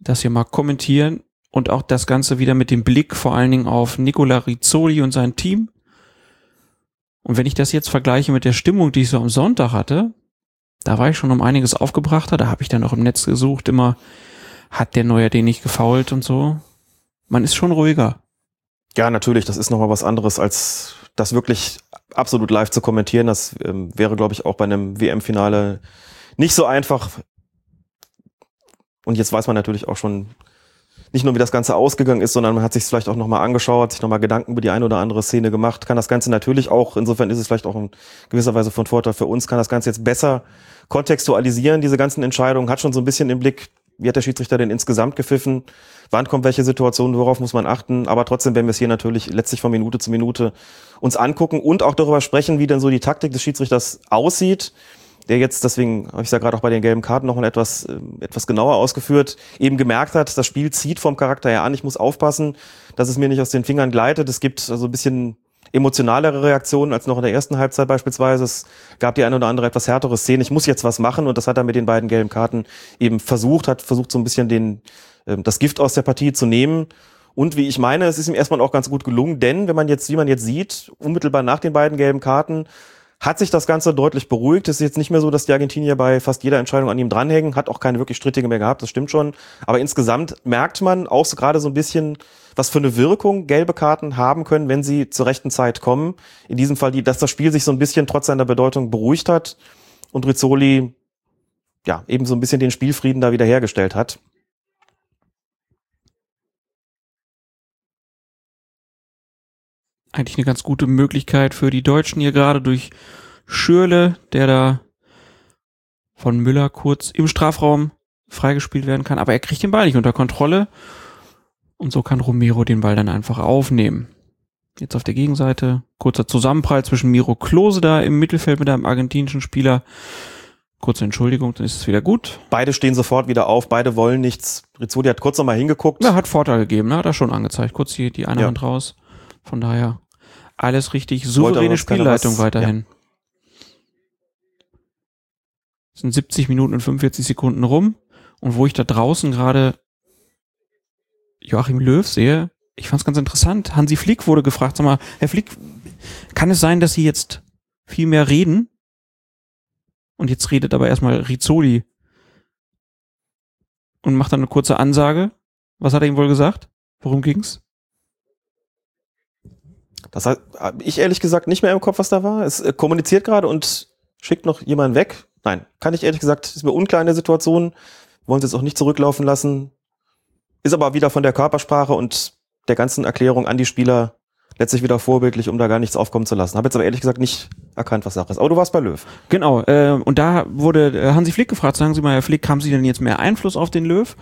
das hier mal kommentieren und auch das Ganze wieder mit dem Blick vor allen Dingen auf Nicola Rizzoli und sein Team. Und wenn ich das jetzt vergleiche mit der Stimmung, die ich so am Sonntag hatte, da war ich schon um einiges aufgebrachter, da habe ich dann auch im Netz gesucht, immer hat der Neuer den nicht gefault und so. Man ist schon ruhiger. Ja, natürlich, das ist nochmal was anderes, als das wirklich absolut live zu kommentieren. Das ähm, wäre, glaube ich, auch bei einem WM-Finale nicht so einfach. Und jetzt weiß man natürlich auch schon nicht nur, wie das Ganze ausgegangen ist, sondern man hat sich vielleicht auch nochmal angeschaut, sich nochmal Gedanken über die eine oder andere Szene gemacht, kann das Ganze natürlich auch, insofern ist es vielleicht auch in gewisser Weise von Vorteil für uns, kann das Ganze jetzt besser kontextualisieren, diese ganzen Entscheidungen, hat schon so ein bisschen im Blick, wie hat der Schiedsrichter denn insgesamt gepfiffen, wann kommt welche Situation, worauf muss man achten. Aber trotzdem werden wir es hier natürlich letztlich von Minute zu Minute uns angucken und auch darüber sprechen, wie denn so die Taktik des Schiedsrichters aussieht der jetzt, deswegen habe ich es ja gerade auch bei den gelben Karten nochmal etwas, äh, etwas genauer ausgeführt, eben gemerkt hat, das Spiel zieht vom Charakter her an, ich muss aufpassen, dass es mir nicht aus den Fingern gleitet. Es gibt also ein bisschen emotionalere Reaktionen als noch in der ersten Halbzeit beispielsweise. Es gab die eine oder andere etwas härtere Szene. Ich muss jetzt was machen und das hat er mit den beiden gelben Karten eben versucht, hat versucht so ein bisschen den, ähm, das Gift aus der Partie zu nehmen. Und wie ich meine, es ist ihm erstmal auch ganz gut gelungen, denn wenn man jetzt, wie man jetzt sieht, unmittelbar nach den beiden gelben Karten, hat sich das Ganze deutlich beruhigt. Es ist jetzt nicht mehr so, dass die Argentinier bei fast jeder Entscheidung an ihm dranhängen, hat auch keine wirklich strittige mehr gehabt, das stimmt schon. Aber insgesamt merkt man auch so gerade so ein bisschen, was für eine Wirkung gelbe Karten haben können, wenn sie zur rechten Zeit kommen. In diesem Fall, die, dass das Spiel sich so ein bisschen trotz seiner Bedeutung beruhigt hat und Rizzoli ja eben so ein bisschen den Spielfrieden da wiederhergestellt hat. Eigentlich eine ganz gute Möglichkeit für die Deutschen hier gerade durch Schürle, der da von Müller kurz im Strafraum freigespielt werden kann. Aber er kriegt den Ball nicht unter Kontrolle. Und so kann Romero den Ball dann einfach aufnehmen. Jetzt auf der Gegenseite kurzer Zusammenprall zwischen Miro Klose da im Mittelfeld mit einem argentinischen Spieler. Kurze Entschuldigung, dann ist es wieder gut. Beide stehen sofort wieder auf, beide wollen nichts. Rizzoli hat kurz nochmal hingeguckt. Ja, hat Vorteil gegeben, ne? hat er schon angezeigt. Kurz die, die eine ja. Hand raus. Von daher alles richtig. Souveräne Spielleitung weiterhin. Ja. Es sind 70 Minuten und 45 Sekunden rum. Und wo ich da draußen gerade Joachim Löw sehe, ich fand es ganz interessant. Hansi Flick wurde gefragt, sag mal, Herr Flick, kann es sein, dass Sie jetzt viel mehr reden? Und jetzt redet aber erstmal Rizzoli und macht dann eine kurze Ansage. Was hat er ihm wohl gesagt? Worum ging's? Das habe ich ehrlich gesagt nicht mehr im Kopf, was da war. Es äh, kommuniziert gerade und schickt noch jemanden weg. Nein, kann ich ehrlich gesagt, ist mir unklar in der Situation. Wollen sie es auch nicht zurücklaufen lassen. Ist aber wieder von der Körpersprache und der ganzen Erklärung an die Spieler letztlich wieder vorbildlich, um da gar nichts aufkommen zu lassen. Habe jetzt aber ehrlich gesagt nicht erkannt, was Sache ist. Aber du warst bei Löw. Genau. Äh, und da wurde äh, Hansi Flick gefragt, sagen Sie mal, Herr Flick, haben Sie denn jetzt mehr Einfluss auf den Löw?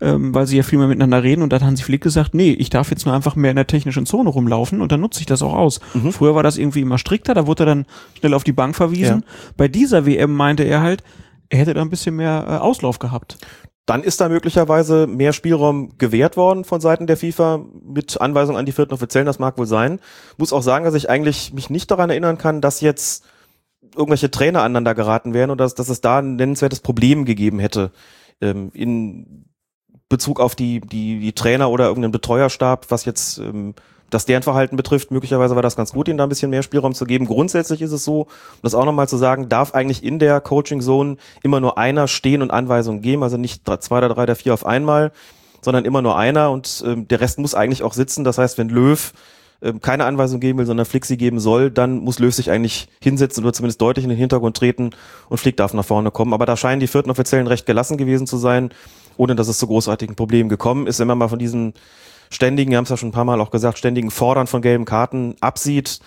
Ähm, weil Sie ja viel mehr miteinander reden. Und da hat Hansi Flick gesagt, nee, ich darf jetzt nur einfach mehr in der technischen Zone rumlaufen und dann nutze ich das auch aus. Mhm. Früher war das irgendwie immer strikter, da wurde er dann schnell auf die Bank verwiesen. Ja. Bei dieser WM meinte er halt, er hätte da ein bisschen mehr äh, Auslauf gehabt dann ist da möglicherweise mehr Spielraum gewährt worden von Seiten der FIFA mit Anweisung an die vierten Offiziellen, das mag wohl sein. Muss auch sagen, dass ich eigentlich mich nicht daran erinnern kann, dass jetzt irgendwelche Trainer aneinander geraten wären oder dass, dass es da ein nennenswertes Problem gegeben hätte ähm, in Bezug auf die, die, die Trainer oder irgendeinen Betreuerstab, was jetzt ähm, das deren Verhalten betrifft, möglicherweise war das ganz gut, ihnen da ein bisschen mehr Spielraum zu geben. Grundsätzlich ist es so, um das auch nochmal zu sagen, darf eigentlich in der Coaching Zone immer nur einer stehen und Anweisungen geben, also nicht zwei oder drei oder vier auf einmal, sondern immer nur einer und ähm, der Rest muss eigentlich auch sitzen. Das heißt, wenn Löw ähm, keine Anweisung geben will, sondern Flick sie geben soll, dann muss Löw sich eigentlich hinsetzen oder zumindest deutlich in den Hintergrund treten und Flick darf nach vorne kommen. Aber da scheinen die vierten Offiziellen recht gelassen gewesen zu sein, ohne dass es zu großartigen Problemen gekommen ist. Wenn man mal von diesen ständigen, wir haben es ja schon ein paar Mal auch gesagt, ständigen Fordern von gelben Karten absieht,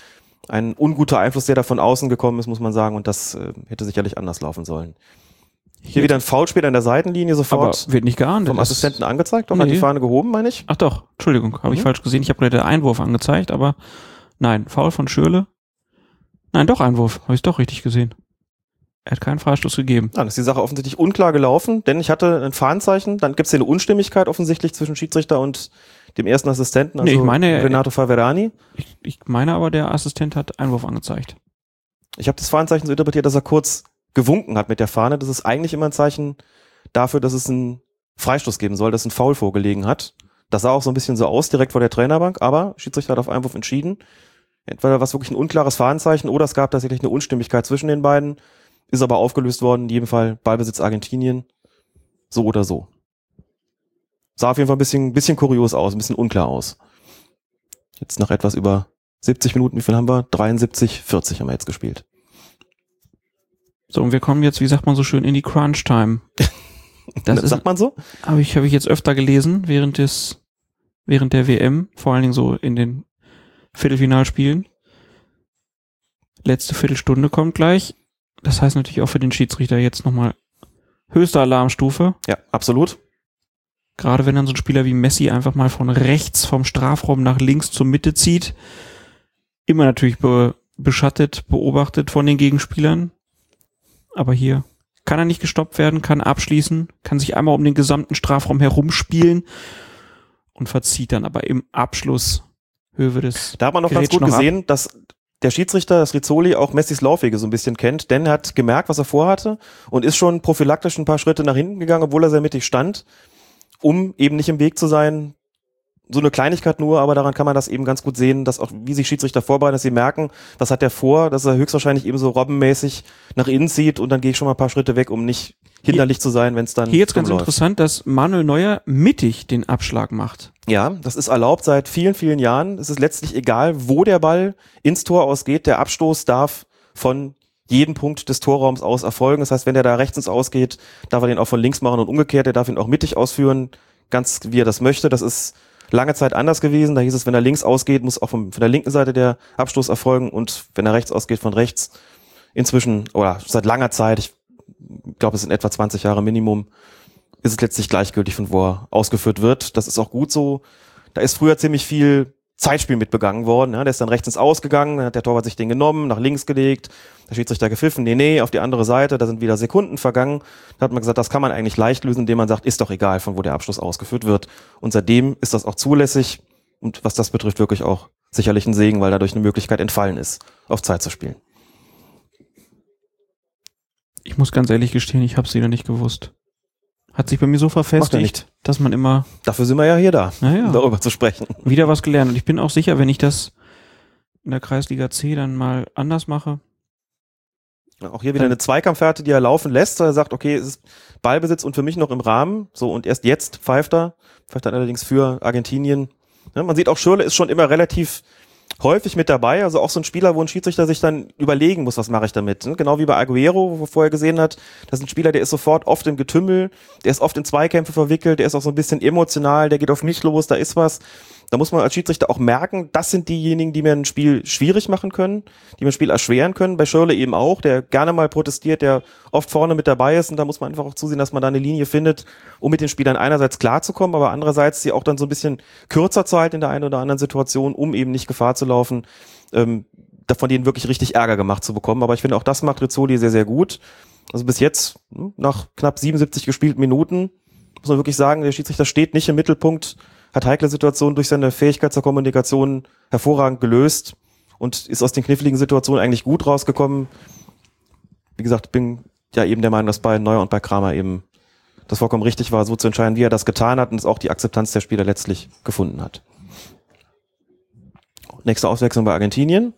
ein unguter Einfluss, der da von außen gekommen ist, muss man sagen, und das äh, hätte sicherlich anders laufen sollen. Hier wieder ein Foulspiel an der Seitenlinie sofort Aber wird nicht geahndet. vom Assistenten angezeigt, doch hat Nee. die Fahne gehoben, meine ich. Ach doch, Entschuldigung, habe ich Mhm. falsch gesehen. Ich habe gerade den Einwurf angezeigt, aber nein, Foul von Schürle. Nein, doch Einwurf, habe ich doch richtig gesehen. Er hat keinen Freistoß gegeben. Dann ist die Sache offensichtlich unklar gelaufen, denn ich hatte ein Fahnenzeichen, dann gibt es hier eine Unstimmigkeit offensichtlich zwischen Schiedsrichter und dem ersten Assistenten, also Nee, ich meine, Renato Faverani. Ich, ich meine aber, der Assistent hat Einwurf angezeigt. Ich habe das Fahnenzeichen so interpretiert, dass er kurz gewunken hat mit der Fahne. Das ist eigentlich immer ein Zeichen dafür, dass es einen Freistoß geben soll, dass ein Foul vorgelegen hat. Das sah auch so ein bisschen so aus, direkt vor der Trainerbank, aber Schiedsrichter hat auf Einwurf entschieden. Entweder war es wirklich ein unklares Fahnenzeichen oder es gab tatsächlich eine Unstimmigkeit zwischen den beiden, ist aber aufgelöst worden, in jedem Fall Ballbesitz Argentinien. So oder so. Sah auf jeden Fall ein bisschen, bisschen kurios aus, ein bisschen unklar aus. Jetzt nach etwas über 70 Minuten, wie viel haben wir? 73, 40 haben wir jetzt gespielt. So, und wir kommen jetzt, wie sagt man so schön, in die Crunch-Time. Das ist, sagt man so? habe ich, habe ich jetzt öfter gelesen während des, während der WM, vor allen Dingen so in den Viertelfinalspielen. Letzte Viertelstunde kommt gleich. Das heißt natürlich auch für den Schiedsrichter jetzt nochmal höchste Alarmstufe. Ja, absolut. Gerade wenn dann so ein Spieler wie Messi einfach mal von rechts vom Strafraum nach links zur Mitte zieht. Immer natürlich be beschattet, beobachtet von den Gegenspielern. Aber hier kann er nicht gestoppt werden, kann abschließen, kann sich einmal um den gesamten Strafraum herumspielen und verzieht dann aber im Abschluss Höhe des. Da hat man noch ganz gut noch ab. gesehen, dass der Schiedsrichter, das Rizzoli, auch Messis Laufwege so ein bisschen kennt, denn er hat gemerkt, was er vorhatte und ist schon prophylaktisch ein paar Schritte nach hinten gegangen, obwohl er sehr mittig stand, um eben nicht im Weg zu sein. So eine Kleinigkeit nur, aber daran kann man das eben ganz gut sehen, dass auch, wie sich Schiedsrichter vorbereiten, dass sie merken, was hat er vor, dass er höchstwahrscheinlich eben so robbenmäßig nach innen zieht und dann gehe ich schon mal ein paar Schritte weg, um nicht hinderlich zu sein, wenn es dann Hier jetzt ganz läuft. interessant, dass Manuel Neuer mittig den Abschlag macht. Ja, das ist erlaubt seit vielen, vielen Jahren. Es ist letztlich egal, wo der Ball ins Tor ausgeht. Der Abstoß darf von jedem Punkt des Torraums aus erfolgen. Das heißt, wenn der da rechts ins Ausgeht, darf er den auch von links machen und umgekehrt. Er darf ihn auch mittig ausführen, ganz wie er das möchte. Das ist lange Zeit anders gewesen. Da hieß es, wenn er links ausgeht, muss auch vom, von der linken Seite der Abstoß erfolgen und wenn er rechts ausgeht, von rechts. Inzwischen, oder seit langer Zeit, ich glaube, es sind etwa 20 Jahre Minimum, ist es letztlich gleichgültig, von wo er ausgeführt wird. Das ist auch gut so. Da ist früher ziemlich viel Zeitspiel mit begangen worden. Ja, der ist dann rechts ins Ausgegangen, dann hat der Torwart sich den genommen, nach links gelegt, der Schiedsrichter gepfiffen, nee, nee, auf die andere Seite, da sind wieder Sekunden vergangen. Da hat man gesagt, das kann man eigentlich leicht lösen, indem man sagt, ist doch egal, von wo der Abschluss ausgeführt wird. Und seitdem ist das auch zulässig und was das betrifft, wirklich auch sicherlich ein Segen, weil dadurch eine Möglichkeit entfallen ist, auf Zeit zu spielen. Ich muss ganz ehrlich gestehen, ich habe es wieder nicht gewusst. Hat sich bei mir so er verfestigt, dass man immer Dafür sind wir ja hier da, um darüber zu sprechen. wieder was gelernt. Und ich bin auch sicher, wenn ich das in der Kreisliga C dann mal anders mache. Auch hier wieder eine Zweikampfhärte, die er laufen lässt. Er sagt, okay, es ist Ballbesitz und für mich noch im Rahmen. So, und erst jetzt pfeift er. Pfeift dann allerdings für Argentinien. Ja, man sieht auch, Schürle ist schon immer relativ häufig mit dabei. Also auch so ein Spieler, wo ein Schiedsrichter sich dann überlegen muss, was mache ich damit. ne? Genau wie bei Aguero, wo wir vorher gesehen hat. Das ist ein Spieler, der ist sofort oft im Getümmel. Der ist oft in Zweikämpfe verwickelt. Der ist auch so ein bisschen emotional. Der geht auf mich los. Da ist was. Da muss man als Schiedsrichter auch merken, das sind diejenigen, die mir ein Spiel schwierig machen können, die mir ein Spiel erschweren können. Bei Schirle eben auch, der gerne mal protestiert, der oft vorne mit dabei ist. Und da muss man einfach auch zusehen, dass man da eine Linie findet, um mit den Spielern einerseits klarzukommen, aber andererseits sie auch dann so ein bisschen kürzer zu halten in der einen oder anderen Situation, um eben nicht Gefahr zu laufen, ähm, von denen wirklich richtig Ärger gemacht zu bekommen. Aber ich finde, auch das macht Rizzoli sehr, sehr gut. Also bis jetzt, hm, nach knapp 77 gespielten Minuten, muss man wirklich sagen, der Schiedsrichter steht nicht im Mittelpunkt, hat heikle Situationen durch seine Fähigkeit zur Kommunikation hervorragend gelöst und ist aus den kniffligen Situationen eigentlich gut rausgekommen. Wie gesagt, bin ja eben der Meinung, dass bei Neuer und bei Kramer eben das vollkommen richtig war, so zu entscheiden, wie er das getan hat und es auch die Akzeptanz der Spieler letztlich gefunden hat. Nächste Auswechslung bei Argentinien.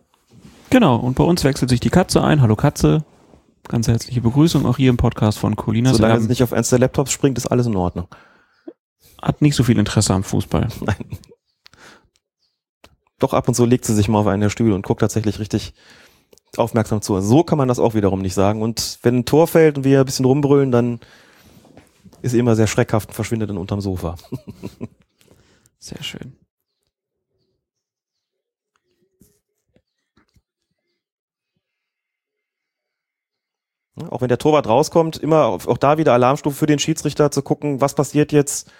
Genau, und bei uns wechselt sich die Katze ein. Hallo Katze. Ganz herzliche Begrüßung auch hier im Podcast von Colinas Solange es nicht auf eins der Laptops springt, ist alles in Ordnung. Hat nicht so viel Interesse am Fußball. doch ab und zu legt sie sich mal auf einen der Stühle und guckt tatsächlich richtig aufmerksam zu. So kann man das auch wiederum nicht sagen. Und wenn ein Tor fällt und wir ein bisschen rumbrüllen, dann ist sie immer sehr schreckhaft und verschwindet dann unterm Sofa. Sehr schön. Auch wenn der Torwart rauskommt, immer auch da wieder Alarmstufe für den Schiedsrichter zu gucken, was passiert jetzt.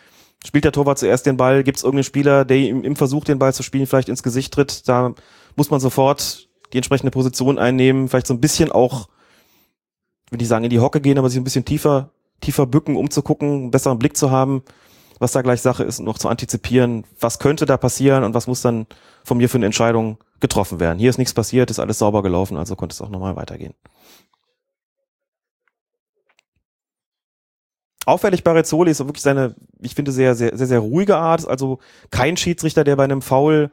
Spielt der Torwart zuerst den Ball? Gibt es irgendeinen Spieler, der ihm im Versuch, den Ball zu spielen, vielleicht ins Gesicht tritt? Da muss man sofort die entsprechende Position einnehmen, vielleicht so ein bisschen auch, will ich sagen, in die Hocke gehen, aber sich ein bisschen tiefer, tiefer bücken, um zu gucken, einen besseren Blick zu haben, was da gleich Sache ist und noch zu antizipieren, was könnte da passieren und was muss dann von mir für eine Entscheidung getroffen werden. Hier ist nichts passiert, ist alles sauber gelaufen, also konnte es auch nochmal weitergehen. Auffällig bei Rezzoli ist wirklich seine, ich finde, sehr, sehr, sehr, sehr ruhige Art. Also kein Schiedsrichter, der bei einem Foul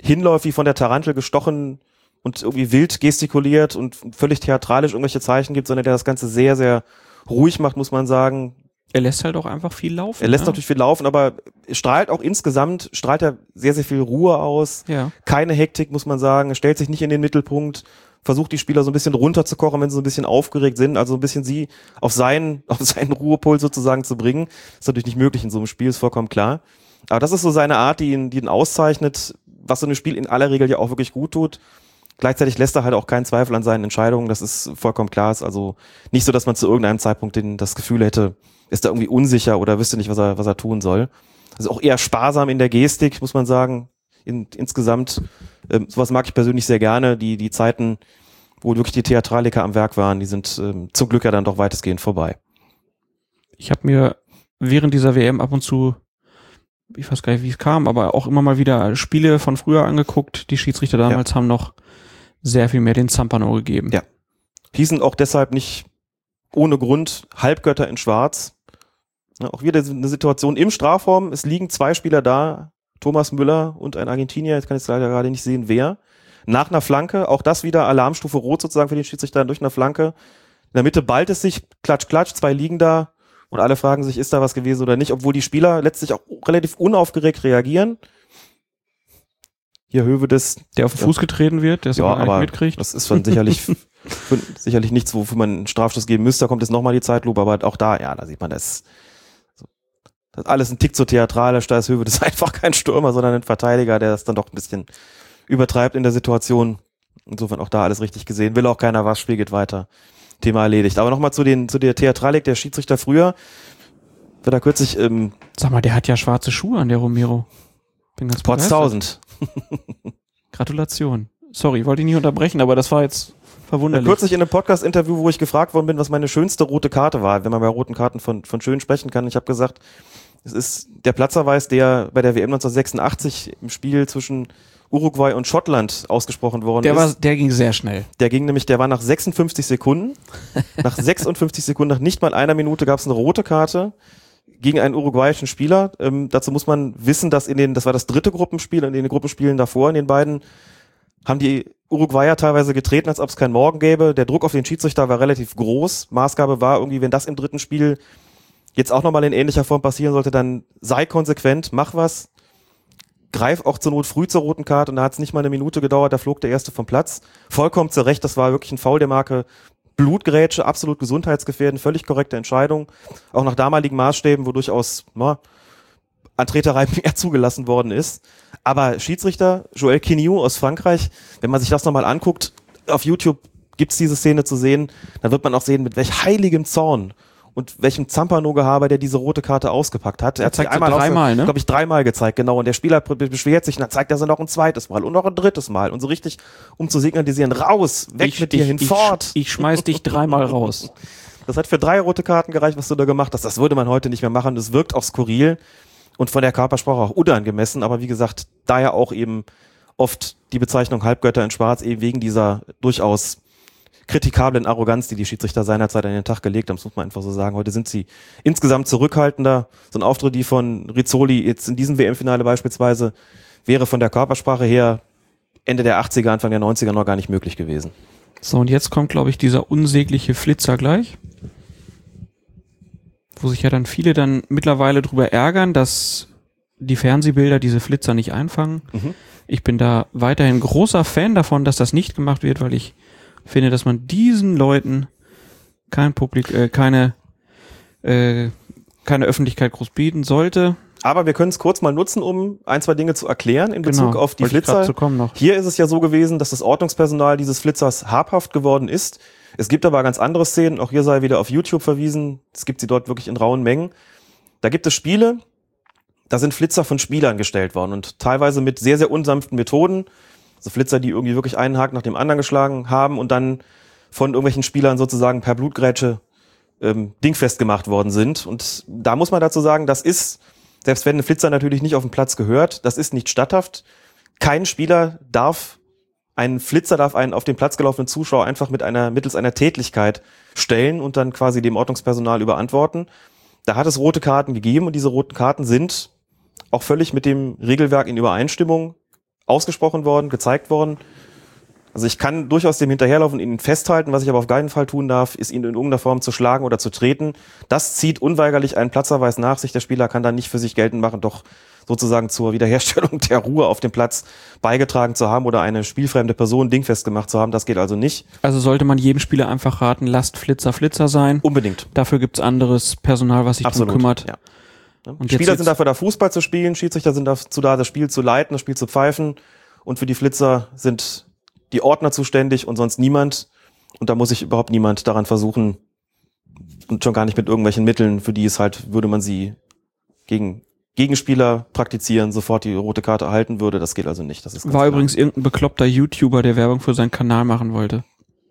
hinläuft, wie von der Tarantel gestochen und irgendwie wild gestikuliert und völlig theatralisch irgendwelche Zeichen gibt, sondern der das Ganze sehr, sehr ruhig macht, muss man sagen. Er lässt halt auch einfach viel laufen. Er lässt ne? natürlich viel laufen, aber strahlt auch insgesamt, strahlt er sehr, sehr viel Ruhe aus. Ja. Keine Hektik, muss man sagen. Er stellt sich nicht in den Mittelpunkt, versucht die Spieler so ein bisschen runterzukochen, wenn sie so ein bisschen aufgeregt sind, also ein bisschen sie auf seinen, auf seinen Ruhepol sozusagen zu bringen. Ist natürlich nicht möglich in so einem Spiel, ist vollkommen klar. Aber das ist so seine Art, die ihn, die ihn auszeichnet, was so ein Spiel in aller Regel ja auch wirklich gut tut. Gleichzeitig lässt er halt auch keinen Zweifel an seinen Entscheidungen, das ist vollkommen klar. Ist also nicht so, dass man zu irgendeinem Zeitpunkt den, das Gefühl hätte, ist da irgendwie unsicher oder wüsste nicht, was er, was er tun soll. Also auch eher sparsam in der Gestik, muss man sagen. In, insgesamt, ähm, sowas mag ich persönlich sehr gerne. Die, die Zeiten, wo wirklich die Theatraliker am Werk waren, die sind ähm, zum Glück ja dann doch weitestgehend vorbei. Ich habe mir während dieser WM ab und zu, ich weiß gar nicht, wie es kam, aber auch immer mal wieder Spiele von früher angeguckt. Die Schiedsrichter damals haben noch sehr viel mehr den Zampano gegeben. Ja. Hießen auch deshalb nicht ohne Grund Halbgötter in Schwarz. Ja, auch wieder eine Situation im Strafraum. Es liegen zwei Spieler da, Thomas Müller und ein Argentinier, jetzt kann ich es leider gerade nicht sehen, wer. Nach einer Flanke, auch das wieder Alarmstufe Rot sozusagen für den Schiedsrichter durch eine Flanke. In der Mitte ballt es sich, klatsch, klatsch, zwei liegen da und alle fragen sich, ist da was gewesen oder nicht, obwohl die Spieler letztlich auch relativ unaufgeregt reagieren. Hier Hövedes, Der auf den Fuß getreten wird, der es ja, aber mitkriegt. das ist schon sicherlich, sicherlich nichts, wofür man einen Strafstoß geben müsste. Da kommt jetzt nochmal die Zeitlupe, aber auch da, ja, da sieht man das. Das ist alles ein Tick zu theatralisch. Da ist Höwe das ist einfach kein Stürmer, sondern ein Verteidiger, der das dann doch ein bisschen übertreibt in der Situation. Insofern auch da alles richtig gesehen. Will auch keiner was, Spiel geht weiter. Thema erledigt. Aber nochmal zu den, zu der Theatralik der Schiedsrichter früher. Wird da kürzlich, ähm, Sag mal, der hat ja schwarze Schuhe an, der Romero. Bin ganz begeistert. Potztausend. Gratulation. Sorry, wollte ich nicht unterbrechen, aber das war jetzt verwunderlich. Kürzlich in einem Podcast-Interview, wo ich gefragt worden bin, was meine schönste rote Karte war, wenn man bei roten Karten von, von schön sprechen kann. Ich habe gesagt, es ist der Platzerweis, der bei der WM 1986 im Spiel zwischen Uruguay und Schottland ausgesprochen worden der, ist. war, der ging sehr schnell. Der ging nämlich, der war nach 56 Sekunden. nach 56 Sekunden, nach nicht mal einer Minute gab es eine rote Karte gegen einen uruguayischen Spieler. Ähm, dazu muss man wissen, dass in den, das war das dritte Gruppenspiel, in den Gruppenspielen davor, in den beiden, haben die Uruguayer teilweise getreten, als ob es keinen Morgen gäbe. Der Druck auf den Schiedsrichter war relativ groß. Maßgabe war irgendwie, wenn das im dritten Spiel jetzt auch nochmal in ähnlicher Form passieren sollte, dann sei konsequent, mach was. Greif auch zur Not früh zur roten Karte und da hat es nicht mal eine Minute gedauert, da flog der erste vom Platz. Vollkommen zu Recht, das war wirklich ein Foul der Marke Blutgrätsche, absolut gesundheitsgefährdend, völlig korrekte Entscheidung. Auch nach damaligen Maßstäben, wo durchaus na, an Treterei mehr zugelassen worden ist. Aber Schiedsrichter Joël Quignou aus Frankreich, wenn man sich das nochmal anguckt, auf YouTube gibt's diese Szene zu sehen, dann wird man auch sehen, mit welch heiligem Zorn und welchem Zampano-Gehaber der diese rote Karte ausgepackt hat. Er hat zeigt sie einmal, dreimal, ne? glaube ich, dreimal gezeigt, genau. Und der Spieler be- beschwert sich und dann zeigt er sie noch ein zweites Mal und noch ein drittes Mal. Und so richtig, um zu signalisieren, raus, weg mit dir, hinfort. Ich, ich schmeiß dich dreimal raus. Das hat für drei rote Karten gereicht, was du da gemacht hast. Das würde man heute nicht mehr machen. Das wirkt auch skurril und von der Körpersprache auch unangemessen. Aber wie gesagt, daher auch eben oft die Bezeichnung Halbgötter in Schwarz eben wegen dieser durchaus kritikablen Arroganz, die die Schiedsrichter seinerzeit an den Tag gelegt haben. Das muss man einfach so sagen. Heute sind sie insgesamt zurückhaltender. So ein Auftritt wie von Rizzoli jetzt in diesem WM-Finale beispielsweise wäre von der Körpersprache her Ende der 80er, Anfang der 90er noch gar nicht möglich gewesen. So, und jetzt kommt, glaube ich, dieser unsägliche Flitzer gleich. Wo sich ja dann viele dann mittlerweile drüber ärgern, dass die Fernsehbilder diese Flitzer nicht einfangen. Mhm. Ich bin da weiterhin großer Fan davon, dass das nicht gemacht wird, weil ich finde, dass man diesen Leuten kein Publik, äh, keine, äh, keine Öffentlichkeit groß bieten sollte. Aber wir können es kurz mal nutzen, um ein, zwei Dinge zu erklären in Bezug Genau, auf die Flitzer. Hier ist es ja so gewesen, dass das Ordnungspersonal dieses Flitzers habhaft geworden ist. Es gibt aber ganz andere Szenen, auch hier sei wieder auf YouTube verwiesen. Es gibt sie dort wirklich in rauen Mengen. Da gibt es Spiele, da sind Flitzer von Spielern gestellt worden und teilweise mit sehr, sehr unsanften Methoden. Also Flitzer, die irgendwie wirklich einen Haken nach dem anderen geschlagen haben und dann von irgendwelchen Spielern sozusagen per Blutgrätsche ähm, dingfest gemacht worden sind. Und da muss man dazu sagen, das ist, selbst wenn ein Flitzer natürlich nicht auf dem Platz gehört, das ist nicht statthaft. Kein Spieler darf, ein Flitzer darf einen auf den Platz gelaufenen Zuschauer einfach mit einer, mittels einer Tätlichkeit stellen und dann quasi dem Ordnungspersonal überantworten. Da hat es rote Karten gegeben und diese roten Karten sind auch völlig mit dem Regelwerk in Übereinstimmung ausgesprochen worden, gezeigt worden. Also ich kann durchaus dem hinterherlaufen und ihn festhalten. Was ich aber auf keinen Fall tun darf, ist ihn in irgendeiner Form zu schlagen oder zu treten. Das zieht unweigerlich einen Platzerweis nach sich. Der Spieler kann dann nicht für sich geltend machen, doch sozusagen zur Wiederherstellung der Ruhe auf dem Platz beigetragen zu haben oder eine spielfremde Person dingfest gemacht zu haben. Das geht also nicht. Also sollte man jedem Spieler einfach raten, lasst Flitzer Flitzer sein. Unbedingt. Dafür gibt's anderes Personal, was sich darum kümmert. Ja. Ne? Und Spieler jetzt- sind dafür da, Fußball zu spielen, Schiedsrichter sind dazu da, das Spiel zu leiten, das Spiel zu pfeifen. Und für die Flitzer sind die Ordner zuständig und sonst niemand. Und da muss sich überhaupt niemand daran versuchen, und schon gar nicht mit irgendwelchen Mitteln, für die es halt, würde man sie gegen Gegenspieler praktizieren, sofort die rote Karte erhalten würde. Das geht also nicht. Das ist War klar. übrigens irgendein bekloppter YouTuber, der Werbung für seinen Kanal machen wollte.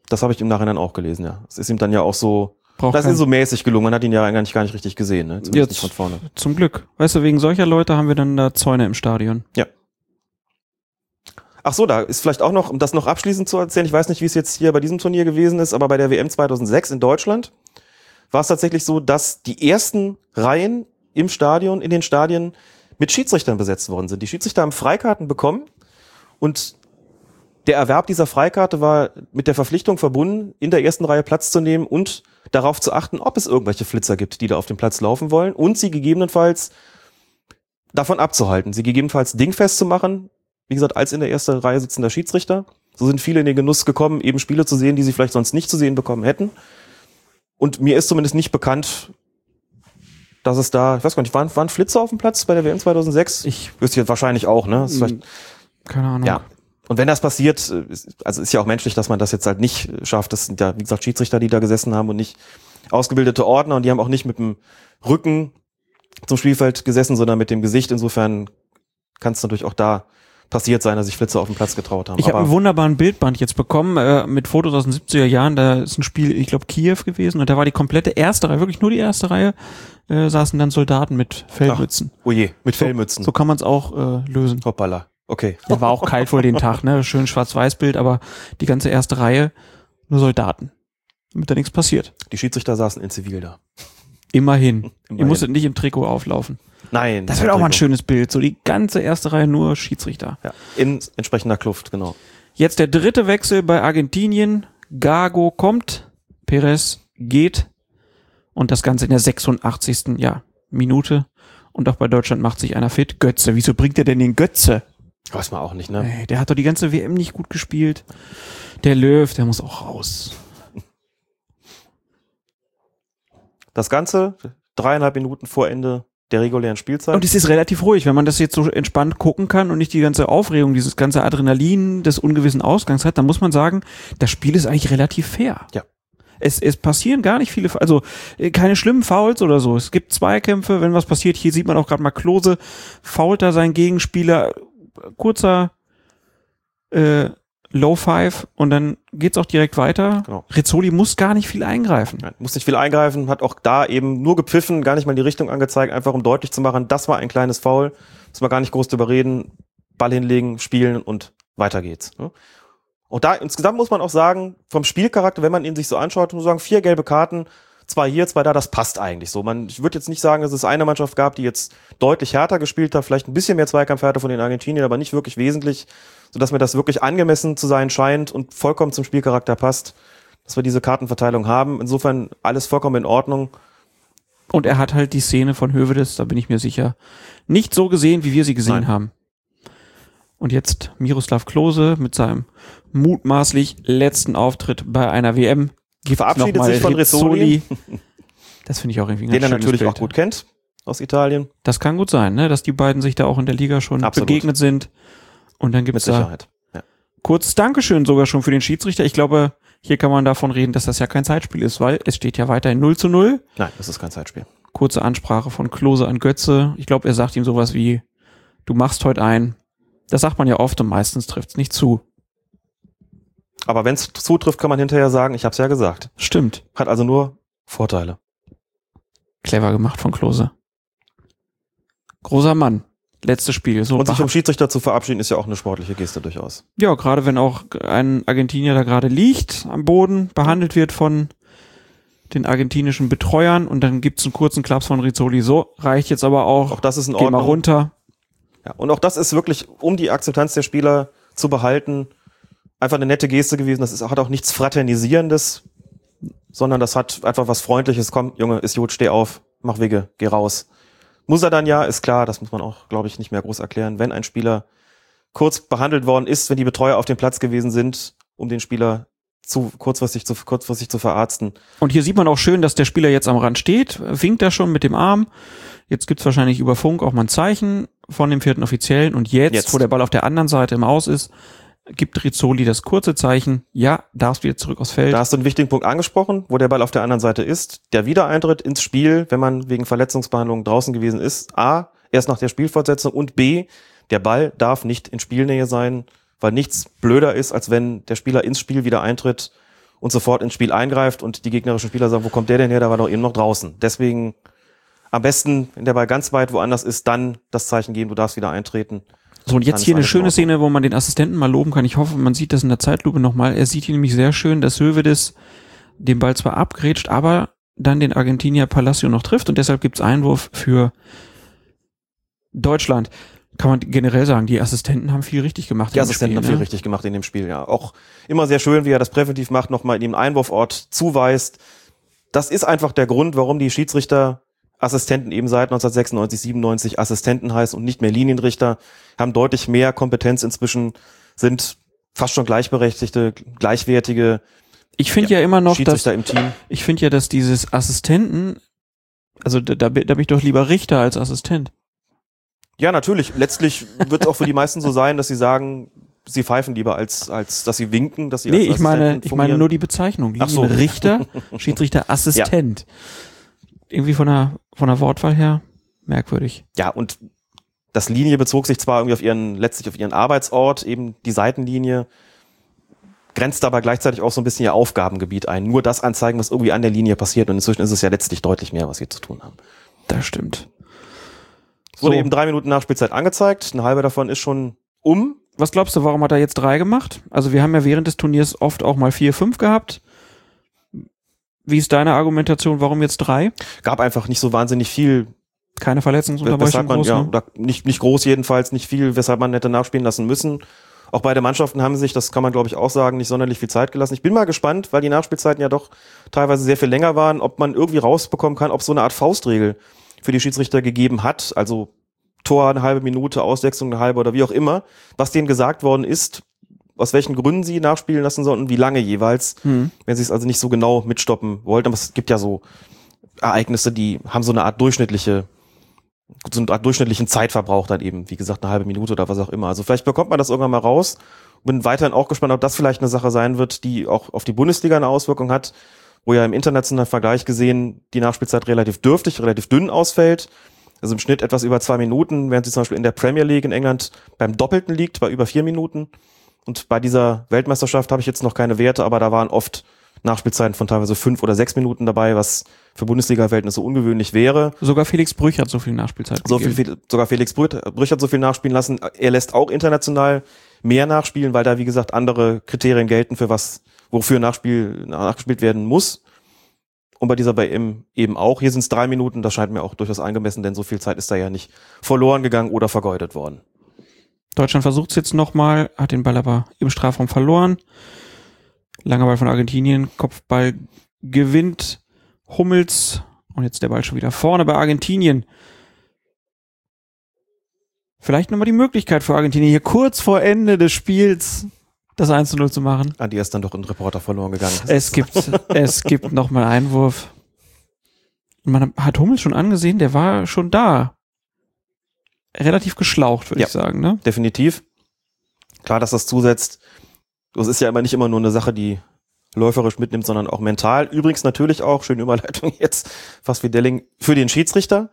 Das habe ich im Nachhinein auch gelesen, ja. Es ist ihm dann ja auch so, Braucht das ist so mäßig gelungen. Man hat ihn ja eigentlich gar nicht richtig gesehen, ne? Zumindest Jetzt- nicht von vorne. Zum Glück. Weißt du, wegen solcher Leute haben wir dann da Zäune im Stadion. Ja. Ach so, da ist vielleicht auch noch, um das noch abschließend zu erzählen, ich weiß nicht, wie es jetzt hier bei diesem Turnier gewesen ist, aber bei der WM 2006 in Deutschland war es tatsächlich so, dass die ersten Reihen im Stadion, in den Stadien mit Schiedsrichtern besetzt worden sind. Die Schiedsrichter haben Freikarten bekommen und der Erwerb dieser Freikarte war mit der Verpflichtung verbunden, in der ersten Reihe Platz zu nehmen und darauf zu achten, ob es irgendwelche Flitzer gibt, die da auf dem Platz laufen wollen und sie gegebenenfalls davon abzuhalten, sie gegebenenfalls dingfest zu machen, wie gesagt, als in der ersten Reihe sitzender Schiedsrichter. So sind viele in den Genuss gekommen, eben Spiele zu sehen, die sie vielleicht sonst nicht zu sehen bekommen hätten. Und mir ist zumindest nicht bekannt, dass es da, ich weiß gar nicht, waren, waren Flitzer auf dem Platz bei der WM 2006? Ich, Wüsste jetzt wahrscheinlich auch, ne? Vielleicht, keine Ahnung. ja. Und wenn das passiert, äh, also ist ja auch menschlich, dass man das jetzt halt nicht äh, schafft. Das sind ja, wie gesagt, Schiedsrichter, die da gesessen haben und nicht ausgebildete Ordner und die haben auch nicht mit dem Rücken zum Spielfeld gesessen, sondern mit dem Gesicht. Insofern kann es natürlich auch da passiert sein, dass sich Flitzer auf den Platz getraut haben. Ich habe einen wunderbaren Bildband jetzt bekommen äh, mit Fotos aus den 70er Jahren. Da ist ein Spiel, ich glaube, Kiew gewesen und da war die komplette erste Reihe, wirklich nur die erste Reihe, äh, saßen dann Soldaten mit Fellmützen. oh je, mit Fellmützen. So kann man es auch äh, lösen. Hoppala. Okay. Ja, war auch kalt wohl den Tag, ne? Schön Schwarz-Weiß-Bild, aber die ganze erste Reihe nur Soldaten. Damit da nichts passiert. Die Schiedsrichter saßen in Zivil da. Immerhin. Ihr Immerhin. musstet nicht im Trikot auflaufen. Nein. Das wäre auch mal ein schönes Bild. So die ganze erste Reihe nur Schiedsrichter. Ja, in entsprechender Kluft, genau. Jetzt der dritte Wechsel bei Argentinien. Gago kommt, Perez geht und das Ganze in der 86. Ja, Minute. Und auch bei Deutschland macht sich einer fit. Götze. Wieso bringt er denn den Götze? Weiß man auch nicht, ne? Ey, der hat doch die ganze WM nicht gut gespielt. Der Löw, der muss auch raus. Das Ganze dreieinhalb Minuten vor Ende der regulären Spielzeit. Und es ist relativ ruhig, wenn man das jetzt so entspannt gucken kann und nicht die ganze Aufregung, dieses ganze Adrenalin des ungewissen Ausgangs hat, dann muss man sagen, das Spiel ist eigentlich relativ fair. Ja. Es, es passieren gar nicht viele, also äh, keine schlimmen Fouls oder so. Es gibt Zweikämpfe, wenn was passiert. Hier sieht man auch gerade mal Klose, fault da seinen Gegenspieler, kurzer äh, Low Five und dann geht's auch direkt weiter. Genau. Rizzoli muss gar nicht viel eingreifen. Ja, muss nicht viel eingreifen, hat auch da eben nur gepfiffen, gar nicht mal die Richtung angezeigt, einfach um deutlich zu machen, das war ein kleines Foul. Muss man gar nicht groß drüber reden. Ball hinlegen, spielen und weiter geht's. ne? Und da insgesamt muss man auch sagen, vom Spielcharakter, wenn man ihn sich so anschaut, muss man sagen, vier gelbe Karten, zwei hier, zwei da, das passt eigentlich so. Man, ich würde jetzt nicht sagen, dass es eine Mannschaft gab, die jetzt deutlich härter gespielt hat, vielleicht ein bisschen mehr Zweikampfhärte von den Argentiniern, aber nicht wirklich wesentlich, sodass mir das wirklich angemessen zu sein scheint und vollkommen zum Spielcharakter passt, dass wir diese Kartenverteilung haben. Insofern alles vollkommen in Ordnung. Und er hat halt die Szene von Hövedes, da bin ich mir sicher, nicht so gesehen, wie wir sie gesehen Nein. haben. Und jetzt Miroslav Klose mit seinem mutmaßlich letzten Auftritt bei einer WM. Gibt Verabschiedet sich von Rizzoli. Das finde ich auch irgendwie ein Den er natürlich Bild. auch gut kennt aus Italien. Das kann gut sein, ne? dass die beiden sich da auch in der Liga schon Absolut. begegnet sind. Und dann Mit gibt's da Sicherheit. Ja. kurzes Dankeschön sogar schon für den Schiedsrichter. Ich glaube, hier kann man davon reden, dass das ja kein Zeitspiel ist, weil es steht ja weiterhin 0 zu 0. Nein, das ist kein Zeitspiel. Kurze Ansprache von Klose an Götze. Ich glaube, er sagt ihm sowas wie, du machst heute ein. Das sagt man ja oft und meistens trifft's nicht zu. Aber wenn es zutrifft, kann man hinterher sagen, ich habe es ja gesagt. Stimmt. Hat also nur Vorteile. Clever gemacht von Klose. Großer Mann. Letztes Spiel. So Und sich vom Schiedsrichter zu verabschieden, ist ja auch eine sportliche Geste durchaus. Ja, gerade wenn auch ein Argentinier da gerade liegt am Boden, behandelt wird von den argentinischen Betreuern und dann gibt's einen kurzen Klaps von Rizzoli. So, reicht jetzt aber auch. Auch das ist in Geh mal Ordnung. runter. Ja, und auch das ist wirklich, um die Akzeptanz der Spieler zu behalten, einfach eine nette Geste gewesen. Das ist, hat auch nichts Fraternisierendes, sondern das hat einfach was Freundliches. Komm, Junge, ist gut, steh auf, mach Wege, geh raus. Muss er dann ja, ist klar, das muss man auch, glaube ich, nicht mehr groß erklären. Wenn ein Spieler kurz behandelt worden ist, wenn die Betreuer auf dem Platz gewesen sind, um den Spieler zu kurzfristig zu, kurzfristig zu verarzten. Und hier sieht man auch schön, dass der Spieler jetzt am Rand steht, winkt da schon mit dem Arm. Jetzt gibt's wahrscheinlich über Funk auch mal ein Zeichen von dem vierten Offiziellen. Und jetzt, Jetzt. wo der Ball auf der anderen Seite im Aus ist, gibt Rizzoli das kurze Zeichen. Ja, darfst wieder zurück aufs Feld. Da hast du einen wichtigen Punkt angesprochen, wo der Ball auf der anderen Seite ist. Der Wiedereintritt ins Spiel, wenn man wegen Verletzungsbehandlung draußen gewesen ist. A, erst nach der Spielfortsetzung und B, der Ball darf nicht in Spielnähe sein, weil nichts blöder ist, als wenn der Spieler ins Spiel wieder eintritt und sofort ins Spiel eingreift und die gegnerischen Spieler sagen, wo kommt der denn her? Der war doch eben noch draußen. Deswegen am besten, wenn der Ball ganz weit woanders ist, dann das Zeichen geben, du darfst wieder eintreten. So, und jetzt hier eine schöne. Szene, wo man den Assistenten mal loben kann. Ich hoffe, man sieht das in der Zeitlupe nochmal. Er sieht hier nämlich sehr schön, dass Hövedes den Ball zwar abgrätscht, aber dann den Argentinier Palacio noch trifft und deshalb gibt's Einwurf für Deutschland. Kann man generell sagen, die Assistenten haben viel richtig gemacht. Die Assistenten haben Spiel, viel ne? richtig gemacht in dem Spiel, ja. Auch immer sehr schön, wie er das präventiv macht, nochmal in dem Einwurfort zuweist. Das ist einfach der Grund, warum die Schiedsrichter Assistenten eben seit 1996, 97 Assistenten heißen und nicht mehr Linienrichter, haben deutlich mehr Kompetenz inzwischen, sind fast schon gleichberechtigte, gleichwertige Ich finde ja, immer noch, dass Schiedsrichter im Team. ich finde ja, dass dieses Assistenten, also da, da, bin- da bin ich doch lieber Richter als Assistent. Ja, natürlich. Letztlich wird es auch für die meisten so sein, dass sie sagen, sie pfeifen lieber als, als dass sie winken, dass sie Nee, ich meine, ich meine nur die Bezeichnung. Ach so. Richter, Schiedsrichter, Assistent. Irgendwie von der, von der Wortwahl her merkwürdig. Ja, und das Linie bezog sich zwar irgendwie auf ihren, letztlich auf ihren Arbeitsort, eben die Seitenlinie, grenzt aber gleichzeitig auch so ein bisschen ihr Aufgabengebiet ein. Nur das anzeigen, was irgendwie an der Linie passiert. Und inzwischen ist es ja letztlich deutlich mehr, was sie zu tun haben. Das stimmt. Es wurde So. eben drei Minuten Nachspielzeit angezeigt. Eine halbe davon ist schon um. Was glaubst du, warum hat er jetzt drei gemacht? Also wir haben ja während des Turniers oft auch mal vier, fünf gehabt. Wie ist deine Argumentation, warum jetzt drei? Gab einfach nicht so wahnsinnig viel, Keine Verletzungsunterbrechung man, groß, ja, ne? nicht, nicht groß jedenfalls, nicht viel, weshalb man hätte nachspielen lassen müssen. Auch beide Mannschaften haben sich, das kann man glaube ich auch sagen, nicht sonderlich viel Zeit gelassen. Ich bin mal gespannt, weil die Nachspielzeiten ja doch teilweise sehr viel länger waren, ob man irgendwie rausbekommen kann, ob so eine Art Faustregel für die Schiedsrichter gegeben hat. Also Tor eine halbe Minute, Auswechslung eine halbe oder wie auch immer, was denen gesagt worden ist, aus welchen Gründen sie nachspielen lassen sollten, wie lange jeweils, Hm. wenn sie es also nicht so genau mitstoppen wollten. Aber es gibt ja so Ereignisse, die haben so eine Art durchschnittliche so eine Art durchschnittlichen Zeitverbrauch dann eben, wie gesagt, eine halbe Minute oder was auch immer. Also vielleicht bekommt man das irgendwann mal raus. Bin weiterhin auch gespannt, ob das vielleicht eine Sache sein wird, die auch auf die Bundesliga eine Auswirkung hat, wo ja im internationalen Vergleich gesehen die Nachspielzeit relativ dürftig, relativ dünn ausfällt. Also im Schnitt etwas über zwei Minuten, während sie zum Beispiel in der Premier League in England beim Doppelten liegt, bei über vier Minuten. Und bei dieser Weltmeisterschaft habe ich jetzt noch keine Werte, aber da waren oft Nachspielzeiten von teilweise fünf oder sechs Minuten dabei, was für Bundesliga-Verhältnisse ungewöhnlich wäre. Sogar Felix Brüch hat so viel Nachspielzeit So viel, sogar Felix Brüch, Brüch hat so viel nachspielen lassen. Er lässt auch international mehr nachspielen, weil da, wie gesagt, andere Kriterien gelten, für was, wofür Nachspiel, nachgespielt werden muss. Und bei dieser bei M eben auch. Hier sind es drei Minuten, das scheint mir auch durchaus angemessen, denn so viel Zeit ist da ja nicht verloren gegangen oder vergeudet worden. Deutschland versucht es jetzt nochmal, hat den Ball aber im Strafraum verloren. Langer Ball von Argentinien, Kopfball gewinnt Hummels und jetzt der Ball schon wieder vorne bei Argentinien. vielleicht nochmal die Möglichkeit für Argentinien hier kurz vor Ende des Spiels das 1 zu 0 zu machen. An die ist dann doch ein Reporter verloren gegangen. Es gibt, es gibt nochmal Einwurf. Man hat Hummels schon angesehen, der war schon da. Relativ geschlaucht, würde Ja. ich sagen, ne? Definitiv. Klar, dass das zusetzt. Das ist ja immer nicht immer nur eine Sache, die läuferisch mitnimmt, sondern auch mental. Übrigens natürlich auch, schöne Überleitung jetzt, fast wie Delling, für den Schiedsrichter,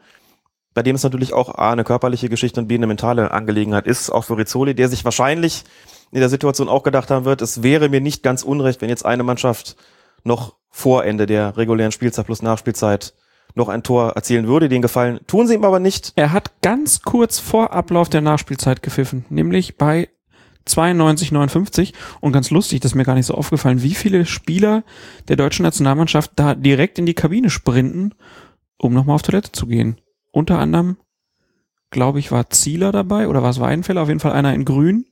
bei dem es natürlich auch A, eine körperliche Geschichte und B, eine mentale Angelegenheit ist, auch für Rizzoli, der sich wahrscheinlich in der Situation auch gedacht haben wird, es wäre mir nicht ganz unrecht, wenn jetzt eine Mannschaft noch vor Ende der regulären Spielzeit plus Nachspielzeit noch ein Tor erzielen würde. Den Gefallen tun sie ihm aber nicht. Er hat ganz kurz vor Ablauf der Nachspielzeit gepfiffen, nämlich bei 92, 59 und ganz lustig, das ist mir gar nicht so aufgefallen, wie viele Spieler der deutschen Nationalmannschaft da direkt in die Kabine sprinten, um nochmal auf Toilette zu gehen. Unter anderem, glaube ich, war Zieler dabei oder war es Weidenfeller? Auf jeden Fall einer in grün.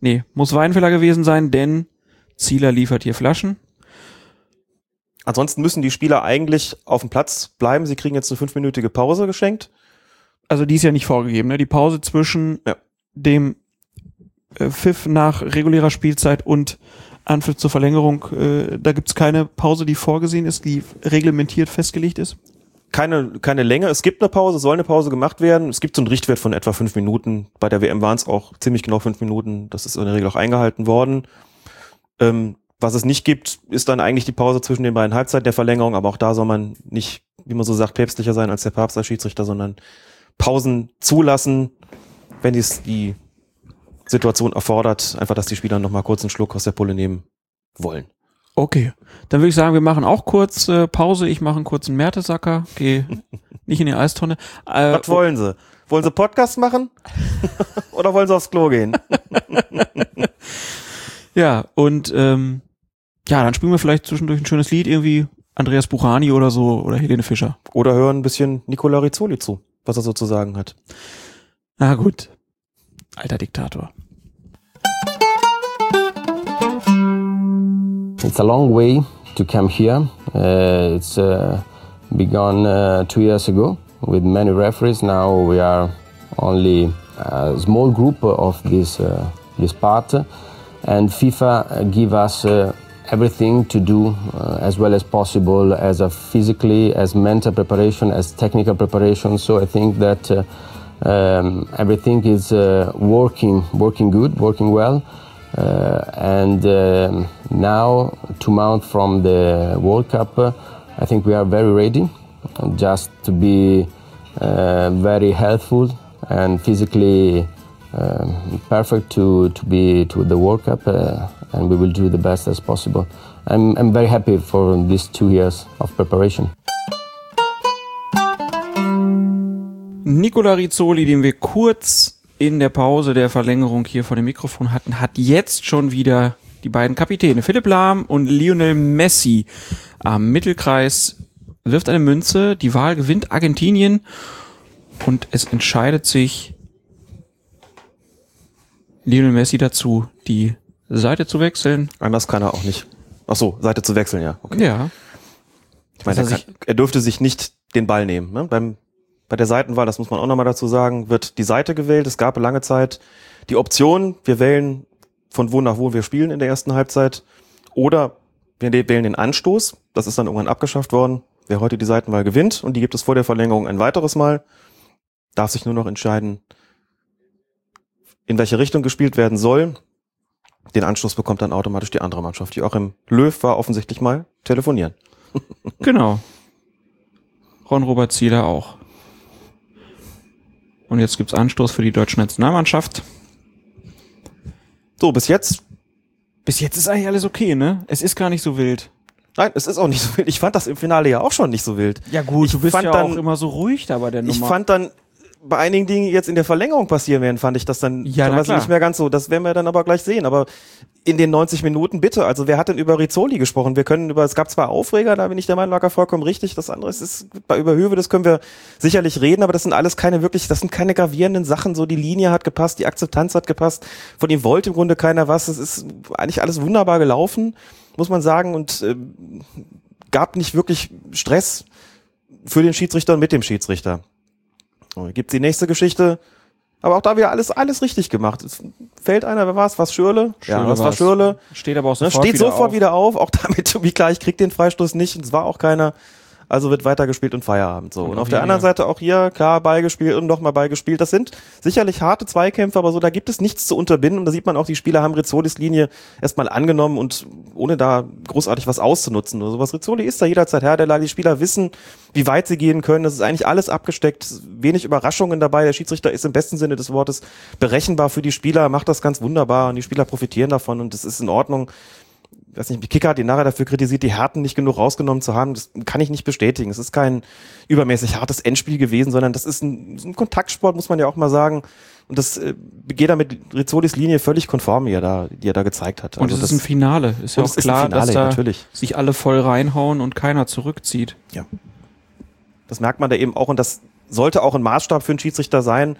Nee, muss Weidenfeller gewesen sein, denn Zieler liefert hier Flaschen. Ansonsten müssen die Spieler eigentlich auf dem Platz bleiben. Sie kriegen jetzt eine fünfminütige Pause geschenkt. also die ist ja nicht vorgegeben, ne? Die Pause zwischen Ja. dem äh, Pfiff nach regulärer Spielzeit und Anpfiff zur Verlängerung, äh, da gibt's keine Pause, die vorgesehen ist, die reglementiert festgelegt ist. Keine, keine Länge. Es gibt eine Pause, soll eine Pause gemacht werden. Es gibt so einen Richtwert von etwa fünf Minuten. Bei der WM waren es auch ziemlich genau fünf Minuten. Das ist in der Regel auch eingehalten worden. Ähm, was es nicht gibt, ist dann eigentlich die Pause zwischen den beiden Halbzeiten der Verlängerung. Aber auch da soll man nicht, wie man so sagt, päpstlicher sein als der Papst als Schiedsrichter, sondern Pausen zulassen, wenn dies die Situation erfordert. Einfach, dass die Spieler noch mal kurz einen Schluck aus der Pulle nehmen wollen. Okay. Dann würde ich sagen, wir machen auch kurz äh, Pause. Ich mache einen kurzen Mertesacker, gehe nicht in die Eistonne. Äh, Was wollen sie? Wollen sie Podcast machen? Oder wollen sie aufs Klo gehen? Ja, und ähm, ja, dann spielen wir vielleicht zwischendurch ein schönes Lied, irgendwie Andreas Buchani oder so oder Helene Fischer. Oder hören ein bisschen Nicola Rizzoli zu, was er so zu sagen hat. Na gut. Alter Diktator. It's a long way to come here. Uh, it's uh, begun uh, two years ago with many referees. Now we are only a small group of this uh, this part, and FIFA give us uh, everything to do uh, as well as possible, as a physically, as mental preparation, as technical preparation. So I think that. Uh, um, everything is uh, working, working good, working well. Uh, and um, now to mount from the World Cup, uh, I think we are very ready, just to be uh, very helpful and physically um, perfect to, to be to the World Cup, and we will do the best as possible. I'm, I'm very happy for these two years of preparation. Nicola Rizzoli, den wir kurz in der Pause der Verlängerung hier vor dem Mikrofon hatten, hat jetzt schon wieder die beiden Kapitäne Philipp Lahm und Lionel Messi am Mittelkreis wirft eine Münze, die Wahl gewinnt Argentinien und es entscheidet sich Lionel Messi dazu, die Seite zu wechseln. Anders kann er auch nicht. Ach so, Seite zu wechseln, ja. Okay. Ja, Ich meine, er, Dass er kann, er dürfte sich nicht den Ball nehmen. Ne? Beim, bei der Seitenwahl, das muss man auch nochmal dazu sagen, wird die Seite gewählt. Es gab lange Zeit die Option, wir wählen von wo nach wo wir spielen in der ersten Halbzeit. Oder wir wählen den Anstoß. Das ist dann irgendwann abgeschafft worden. Wer heute die Seitenwahl gewinnt und die gibt es vor der Verlängerung ein weiteres Mal, darf sich nur noch entscheiden, in welche Richtung gespielt werden soll. Den Anschluss bekommt dann automatisch die andere Mannschaft. Die auch im Löw war offensichtlich mal telefonieren. genau. Ron-Robert Zieler auch. Und jetzt gibt's Anstoß für die deutsche Nationalmannschaft. So, bis jetzt Bis jetzt ist eigentlich alles okay, ne? Es ist gar nicht so wild. Nein, es ist auch nicht so wild. Ich fand das im Finale ja auch schon nicht so wild. Ja gut, Ich du bist fand ja dann- auch immer so ruhig da bei der Nummer. Ich fand dann bei einigen Dingen, die jetzt in der Verlängerung passieren werden, fand ich das dann Ja, teilweise nicht mehr ganz so. Das werden wir dann aber gleich sehen. Aber in den 90 Minuten bitte. Also wer hat denn über Rizzoli gesprochen? Wir können über, es gab zwar Aufreger, da bin ich der Meinung, lag er vollkommen richtig. Das andere ist, ist bei über Höwe, das können wir sicherlich reden, aber das sind alles keine wirklich, das sind keine gravierenden Sachen. So die Linie hat gepasst, die Akzeptanz hat gepasst. Von ihm wollte im Grunde keiner was. Es ist eigentlich alles wunderbar gelaufen, muss man sagen. Und ähm, gab nicht wirklich Stress für den Schiedsrichter und mit dem Schiedsrichter. So, gibt die nächste Geschichte. Aber auch da wieder alles, alles richtig gemacht. Es fällt einer, wer war es? Was Schürle? Schürle ja, das war war's. Schürle. Steht aber auch Ne, sofort steht wieder sofort auf. wieder auf, auch damit wie klar, ich krieg den Freistoß nicht und es war auch keiner. Also wird weitergespielt und Feierabend so. Und, Und auf der anderen. Seite auch hier klar Ball gespielt und nochmal Ball gespielt. Das sind sicherlich harte Zweikämpfe, aber so da gibt es nichts zu unterbinden. Und da sieht man auch, die Spieler haben Rizzolis Linie erstmal angenommen und ohne da großartig was auszunutzen oder sowas. Rizzoli ist da jederzeit Herr der Lage. Die Spieler wissen, wie weit sie gehen können. Das ist eigentlich alles abgesteckt. Wenig Überraschungen dabei. Der Schiedsrichter ist im besten Sinne des Wortes berechenbar für die Spieler, macht das ganz wunderbar und die Spieler profitieren davon und das ist in Ordnung weiß nicht, Kicker hat ihn nachher dafür kritisiert, die Härten nicht genug rausgenommen zu haben. Das kann ich nicht bestätigen. Es ist kein übermäßig hartes Endspiel gewesen, sondern das ist ein, ein Kontaktsport, muss man ja auch mal sagen. Und das äh, geht da mit Rizzolis Linie völlig konform, die er da, die er da gezeigt hat. Und Also es ist das, ein Finale. Ist ja auch ist klar, Finale, dass da natürlich. sich alle voll reinhauen und keiner zurückzieht. das merkt man da eben auch und das sollte auch ein Maßstab für einen Schiedsrichter sein.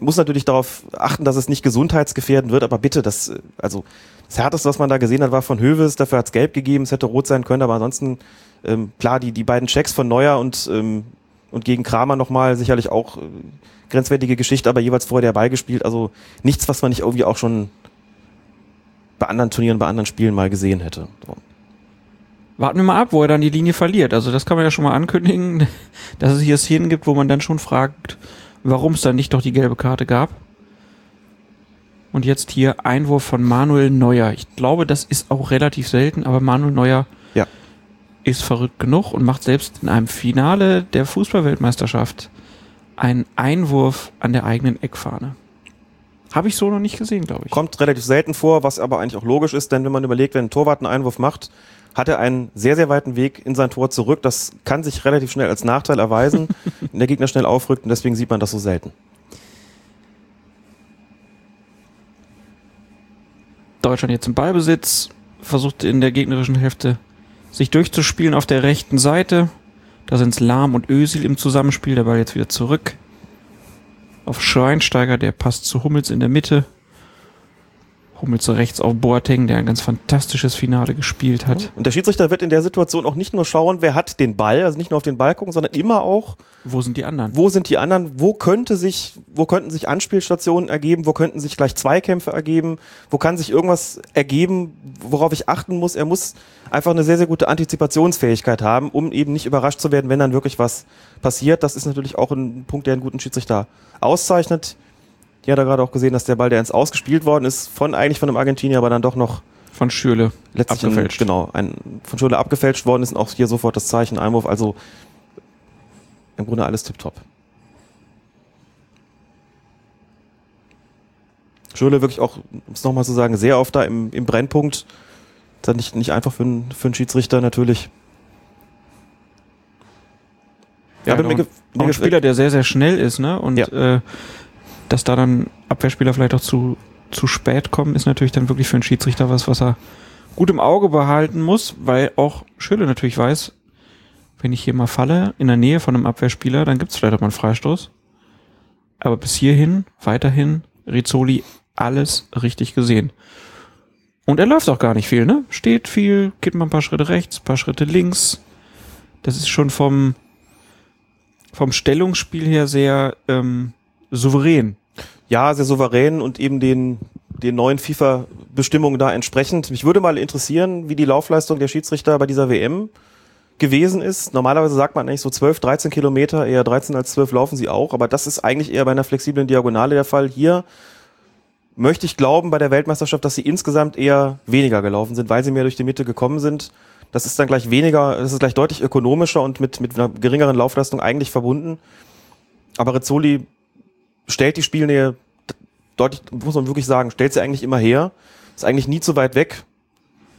Muss natürlich darauf achten, dass es nicht gesundheitsgefährdend wird, aber bitte, das, also das Härteste, was man da gesehen hat, war von Höves, dafür hat's gelb gegeben, es hätte rot sein können, aber ansonsten, ähm, klar, die, die beiden Checks von Neuer und, ähm, und gegen Kramer nochmal sicherlich auch äh, grenzwertige Geschichte, aber jeweils vorher der Ball gespielt, also nichts, was man nicht irgendwie auch schon bei anderen Turnieren, bei anderen Spielen mal gesehen hätte. So. Warten wir mal ab, wo er dann die Linie verliert. Also das kann man ja schon mal ankündigen, dass es hier Szenen gibt, wo man dann schon fragt, warum es dann nicht doch die gelbe Karte gab. Und jetzt hier Einwurf von Manuel Neuer. Ich glaube, das ist auch relativ selten, aber Manuel Neuer Ja. ist verrückt genug und macht selbst in einem Finale der Fußballweltmeisterschaft einen Einwurf an der eigenen Eckfahne. Habe ich so noch nicht gesehen, glaube ich. Kommt relativ selten vor, was aber eigentlich auch logisch ist, denn wenn man überlegt, wenn ein Torwart einen Einwurf macht, hat er einen sehr, sehr weiten Weg in sein Tor zurück. Das kann sich relativ schnell als Nachteil erweisen, wenn der Gegner schnell aufrückt und deswegen sieht man das so selten. Deutschland jetzt im Ballbesitz, versucht in der gegnerischen Hälfte sich durchzuspielen auf der rechten Seite. Da sind es Lahm und Ösil im Zusammenspiel, der Ball jetzt wieder zurück. Auf Schweinsteiger, der passt zu Hummels in der Mitte. Hummels rechts auf Boateng, der ein ganz fantastisches Finale gespielt hat. Und der Schiedsrichter wird in der Situation auch nicht nur schauen, wer hat den Ball, also nicht nur auf den Ball gucken, sondern immer auch, Wo sind die anderen? wo sind die anderen, wo könnte sich, wo könnten sich Anspielstationen ergeben, wo könnten sich gleich Zweikämpfe ergeben, wo kann sich irgendwas ergeben, worauf ich achten muss. Er muss einfach eine sehr, sehr gute Antizipationsfähigkeit haben, um eben nicht überrascht zu werden, wenn dann wirklich was passiert. Das ist natürlich auch ein Punkt, der einen guten Schiedsrichter auszeichnet. Hat er gerade auch gesehen, dass der Ball, der ins Ausgespielt worden ist, von eigentlich von einem Argentinier, aber dann doch noch Von Schürle. letztlich Abgefälscht. Ein, genau, ein, von Schule abgefälscht worden ist und auch hier sofort das Zeichen Einwurf. Also im Grunde alles tipptopp. Schule wirklich auch, um es nochmal zu sagen, sehr oft da im, im Brennpunkt. Ist halt nicht, nicht einfach für, einen- für einen Schiedsrichter natürlich. Ja, aber auch, mir ein Spieler, der sehr, sehr schnell ist, ne? Und Ja. äh, dass da dann Abwehrspieler vielleicht auch zu, zu spät kommen, ist natürlich dann wirklich für einen Schiedsrichter was, was er gut im Auge behalten muss, weil auch Schülle natürlich weiß, wenn ich hier mal falle, in der Nähe von einem Abwehrspieler, dann gibt es vielleicht auch mal einen Freistoß. Aber bis hierhin, weiterhin, Rizzoli alles richtig gesehen. Und er läuft auch gar nicht viel, ne? Steht viel, geht mal ein paar Schritte rechts, ein paar Schritte links. Das ist schon vom, vom Stellungsspiel her sehr ähm, souverän. Ja, sehr souverän und eben den, den neuen FIFA-Bestimmungen da entsprechend. Mich würde mal interessieren, wie die Laufleistung der Schiedsrichter bei dieser WM gewesen ist. Normalerweise sagt man eigentlich so 12, 13 Kilometer, eher 13 als 12 laufen sie auch, aber das ist eigentlich eher bei einer flexiblen Diagonale der Fall. Hier möchte ich glauben bei der Weltmeisterschaft, dass sie insgesamt eher weniger gelaufen sind, weil sie mehr durch die Mitte gekommen sind. Das ist dann gleich weniger, das ist gleich deutlich ökonomischer und mit, mit einer geringeren Laufleistung eigentlich verbunden. Aber Rizzoli stellt die Spielnähe deutlich, muss man wirklich sagen, stellt sie eigentlich immer her. Ist eigentlich nie zu weit weg.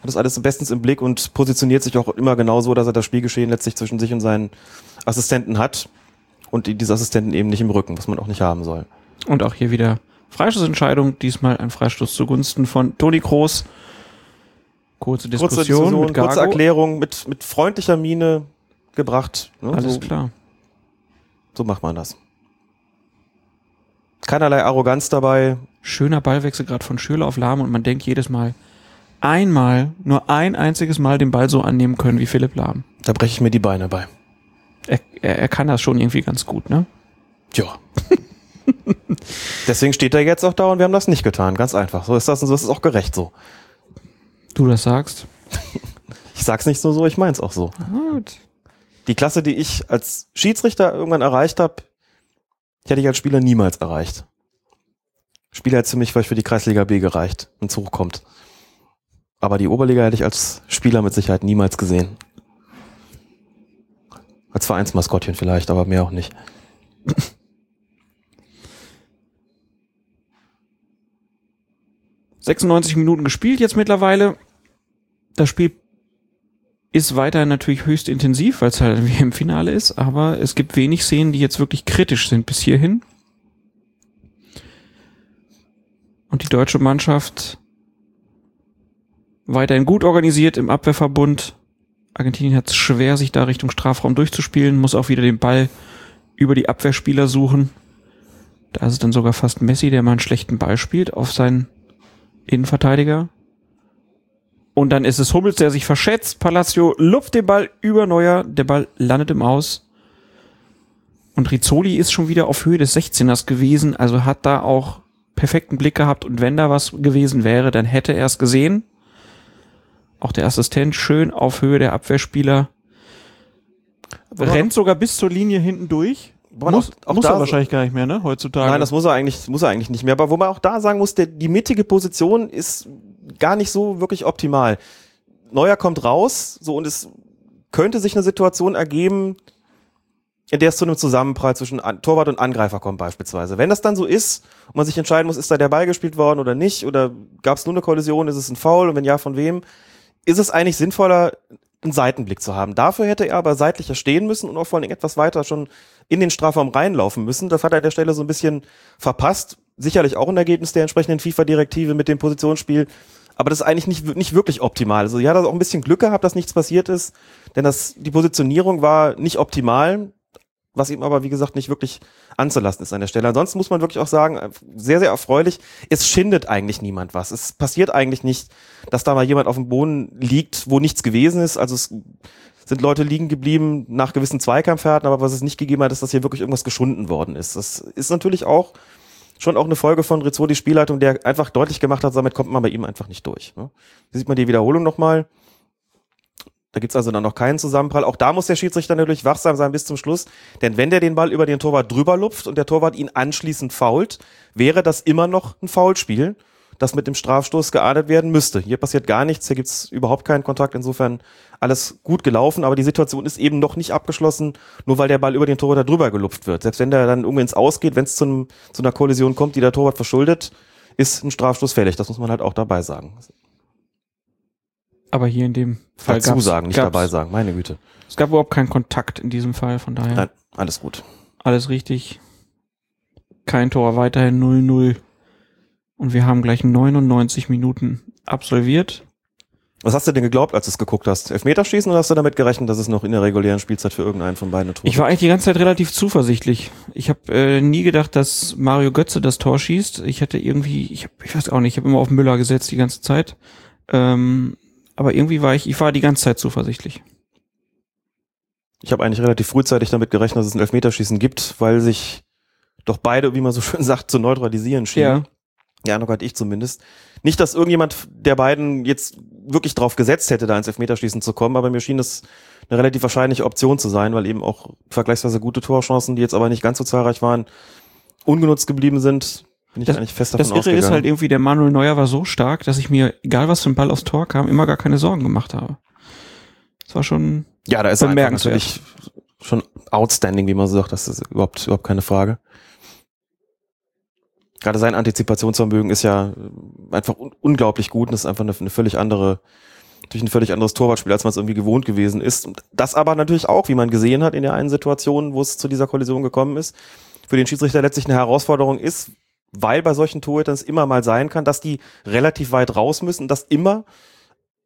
Hat das alles bestens im Blick und positioniert sich auch immer genau so, dass er das Spielgeschehen letztlich zwischen sich und seinen Assistenten hat. Und die- diese Assistenten eben nicht im Rücken, was man auch nicht haben soll. Und auch hier wieder Freistoßentscheidung, diesmal ein Freistoß zugunsten von Toni Kroos. Kurze Diskussion, Kurze Diskussion, mit kurze Erklärung, mit, mit freundlicher Miene gebracht. Ne? Alles so, klar. so macht man das. Keinerlei Arroganz dabei. Schöner Ballwechsel gerade von Schürle auf Lahm und man denkt jedes Mal, einmal, nur ein einziges Mal den Ball so annehmen können wie Philipp Lahm. Da breche ich mir die Beine bei. Er, er, er kann das schon irgendwie ganz gut, ne? Ja. Deswegen steht er jetzt auch da und wir haben das nicht getan. Ganz einfach. So ist das und so ist es auch gerecht so. Du das sagst. Ich sag's nicht so so, ich mein's auch so. Gut. Die Klasse, die ich als Schiedsrichter irgendwann erreicht habe, die hätte ich als Spieler niemals erreicht. Spieler hätte für mich vielleicht für die Kreisliga B gereicht, wenn es hochkommt. Aber die Oberliga hätte ich als Spieler mit Sicherheit niemals gesehen. Als Vereinsmaskottchen vielleicht, aber mehr auch nicht. 96 Minuten gespielt jetzt mittlerweile. Das Spiel ist weiterhin natürlich höchst intensiv, weil es halt wie im Finale ist, aber es gibt wenig Szenen, die jetzt wirklich kritisch sind bis hierhin. Und die deutsche Mannschaft weiterhin gut organisiert im Abwehrverbund. Argentinien hat es schwer, sich da Richtung Strafraum durchzuspielen, muss auch wieder den Ball über die Abwehrspieler suchen. Da ist es dann sogar fast Messi, der mal einen schlechten Ball spielt auf seinen Innenverteidiger. Und dann ist es Hummels, der sich verschätzt. Palacio lupft den Ball über Neuer. Der Ball landet im Aus. Und Rizzoli ist schon wieder auf Höhe des 16ers gewesen. Also hat da auch perfekten Blick gehabt. Und wenn da was gewesen wäre, dann hätte er es gesehen. Auch der Assistent schön auf Höhe der Abwehrspieler. Rennt sogar bis zur Linie hinten durch. Muss, auch- auch muss er wahrscheinlich gar nicht mehr, ne? Heutzutage. Nein, das muss er eigentlich, muss er eigentlich nicht mehr. Aber wo man auch da sagen muss, der, die mittige Position ist gar nicht so wirklich optimal. Neuer kommt raus, so und es könnte sich eine Situation ergeben, in der es zu einem Zusammenprall zwischen An Torwart und Angreifer kommt beispielsweise. Wenn das dann so ist und man sich entscheiden muss, ist da der Ball gespielt worden oder nicht oder gab es nur eine Kollision, ist es ein Foul und wenn ja, von wem, ist es eigentlich sinnvoller, einen Seitenblick zu haben. Dafür hätte er aber seitlicher stehen müssen und auch vor allem etwas weiter schon in den Strafraum reinlaufen müssen. Das hat er an der Stelle so ein bisschen verpasst. Sicherlich auch ein Ergebnis der entsprechenden FIFA-Direktive mit dem Positionsspiel. Aber das ist eigentlich nicht, nicht wirklich optimal. Also ja, da auch ein bisschen Glück gehabt, dass nichts passiert ist. Denn das, die Positionierung war nicht optimal, was ihm aber, wie gesagt, nicht wirklich anzulassen ist an der Stelle. Ansonsten muss man wirklich auch sagen, äh, sehr, sehr erfreulich, es schindet eigentlich niemand was. Es passiert eigentlich nicht, dass da mal jemand auf dem Boden liegt, wo nichts gewesen ist. Also es sind Leute liegen geblieben nach gewissen Zweikampfhärten, aber was es nicht gegeben hat, ist, dass hier wirklich irgendwas geschunden worden ist. Das ist natürlich auch schon auch eine Folge von Rizzolis Spielleitung, der einfach deutlich gemacht hat, damit kommt man bei ihm einfach nicht durch. Ne? Hier sieht man die Wiederholung nochmal. Da gibt's also dann noch keinen Zusammenprall. Auch da muss der Schiedsrichter natürlich wachsam sein bis zum Schluss. Denn wenn der den Ball über den Torwart drüber lupft und der Torwart ihn anschließend fault, wäre das immer noch ein Foulspiel, das mit dem Strafstoß geahndet werden müsste. Hier passiert gar nichts, hier gibt's überhaupt keinen Kontakt. Insofern alles gut gelaufen, aber die Situation ist eben noch nicht abgeschlossen, nur weil der Ball über den Torwart da drüber gelupft wird. Selbst wenn der dann irgendwie ins Ausgeht, wenn es zu, zu einer Kollision kommt, die der Torwart verschuldet, ist ein Strafstoß fällig. Das muss man halt auch dabei sagen. aber hier in dem Fall Dazu sagen, nicht dabei sagen. Meine Güte. Es gab überhaupt keinen Kontakt in diesem Fall, von daher Nein, alles gut. alles richtig. Kein Tor, weiterhin 0-0. Und wir haben gleich 99 Minuten absolviert. Was hast du denn geglaubt, als du es geguckt hast? Elfmeterschießen oder hast du damit gerechnet, dass es noch in der regulären Spielzeit für irgendeinen von beiden ein Tor Ich war eigentlich die ganze Zeit relativ zuversichtlich. Ich habe äh, nie gedacht, dass Mario Götze das Tor schießt. Ich hätte irgendwie, ich, hab, ich weiß auch nicht, ich habe immer auf Müller gesetzt die ganze Zeit. Ähm, aber irgendwie war ich, ich war die ganze Zeit zuversichtlich. Ich habe eigentlich relativ frühzeitig damit gerechnet, dass es ein Elfmeterschießen gibt, weil sich doch beide, wie man so schön sagt, zu neutralisieren schienen. Ja, noch ich zumindest. Nicht, dass irgendjemand der beiden jetzt wirklich drauf gesetzt hätte, da ins Elfmeterschießen zu kommen, aber mir schien das eine relativ wahrscheinliche Option zu sein, weil eben auch vergleichsweise gute Torchancen, die jetzt aber nicht ganz so zahlreich waren, ungenutzt geblieben sind. Bin ich Das- eigentlich fest davon Das Irre ausgegangen. ist halt irgendwie, der Manuel Neuer war so stark, dass ich mir, egal was für ein Ball aufs Tor kam, immer gar keine Sorgen gemacht habe. Das war schon, Ja, da ist er Bemerkenswert. natürlich schon outstanding, wie man so sagt. Das ist überhaupt, überhaupt keine Frage. Gerade sein Antizipationsvermögen ist ja einfach un unglaublich gut und ist einfach eine, eine völlig andere, durch ein völlig anderes Torwartspiel, als man es irgendwie gewohnt gewesen ist. Und das aber natürlich auch, wie man gesehen hat in der einen Situation, wo es zu dieser Kollision gekommen ist, für den Schiedsrichter letztlich eine Herausforderung ist, weil bei solchen Torhütern es immer mal sein kann, dass die relativ weit raus müssen, dass immer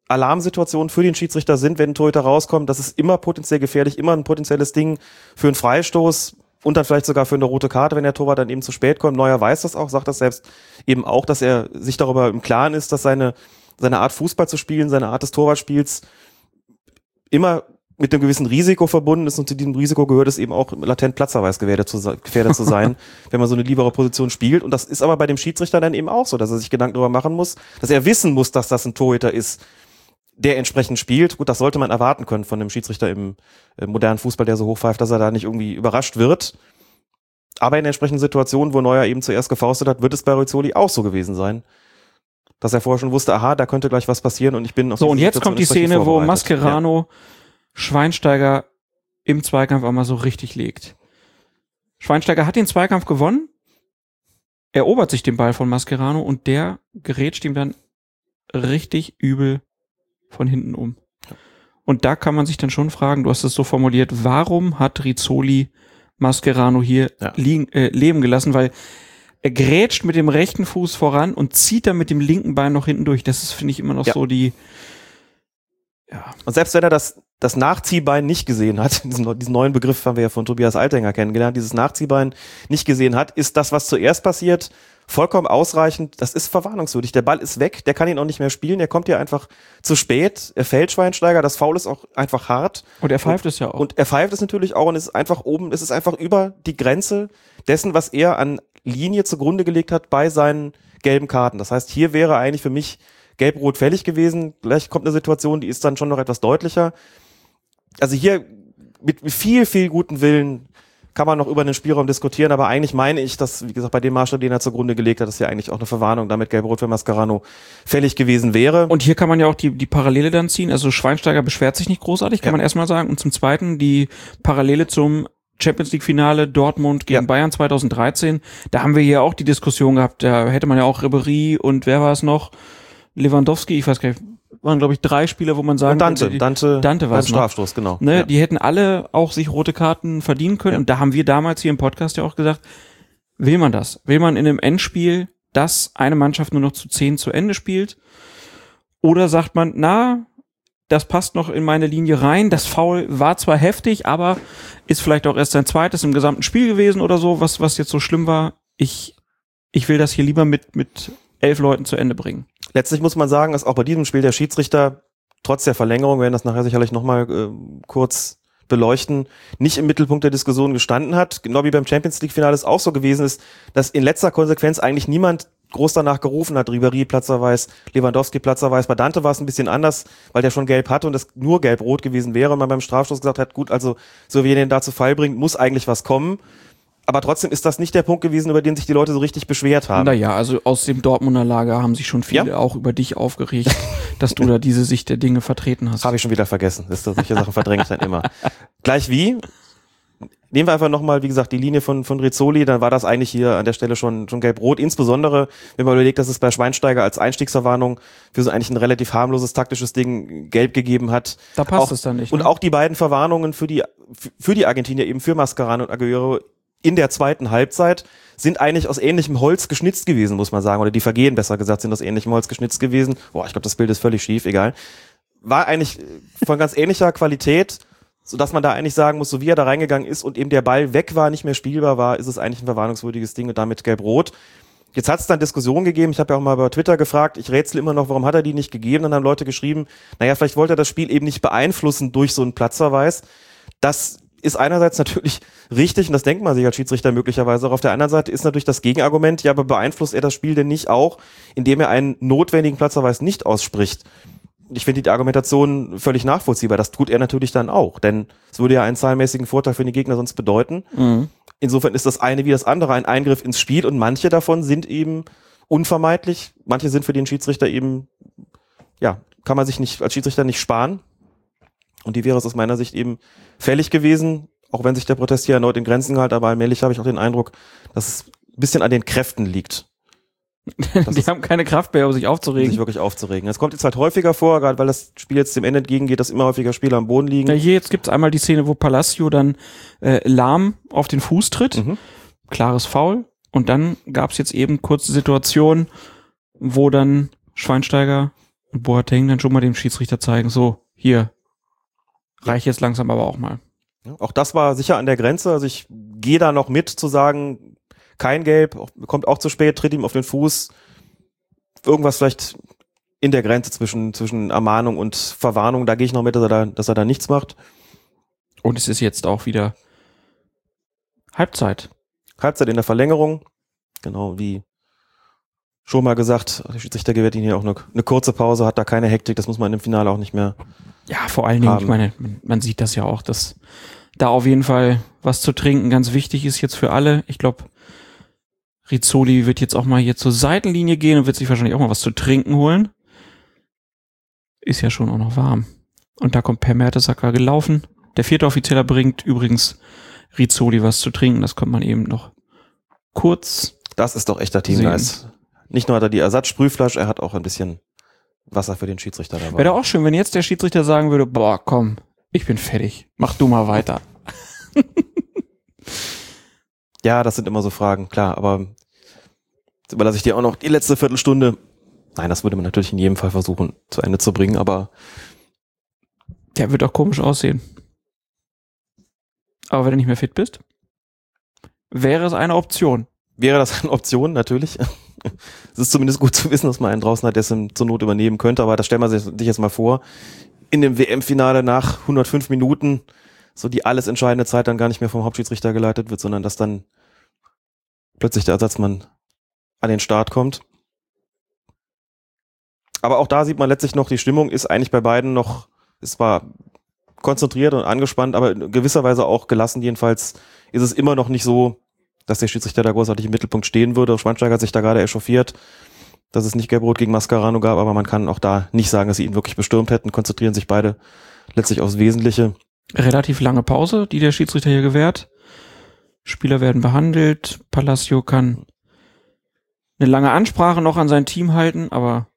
Alarmsituationen für den Schiedsrichter sind, wenn ein Torhüter rauskommt. Das ist immer potenziell gefährlich, immer ein potenzielles Ding für einen Freistoß und dann vielleicht sogar für eine rote Karte, wenn der Torwart dann eben zu spät kommt. Neuer weiß das auch, sagt das selbst eben auch, dass er sich darüber im Klaren ist, dass seine, seine Art Fußball zu spielen, seine Art des Torwartspiels immer mit einem gewissen Risiko verbunden ist und zu diesem Risiko gehört es eben auch latent Platzverweis gefährdet zu, gefährdet zu sein, wenn man so eine libere Position spielt. Und das ist aber bei dem Schiedsrichter dann eben auch so, dass er sich Gedanken darüber machen muss, dass er wissen muss, dass das ein Torhüter ist, der entsprechend spielt. Gut, das sollte man erwarten können von einem Schiedsrichter im, im modernen Fußball, der so hochpfeift, dass er da nicht irgendwie überrascht wird. Aber in entsprechenden Situationen, wo Neuer eben zuerst gefaustet hat, wird es bei Rizzoli auch so gewesen sein. Dass er vorher schon wusste, aha, da könnte gleich was passieren und ich bin auf So, und jetzt Situation kommt die Szene, wo. Mascherano Schweinsteiger im Zweikampf einmal so richtig legt. Schweinsteiger hat den Zweikampf gewonnen, erobert sich den Ball von Mascherano und der gerätscht ihm dann richtig übel von hinten um. Und da kann man sich dann schon fragen, du hast es so formuliert, warum hat Rizzoli Mascherano hier Ja. liegen, äh, leben gelassen? Weil er grätscht mit dem rechten Fuß voran und zieht dann mit dem linken Bein noch hinten durch. Das ist, finde ich, immer noch Ja. so die, Und selbst wenn er das, das Nachziehbein nicht gesehen hat, diesen, diesen neuen Begriff haben wir ja von Tobias Altenger kennengelernt, dieses Nachziehbein nicht gesehen hat, ist das, was zuerst passiert, vollkommen ausreichend. Das ist verwarnungswürdig. Der Ball ist weg, der kann ihn auch nicht mehr spielen, der kommt hier einfach zu spät. Er fällt Schweinsteiger, das Foul ist auch einfach hart. und er pfeift es ja auch. Und er pfeift es natürlich auch und es ist einfach oben, es ist einfach über die Grenze dessen, was er an Linie zugrunde gelegt hat bei seinen gelben Karten. Das heißt, hier wäre eigentlich für mich gelb-rot fällig gewesen. Gleich kommt eine Situation, die ist dann schon noch etwas deutlicher. Also hier mit viel, viel guten Willen kann man noch über den Spielraum diskutieren, aber eigentlich meine ich, dass, wie gesagt, bei dem Maßstab, den er zugrunde gelegt hat, dass hier eigentlich auch eine Verwarnung damit gelb-rot für Mascarano fällig gewesen wäre. Und hier kann man ja auch die, die Parallele dann ziehen. Also Schweinsteiger beschwert sich nicht großartig, kann Ja. man erstmal sagen. Und zum Zweiten die Parallele zum Champions League Finale Dortmund gegen Ja. Bayern 2013. Da haben wir hier auch die Diskussion gehabt. Da hätte man ja auch Ribery und wer war es noch? Lewandowski, ich weiß gar nicht, waren glaube ich drei Spieler, wo man sagen und Dante, könnte, die- Dante, Dante noch. Strafstoß, genau. Ne, Ja. Die hätten alle auch sich rote Karten verdienen können. Ja. Und da haben wir damals hier im Podcast ja auch gesagt, will man das? Will man in einem Endspiel, dass eine Mannschaft nur noch zu zehn zu Ende spielt? Oder sagt man, na, das passt noch in meine Linie rein. Das Foul war zwar heftig, aber ist vielleicht auch erst sein zweites im gesamten Spiel gewesen oder so, was, was jetzt so schlimm war. Ich, ich will das hier lieber mit, mit elf Leuten zu Ende bringen. Letztlich muss man sagen, dass auch bei diesem Spiel der Schiedsrichter trotz der Verlängerung, wir werden das nachher sicherlich nochmal äh, kurz beleuchten, nicht im Mittelpunkt der Diskussion gestanden hat. Genau wie beim Champions League Finale es auch so gewesen ist, dass in letzter Konsequenz eigentlich niemand groß danach gerufen hat, Ribéry Platzerweis, Lewandowski Platzerweis. Bei Dante war es ein bisschen anders, weil der schon gelb hatte und es nur gelb-rot gewesen wäre und man beim Strafstoß gesagt hat, gut, also so wie er den da zu Fall bringt, muss eigentlich was kommen. Aber trotzdem ist das nicht der Punkt gewesen, über den sich die Leute so richtig beschwert haben. Naja, also aus dem Dortmunder Lager haben sich schon viele Ja? auch über dich aufgeregt, dass du da diese Sicht der Dinge vertreten hast. Habe ich schon wieder vergessen. Ist doch solche Sachen verdränge ich dann immer. Gleich wie? Nehmen wir einfach nochmal, wie gesagt, die Linie von, von Rizzoli, dann war das eigentlich hier an der Stelle schon, schon gelb-rot. Insbesondere, wenn man überlegt, dass es bei Schweinsteiger als Einstiegsverwarnung für so eigentlich ein relativ harmloses taktisches Ding gelb gegeben hat. Da passt auch, es dann nicht, Und ne? auch die beiden Verwarnungen für die, für die Argentinier, eben für Mascarano und Aguero in der zweiten Halbzeit, sind eigentlich aus ähnlichem Holz geschnitzt gewesen, muss man sagen. Oder die Vergehen, besser gesagt, sind aus ähnlichem Holz geschnitzt gewesen. Boah, ich glaube, das Bild ist völlig schief, egal war eigentlich von ganz ähnlicher Qualität, so dass man da eigentlich sagen muss, so wie er da reingegangen ist und eben der Ball weg war, nicht mehr spielbar war, ist es eigentlich ein verwarnungswürdiges Ding und damit gelb-rot. Jetzt hat es dann Diskussionen gegeben, ich habe ja auch mal bei Twitter gefragt, ich rätsel immer noch, warum hat er die nicht gegeben? Dann haben Leute geschrieben, naja, vielleicht wollte er das Spiel eben nicht beeinflussen durch so einen Platzverweis. Das ist einerseits natürlich richtig und das denkt man sich als Schiedsrichter möglicherweise auch. Auf der anderen Seite ist natürlich das Gegenargument, ja, aber beeinflusst er das Spiel denn nicht auch, indem er einen notwendigen Platzverweis nicht ausspricht? ich finde die Argumentation völlig nachvollziehbar. Das tut er natürlich dann auch, denn es würde ja einen zahlenmäßigen Vorteil für den Gegner sonst bedeuten. Insofern ist das eine wie das andere ein Eingriff ins Spiel und manche davon sind eben unvermeidlich. Manche sind für den Schiedsrichter eben, ja, kann man sich nicht als Schiedsrichter nicht sparen. Und die wäre es aus meiner Sicht eben fällig gewesen, auch wenn sich der Protest hier erneut in Grenzen gehalten, aber allmählich habe ich auch den Eindruck, dass es ein bisschen an den Kräften liegt. Die haben keine Kraft mehr, um sich sich aufzuregen. wirklich aufzuregen. Es kommt jetzt halt häufiger vor, gerade weil das Spiel jetzt dem Ende entgegengeht, dass immer häufiger Spieler am Boden liegen. Ja, hier jetzt gibt's einmal die Szene, wo Palacio dann äh, lahm auf den Fuß tritt. Mhm. Klares Foul. Und dann gab's jetzt eben kurze Situationen, wo dann Schweinsteiger und Boateng dann schon mal dem Schiedsrichter zeigen, so, hier, reich jetzt langsam aber auch mal. Auch das war sicher an der Grenze. Also ich gehe da noch mit zu sagen, kein Gelb, kommt auch zu spät, tritt ihm auf den Fuß. Irgendwas vielleicht in der Grenze zwischen, zwischen Ermahnung und Verwarnung. Da gehe ich noch mit, dass er da, dass er da nichts macht. Und es ist jetzt auch wieder Halbzeit. Halbzeit in der Verlängerung. Genau, wie schon mal gesagt, der Schiedsrichter gewährt ihnen hier auch eine, eine kurze Pause, hat da keine Hektik, das muss man im Finale auch nicht mehr. Ja, vor allen Dingen, Haben. ich meine, man, sieht das ja auch, dass da auf jeden Fall was zu trinken ganz wichtig ist jetzt für alle. Ich glaube, Rizzoli wird jetzt auch mal hier zur Seitenlinie gehen und wird sich wahrscheinlich auch mal was zu trinken holen. Ist ja schon auch noch warm. Und da kommt Per Mertesacker gelaufen. Der vierte Offizieller bringt übrigens Rizzoli was zu trinken. Das kommt man eben noch kurz. Das ist doch echter Teamgeist. Nicht nur hat er die Ersatzsprühflasche, er hat auch ein bisschen Wasser für den Schiedsrichter dabei. Wäre doch auch schön, wenn jetzt der Schiedsrichter sagen würde, boah, komm, ich bin fertig. Mach du mal weiter. Ja, das sind immer so Fragen, klar, aber überlasse ich dir auch noch die letzte Viertelstunde. Nein, das würde man natürlich in jedem Fall versuchen zu Ende zu bringen, aber Der wird auch komisch aussehen. Aber wenn du nicht mehr fit bist, wäre es eine Option. Wäre das eine Option, natürlich. es ist zumindest gut zu wissen, dass man einen draußen hat, der es zur Not übernehmen könnte, aber das stellen wir sich sich jetzt mal vor. In dem WM-Finale nach 105 Minuten, so die alles entscheidende Zeit dann gar nicht mehr vom Hauptschiedsrichter geleitet wird, sondern dass dann plötzlich der Ersatzmann an den Start kommt. Aber auch da sieht man letztlich noch, die Stimmung ist eigentlich bei beiden noch, es war konzentriert und angespannt, aber in gewisser Weise auch gelassen. Jedenfalls ist es immer noch nicht so, dass der Schiedsrichter da großartig im Mittelpunkt stehen würde. Schweinsteiger hat sich da gerade echauffiert, dass es nicht Gelbrot gegen Mascarano gab, aber man kann auch da nicht sagen, dass sie ihn wirklich bestürmt hätten, konzentrieren sich beide letztlich aufs Wesentliche. Relativ lange Pause, die der Schiedsrichter hier gewährt. Spieler werden behandelt. Palacio kann eine lange Ansprache noch an sein Team halten, aber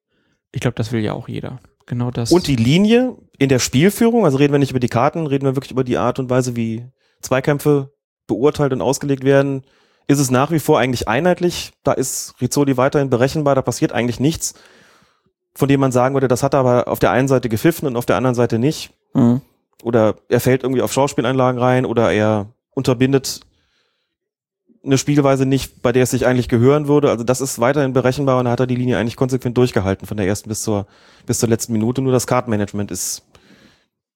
ich glaube, das will ja auch jeder. Genau das. Und die Linie in der Spielführung, also reden wir nicht über die Karten, reden wir wirklich über die Art und Weise, wie Zweikämpfe beurteilt und ausgelegt werden, ist es nach wie vor eigentlich einheitlich. Da ist Rizzoli weiterhin berechenbar, da passiert eigentlich nichts, von dem man sagen würde, das hat er aber auf der einen Seite gepfiffen und auf der anderen Seite nicht. Mhm. Oder er fällt irgendwie auf Schauspieleinlagen rein oder er unterbindet eine Spielweise nicht, bei der es sich eigentlich gehören würde. Also das ist weiterhin berechenbar und da hat er die Linie eigentlich konsequent durchgehalten von der ersten bis zur, bis zur letzten Minute. Nur das Kartenmanagement ist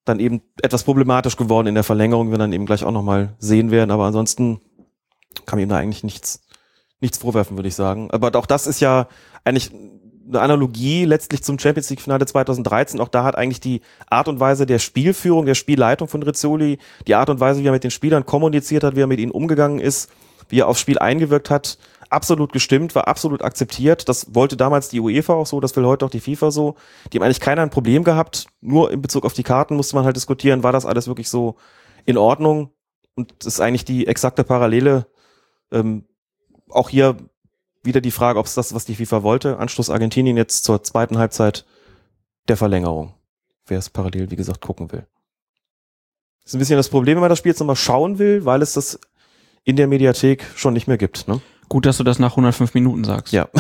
dann eben etwas problematisch geworden in der Verlängerung, wir dann eben gleich auch nochmal sehen werden. Aber ansonsten kann man ihm da eigentlich nichts, nichts vorwerfen, würde ich sagen. Aber auch das ist ja eigentlich eine Analogie letztlich zum Champions League Finale 2013. Auch da hat eigentlich die Art und Weise der Spielführung, der Spielleitung von Rizzoli, die Art und Weise, wie er mit den Spielern kommuniziert hat, wie er mit ihnen umgegangen ist, wie er aufs Spiel eingewirkt hat, absolut gestimmt, war absolut akzeptiert. Das wollte damals die UEFA auch so, das will heute auch die FIFA so. Die haben eigentlich keiner ein Problem gehabt. Nur in Bezug auf die Karten musste man halt diskutieren, war das alles wirklich so in Ordnung? Und das ist eigentlich die exakte Parallele. Ähm, auch hier wieder die Frage, ob es das, was die FIFA wollte. Anschluss Argentinien jetzt zur zweiten Halbzeit der Verlängerung. Wer es parallel, wie gesagt, gucken will. Das ist ein bisschen das Problem, wenn man das Spiel jetzt nochmal schauen will, weil es das in der Mediathek schon nicht mehr gibt. Ne? Gut, dass du das nach 105 Minuten sagst. Ja.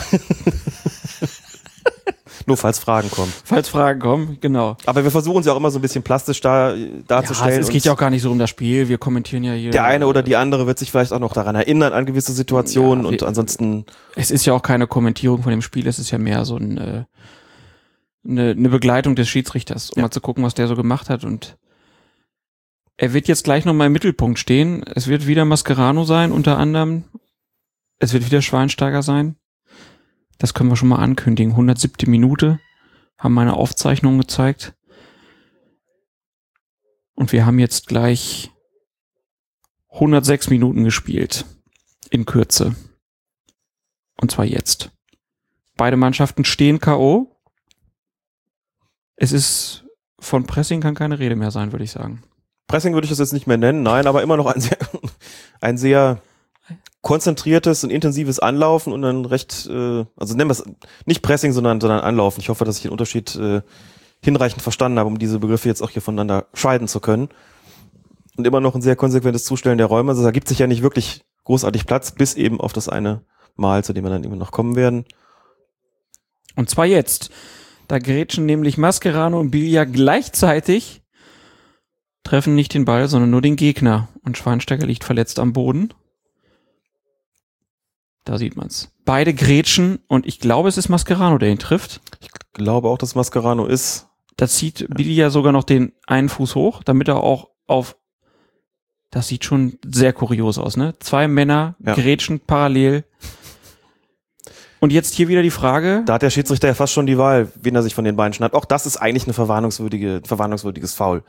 Nur falls Fragen kommen. Falls Fragen kommen, genau. Aber wir versuchen sie auch immer so ein bisschen plastisch da, darzustellen. Ja, es und geht ja auch gar nicht so um das Spiel. Wir kommentieren ja hier. der eine oder die andere wird sich vielleicht auch noch daran erinnern an gewisse Situationen Ja, und wir- ansonsten Es ist ja auch keine Kommentierung von dem Spiel, es ist ja mehr so ein, äh, eine, eine Begleitung des Schiedsrichters, um Ja. mal zu gucken, was der so gemacht hat. Und er wird jetzt gleich nochmal im Mittelpunkt stehen. Es wird wieder Mascherano sein, unter anderem. Es wird wieder Schweinsteiger sein. Das können wir schon mal ankündigen. 107. Minute haben meine Aufzeichnungen gezeigt. Und wir haben jetzt gleich 106 Minuten gespielt. In Kürze. Und zwar jetzt. Beide Mannschaften stehen K.O. Es ist von Pressing kann keine Rede mehr sein, würde ich sagen. Pressing würde ich das jetzt nicht mehr nennen, nein, aber immer noch ein sehr, ein sehr konzentriertes und intensives Anlaufen und dann recht, äh, also nennen wir es nicht Pressing, sondern, sondern Anlaufen. Ich hoffe, dass ich den Unterschied äh, hinreichend verstanden habe, um diese Begriffe jetzt auch hier voneinander scheiden zu können. Und immer noch ein sehr konsequentes Zustellen der Räume. Also da gibt sich ja nicht wirklich großartig Platz, bis eben auf das eine Mal, zu dem wir dann eben noch kommen werden. Und zwar jetzt. Da grätschen nämlich Mascherano und Bilia gleichzeitig, treffen nicht den Ball, sondern nur den Gegner. Und Schweinsteiger liegt verletzt am Boden. Da sieht man's. Beide grätschen und ich glaube, es ist Mascherano, der ihn trifft. Ich glaube auch, dass Mascherano ist. Da zieht Bilia sogar noch den einen Fuß hoch, damit er auch auf Das sieht schon sehr kurios aus, ne? Zwei Männer Ja. grätschen parallel. Und jetzt hier wieder die Frage, Da hat der Schiedsrichter ja fast schon die Wahl, wen er sich von den beiden schnappt. Auch das ist eigentlich eine verwarnungswürdige, verwarnungswürdiges Foul.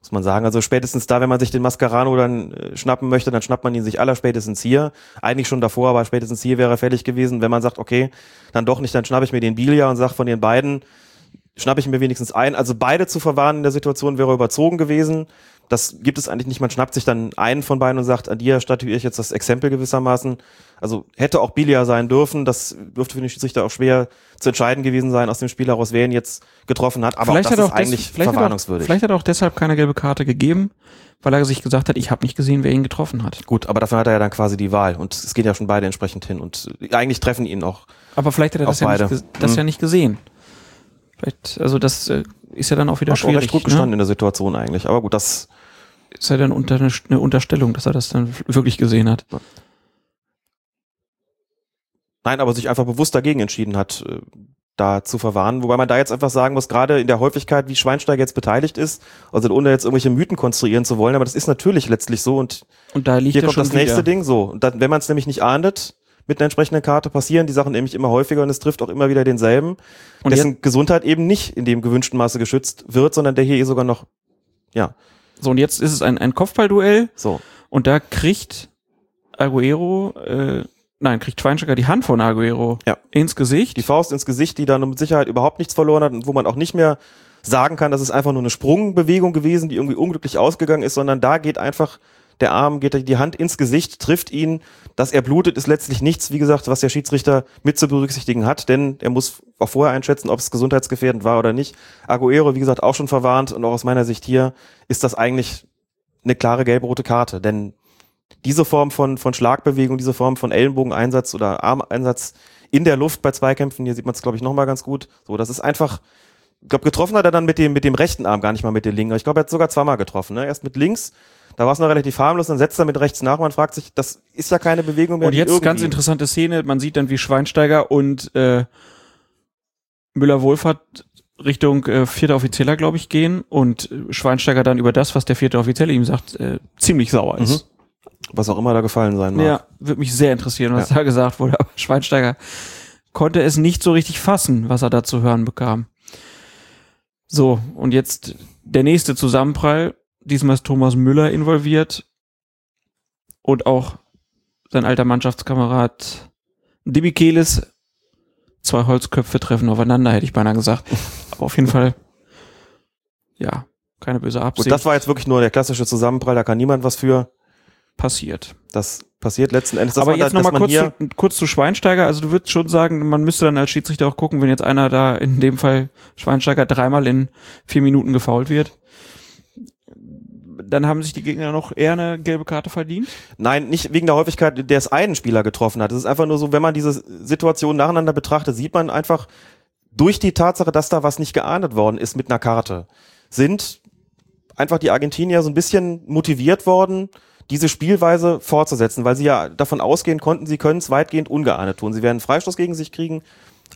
Muss man sagen. Also spätestens da, wenn man sich den Mascarano dann äh, schnappen möchte, dann schnappt man ihn sich aller spätestens hier. Eigentlich schon davor, aber spätestens hier wäre er fällig gewesen. Wenn man sagt, okay, dann doch nicht, dann schnappe ich mir den Bilia und sag von den beiden, schnappe ich mir wenigstens ein. Also beide zu verwarnen in der Situation wäre überzogen gewesen. Das gibt es eigentlich nicht. Man schnappt sich dann einen von beiden und sagt, an dir statuiere ich jetzt das Exempel gewissermaßen. Also hätte auch Bilia sein dürfen. Das dürfte für den Schiedsrichter auch schwer zu entscheiden gewesen sein aus dem Spiel heraus, wer ihn jetzt getroffen hat. Aber vielleicht auch das hat ist auch des- eigentlich vielleicht hat er- verwarnungswürdig. Vielleicht hat er auch deshalb keine gelbe Karte gegeben, weil er sich gesagt hat, ich habe nicht gesehen, wer ihn getroffen hat. Gut, aber davon hat er ja dann quasi die Wahl. Und es gehen ja schon beide entsprechend hin. Und eigentlich treffen ihn auch. Aber vielleicht hat er das, Auch ja nicht, beide. das Mhm. ja nicht gesehen. Vielleicht, also das äh, ist ja dann auch wieder Hat auch schwierig. recht gut ne? gestanden in der Situation eigentlich. Aber gut, das Ist ja dann unter eine, eine Unterstellung, dass er das dann wirklich gesehen hat. Nein, aber sich einfach bewusst dagegen entschieden hat, äh, da zu verwarnen. Wobei man da jetzt einfach sagen muss, gerade in der Häufigkeit, wie Schweinsteiger jetzt beteiligt ist, also ohne jetzt irgendwelche Mythen konstruieren zu wollen, aber das ist natürlich letztlich so und Und da liegt hier er kommt das nächste wieder. Ding so. Und dann, wenn man es nämlich nicht ahndet, mit einer entsprechenden Karte passieren die Sachen nämlich immer häufiger und es trifft auch immer wieder denselben, Und dessen Gesundheit eben nicht in dem gewünschten Maße geschützt wird, sondern der hier eh sogar noch, ja, So, und jetzt ist es ein, ein Kopfballduell so. und da kriegt Aguero, äh, nein, kriegt Schweinsteiger die Hand von Aguero Ja. ins Gesicht. die Faust ins Gesicht, die dann mit Sicherheit überhaupt nichts verloren hat und wo man auch nicht mehr sagen kann, das ist einfach nur eine Sprungbewegung gewesen, die irgendwie unglücklich ausgegangen ist, sondern da geht einfach der Arm, geht die Hand ins Gesicht, trifft ihn. Dass er blutet, ist letztlich nichts, wie gesagt, was der Schiedsrichter mit zu berücksichtigen hat, denn er muss auch vorher einschätzen, ob es gesundheitsgefährdend war oder nicht. Aguero, wie gesagt, auch schon verwarnt und auch aus meiner Sicht hier ist das eigentlich eine klare gelb-rote Karte, denn diese Form von, von Schlagbewegung, diese Form von Ellenbogeneinsatz oder Armeinsatz in der Luft bei Zweikämpfen, hier sieht man es, glaube ich, nochmal ganz gut. So, das ist einfach, ich glaube, getroffen hat er dann mit dem, mit dem rechten Arm, gar nicht mal mit dem linken. Ich glaube, er hat sogar zweimal getroffen. Ne? Erst mit links, da war es noch relativ harmlos, dann setzt er mit rechts nach. Man fragt sich, das ist ja keine Bewegung mehr. Und jetzt irgendwie- ganz interessante Szene, man sieht dann, wie Schweinsteiger und äh, Müller-Wohlfahrt Richtung äh, vierter Offizieller, glaube ich, gehen und Schweinsteiger dann über das, was der vierte Offizielle ihm sagt, äh, ziemlich sauer ist. Was auch immer da gefallen sein mag. Ja, würde mich sehr interessieren, was Ja. da gesagt wurde. Aber Schweinsteiger konnte es nicht so richtig fassen, was er da zu hören bekam. So, und jetzt der nächste Zusammenprall. Diesmal ist Thomas Müller involviert und auch sein alter Mannschaftskamerad Demichelis. Zwei Holzköpfe treffen aufeinander, hätte ich beinahe gesagt. Aber auf jeden Fall, ja, keine böse Gut, Absicht. das war jetzt wirklich nur der klassische Zusammenprall, da kann niemand was für. passiert. Das passiert letzten Endes. Aber jetzt nochmal kurz, zu, kurz zu Schweinsteiger. Also du würdest schon sagen, man müsste dann als Schiedsrichter auch gucken, wenn jetzt einer da in dem Fall Schweinsteiger dreimal in vier Minuten gefault wird. Dann haben sich die Gegner noch eher eine gelbe Karte verdient. Nein, nicht wegen der Häufigkeit, der es einen Spieler getroffen hat. Es ist einfach nur so, wenn man diese Situation nacheinander betrachtet, sieht man einfach durch die Tatsache, dass da was nicht geahndet worden ist mit einer Karte, sind einfach die Argentinier so ein bisschen motiviert worden, diese Spielweise fortzusetzen, weil sie ja davon ausgehen konnten, sie können es weitgehend ungeahndet tun. Sie werden Freistoß gegen sich kriegen,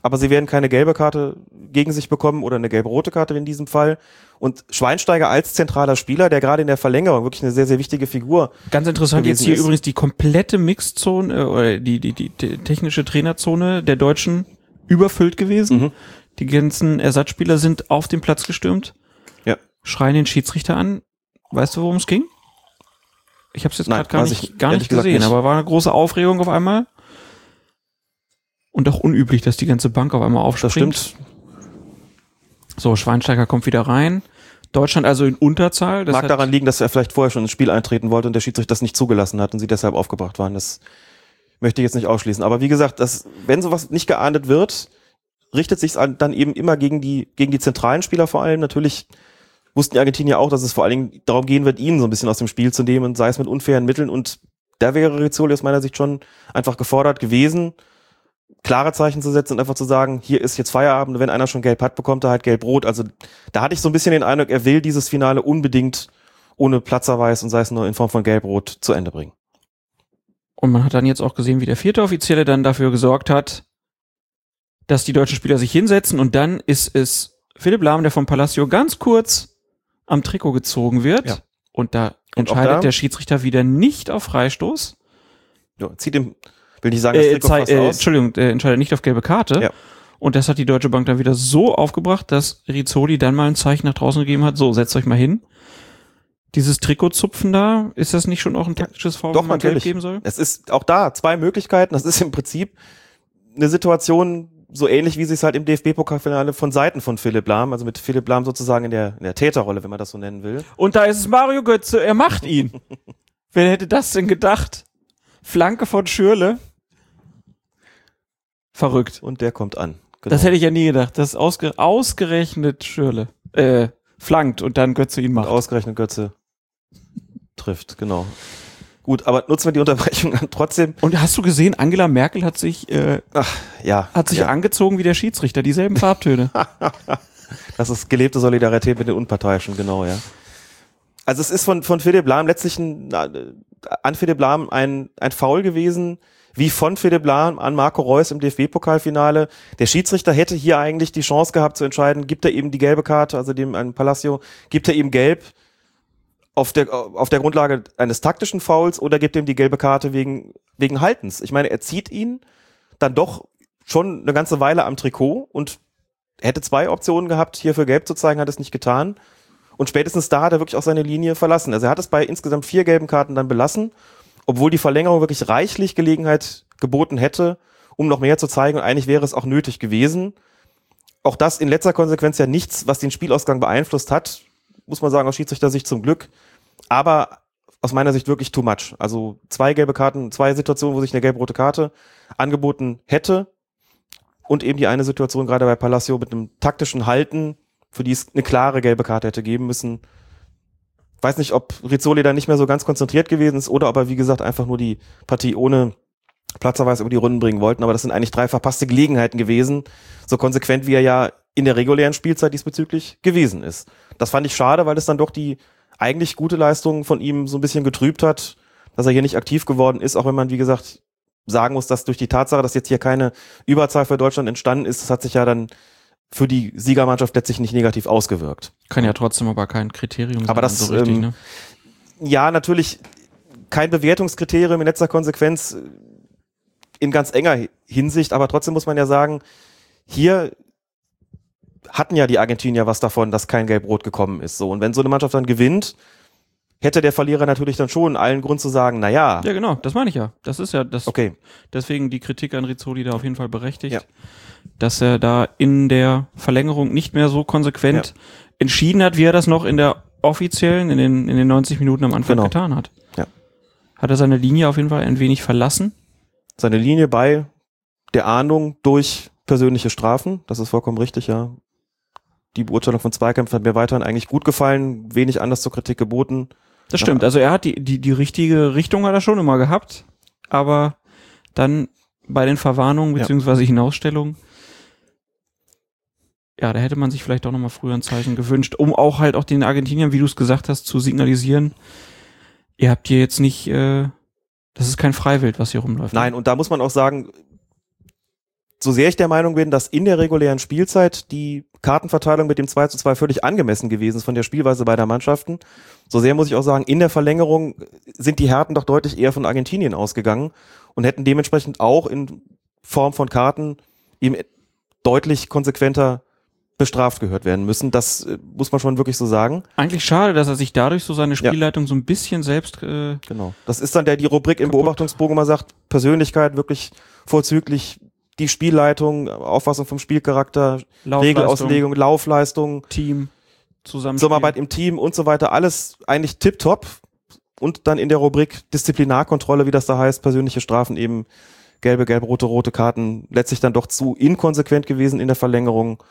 aber sie werden keine gelbe Karte gegen sich bekommen oder eine gelbe-rote Karte in diesem Fall. Und Schweinsteiger als zentraler Spieler, der gerade in der Verlängerung wirklich eine sehr, sehr wichtige Figur Ganz interessant jetzt hier ist. übrigens die komplette Mixzone äh, oder die, die, die, die technische Trainerzone der Deutschen überfüllt gewesen. Mhm. Die ganzen Ersatzspieler sind auf den Platz gestürmt, Ja. schreien den Schiedsrichter an. Weißt du, worum es ging? Ich habe es jetzt gerade gar nicht, ich gar nicht gesehen, nicht. aber war eine große Aufregung auf einmal. Und auch unüblich, dass die ganze Bank auf einmal Das aufspringt. stimmt. So, Schweinsteiger kommt wieder rein. Deutschland also in Unterzahl. Das Mag daran liegen, dass er vielleicht vorher schon ins Spiel eintreten wollte und der Schiedsrichter das nicht zugelassen hat und sie deshalb aufgebracht waren. Das möchte ich jetzt nicht ausschließen. Aber wie gesagt, das, wenn sowas nicht geahndet wird, richtet sich dann eben immer gegen die, gegen die zentralen Spieler vor allem. Natürlich wussten die Argentinier auch, dass es vor allen Dingen darum gehen wird, ihnen so ein bisschen aus dem Spiel zu nehmen, sei es mit unfairen Mitteln. Und da wäre Rizzoli aus meiner Sicht schon einfach gefordert gewesen, klare Zeichen zu setzen und einfach zu sagen, hier ist jetzt Feierabend, wenn einer schon gelb hat, bekommt er halt gelb-rot. Also da hatte ich so ein bisschen den Eindruck, er will dieses Finale unbedingt ohne Platzerweis und sei es nur in Form von gelb-rot zu Ende bringen. Und man hat dann jetzt auch gesehen, wie der vierte Offizielle dann dafür gesorgt hat, dass die deutschen Spieler sich hinsetzen und dann ist es Philipp Lahm, der vom Palacio ganz kurz am Trikot gezogen wird. Ja. Und da Und entscheidet da- der Schiedsrichter wieder nicht auf Freistoß. Ja, zieht dem, will nicht sagen, das Äh, Trikot zei- fast äh, aus. Entschuldigung, äh, entscheidet nicht auf gelbe Karte. Ja. Und das hat die Deutsche Bank dann wieder so aufgebracht, dass Rizzoli dann mal ein Zeichen nach draußen gegeben hat, so, setzt euch mal hin. Dieses Trikotzupfen da, ist das nicht schon auch ein taktisches Foul, Doch, man natürlich. geben soll? Es ist auch da zwei Möglichkeiten. Das ist im Prinzip eine Situation so ähnlich, wie sie es halt im DFB-Pokalfinale von Seiten von Philipp Lahm, also mit Philipp Lahm sozusagen in der, in der Täterrolle, wenn man das so nennen will. Und da ist es Mario Götze, er macht ihn. Wer hätte das denn gedacht? Flanke von Schürle. Verrückt. Und der kommt an. Genau. Das hätte ich ja nie gedacht. Das ist ausge ausgerechnet Schürle. Äh, flankt und dann Götze ihn macht. Ausgerechnet Götze trifft, genau. Gut, aber nutzen wir die Unterbrechung dann trotzdem. Und hast du gesehen, Angela Merkel hat sich, äh, Ach, ja. hat sich ja. angezogen wie der Schiedsrichter, dieselben Farbtöne. Das ist gelebte Solidarität mit den Unparteiischen, genau, ja. Also es ist von, von Philipp Lahm letztlich ein, äh, an Philipp Lahm ein, ein Foul gewesen, wie von Philipp Lahm an Marco Reus im DFB-Pokalfinale. Der Schiedsrichter hätte hier eigentlich die Chance gehabt zu entscheiden, gibt er eben die gelbe Karte, also dem an Palacio, gibt er ihm gelb auf der, auf der Grundlage eines taktischen Fouls oder gibt er ihm die gelbe Karte wegen, wegen Haltens. Ich meine, er zieht ihn dann doch schon eine ganze Weile am Trikot und hätte zwei Optionen gehabt, hier für gelb zu zeigen, hat es nicht getan. Und spätestens da hat er wirklich auch seine Linie verlassen. Also er hat es bei insgesamt vier gelben Karten dann belassen, obwohl die Verlängerung wirklich reichlich Gelegenheit geboten hätte, um noch mehr zu zeigen. Und eigentlich wäre es auch nötig gewesen. Auch das in letzter Konsequenz ja nichts, was den Spielausgang beeinflusst hat, muss man sagen, aus Schiedsrichter-Sicht zum Glück. Aber aus meiner Sicht wirklich too much. Also zwei gelbe Karten, zwei Situationen, wo sich eine gelb-rote Karte angeboten hätte. Und eben die eine Situation gerade bei Palacio mit einem taktischen Halten, für die es eine klare gelbe Karte hätte geben müssen. Weiß nicht, ob Rizzoli da nicht mehr so ganz konzentriert gewesen ist oder ob er, wie gesagt, einfach nur die Partie ohne Platzerweis über die Runden bringen wollten. Aber das sind eigentlich drei verpasste Gelegenheiten gewesen. So konsequent, wie er ja in der regulären Spielzeit diesbezüglich gewesen ist. Das fand ich schade, weil es dann doch die eigentlich gute Leistung von ihm so ein bisschen getrübt hat, dass er hier nicht aktiv geworden ist, auch wenn man, wie gesagt, sagen muss, dass durch die Tatsache, dass jetzt hier keine Überzahl für Deutschland entstanden ist, das hat sich ja dann für die Siegermannschaft letztlich nicht negativ ausgewirkt. Kann ja trotzdem aber kein Kriterium sein. Aber das, so richtig, ähm, ne? Ja, natürlich kein Bewertungskriterium in letzter Konsequenz äh, in ganz enger Hinsicht, aber trotzdem muss man ja sagen, hier hatten ja die Argentinier was davon, dass kein Gelb-Rot gekommen ist. So. Und wenn so eine Mannschaft dann gewinnt, hätte der Verlierer natürlich dann schon allen Grund zu sagen, na ja, Ja, genau, das meine ich ja. Das ist ja das. okay, Deswegen die Kritik an Rizzoli da auf jeden Fall berechtigt, Ja. dass er da in der Verlängerung nicht mehr so konsequent entschieden hat, wie er das noch in der offiziellen, in den, in den 90 Minuten am Anfang Genau. getan hat. Ja. Hat er seine Linie auf jeden Fall ein wenig verlassen. seine Linie bei der Ahndung durch persönliche Strafen, das ist vollkommen richtig, ja. Die Beurteilung von Zweikämpfen hat mir weiterhin eigentlich gut gefallen, wenig anders zur Kritik geboten. Das stimmt. Also er hat die, die, die richtige Richtung hat er schon immer gehabt, aber dann bei den Verwarnungen beziehungsweise Hinausstellungen, ja, da hätte man sich vielleicht auch nochmal früher ein Zeichen gewünscht, um auch halt auch den Argentiniern, wie du es gesagt hast, zu signalisieren, ihr habt hier jetzt nicht, äh, das ist kein Freiwild, was hier rumläuft. Nein, und da muss man auch sagen, so sehr ich der Meinung bin, dass in der regulären Spielzeit die Kartenverteilung mit dem 2 zu 2 völlig angemessen gewesen ist von der Spielweise beider Mannschaften, so sehr muss ich auch sagen, in der Verlängerung sind die Härten doch deutlich eher von Argentinien ausgegangen und hätten dementsprechend auch in Form von Karten eben deutlich konsequenter bestraft gehört werden müssen. Das äh, muss man schon wirklich so sagen. Eigentlich schade, dass er sich dadurch so seine Spielleitung so ein bisschen selbst, äh, Genau. Das ist dann der die Rubrik im Kaputt. Beobachtungsbogen mal sagt, Persönlichkeit wirklich vorzüglich, die Spielleitung, Auffassung vom Spielcharakter, Laufleistung, Regelauslegung, Laufleistung, Team, zusammen. Zusammenarbeit im Team und so weiter, alles eigentlich tipptopp. Und dann in der Rubrik Disziplinarkontrolle, wie das da heißt, persönliche Strafen eben gelbe, gelbe, rote, rote Karten, letztlich dann doch zu inkonsequent gewesen in der Verlängerung,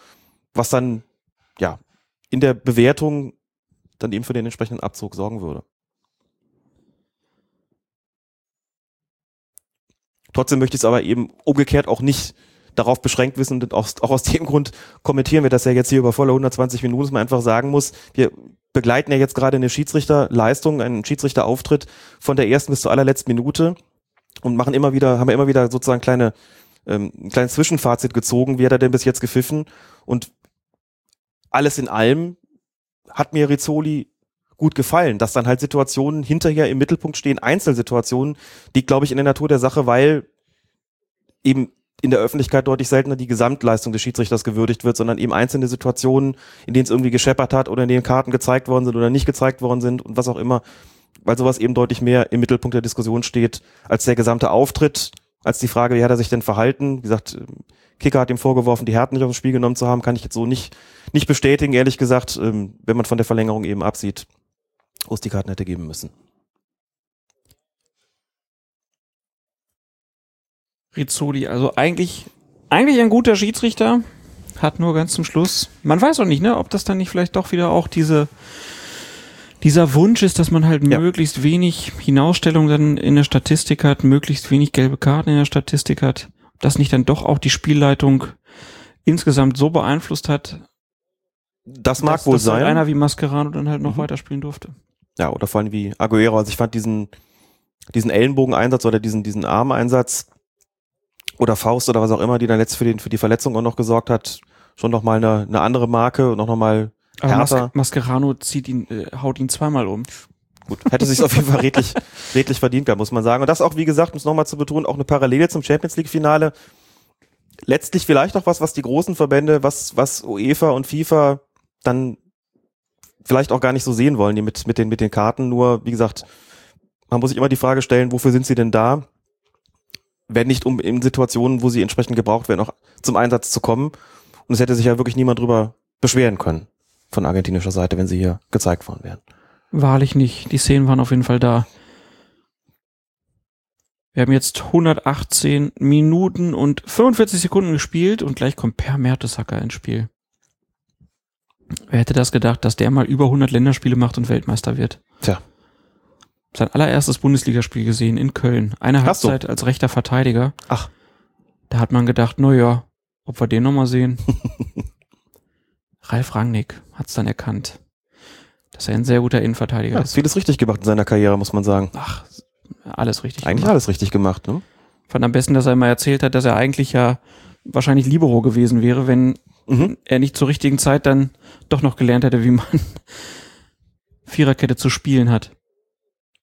was dann, ja, in der Bewertung dann eben für den entsprechenden Abzug sorgen würde. Trotzdem möchte ich es aber eben umgekehrt auch nicht darauf beschränkt wissen und auch, auch aus dem Grund kommentieren wir das ja jetzt hier über volle 120 Minuten, dass man einfach sagen muss, wir begleiten ja jetzt gerade eine Schiedsrichterleistung, einen Schiedsrichterauftritt von der ersten bis zur allerletzten Minute und machen immer wieder, haben wir immer wieder sozusagen kleine, ähm, ein kleines Zwischenfazit gezogen, wie hat er denn bis jetzt gepfiffen und alles in allem hat mir Rizzoli gut gefallen, dass dann halt Situationen hinterher im Mittelpunkt stehen, Einzelsituationen, die glaube ich in der Natur der Sache, weil eben in der Öffentlichkeit deutlich seltener die Gesamtleistung des Schiedsrichters gewürdigt wird, sondern eben einzelne Situationen, in denen es irgendwie gescheppert hat oder in denen Karten gezeigt worden sind oder nicht gezeigt worden sind und was auch immer, weil sowas eben deutlich mehr im Mittelpunkt der Diskussion steht als der gesamte Auftritt, als die Frage, wie hat er sich denn verhalten? Wie gesagt, Kicker hat ihm vorgeworfen, die Härten nicht dem Spiel genommen zu haben, kann ich jetzt so nicht, nicht bestätigen, ehrlich gesagt, ähm, wenn man von der Verlängerung eben absieht, wo es die Karten hätte geben müssen. Rizzoli, also eigentlich, eigentlich ein guter Schiedsrichter, hat nur ganz zum Schluss, man weiß auch nicht, ne, ob das dann nicht vielleicht doch wieder auch diese, dieser Wunsch ist, dass man halt Ja. möglichst wenig Hinausstellung dann in der Statistik hat, möglichst wenig gelbe Karten in der Statistik hat, ob das nicht dann doch auch die Spielleitung insgesamt so beeinflusst hat, Das mag dass, wohl dass halt sein. einer wie Mascherano dann halt noch Mhm. weiterspielen durfte. Ja, oder vor allem wie Aguero. Also ich fand diesen, diesen Ellenbogeneinsatz oder diesen, diesen Armeinsatz oder Faust oder was auch immer, die dann letzt für, den, für die Verletzung auch noch gesorgt hat, schon noch mal eine, eine andere Marke und auch noch mal Aber Mas härter. Mascherano zieht ihn, äh, haut ihn zweimal um. Gut, hätte sich auf jeden Fall redlich, redlich verdient gehabt, muss man sagen. Und das auch, wie gesagt, um es nochmal zu betonen, auch eine Parallele zum Champions League Finale. Letztlich vielleicht auch was, was die großen Verbände, was, was UEFA und FIFA dann vielleicht auch gar nicht so sehen wollen, die mit, mit den, mit den Karten. Nur, wie gesagt, man muss sich immer die Frage stellen, wofür sind sie denn da? Wenn nicht, um in Situationen, wo sie entsprechend gebraucht werden, auch zum Einsatz zu kommen. Und es hätte sich ja wirklich niemand drüber beschweren können von argentinischer Seite, wenn sie hier gezeigt worden wären. Wahrlich nicht. Die Szenen waren auf jeden Fall da. Wir haben jetzt 118 Minuten und 45 Sekunden gespielt und gleich kommt Per Mertesacker ins Spiel. Wer hätte das gedacht, dass der mal über 100 Länderspiele macht und Weltmeister wird? Tja. Sein allererstes Bundesligaspiel gesehen in Köln. Eine Hast du? Halbzeit als rechter Verteidiger. Ach. Da hat man gedacht, na ja, ob wir den nochmal sehen. Ralf Rangnick hat's dann erkannt, dass er ein sehr guter Innenverteidiger Ja, ist. vieles richtig gemacht in seiner Karriere, muss man sagen. Ach, alles richtig. Eigentlich gemacht. alles richtig gemacht, ne? Fand am besten, dass er immer erzählt hat, dass er eigentlich ja wahrscheinlich Libero gewesen wäre, wenn Mhm. er nicht zur richtigen Zeit dann doch noch gelernt hätte, wie man Viererkette zu spielen hat.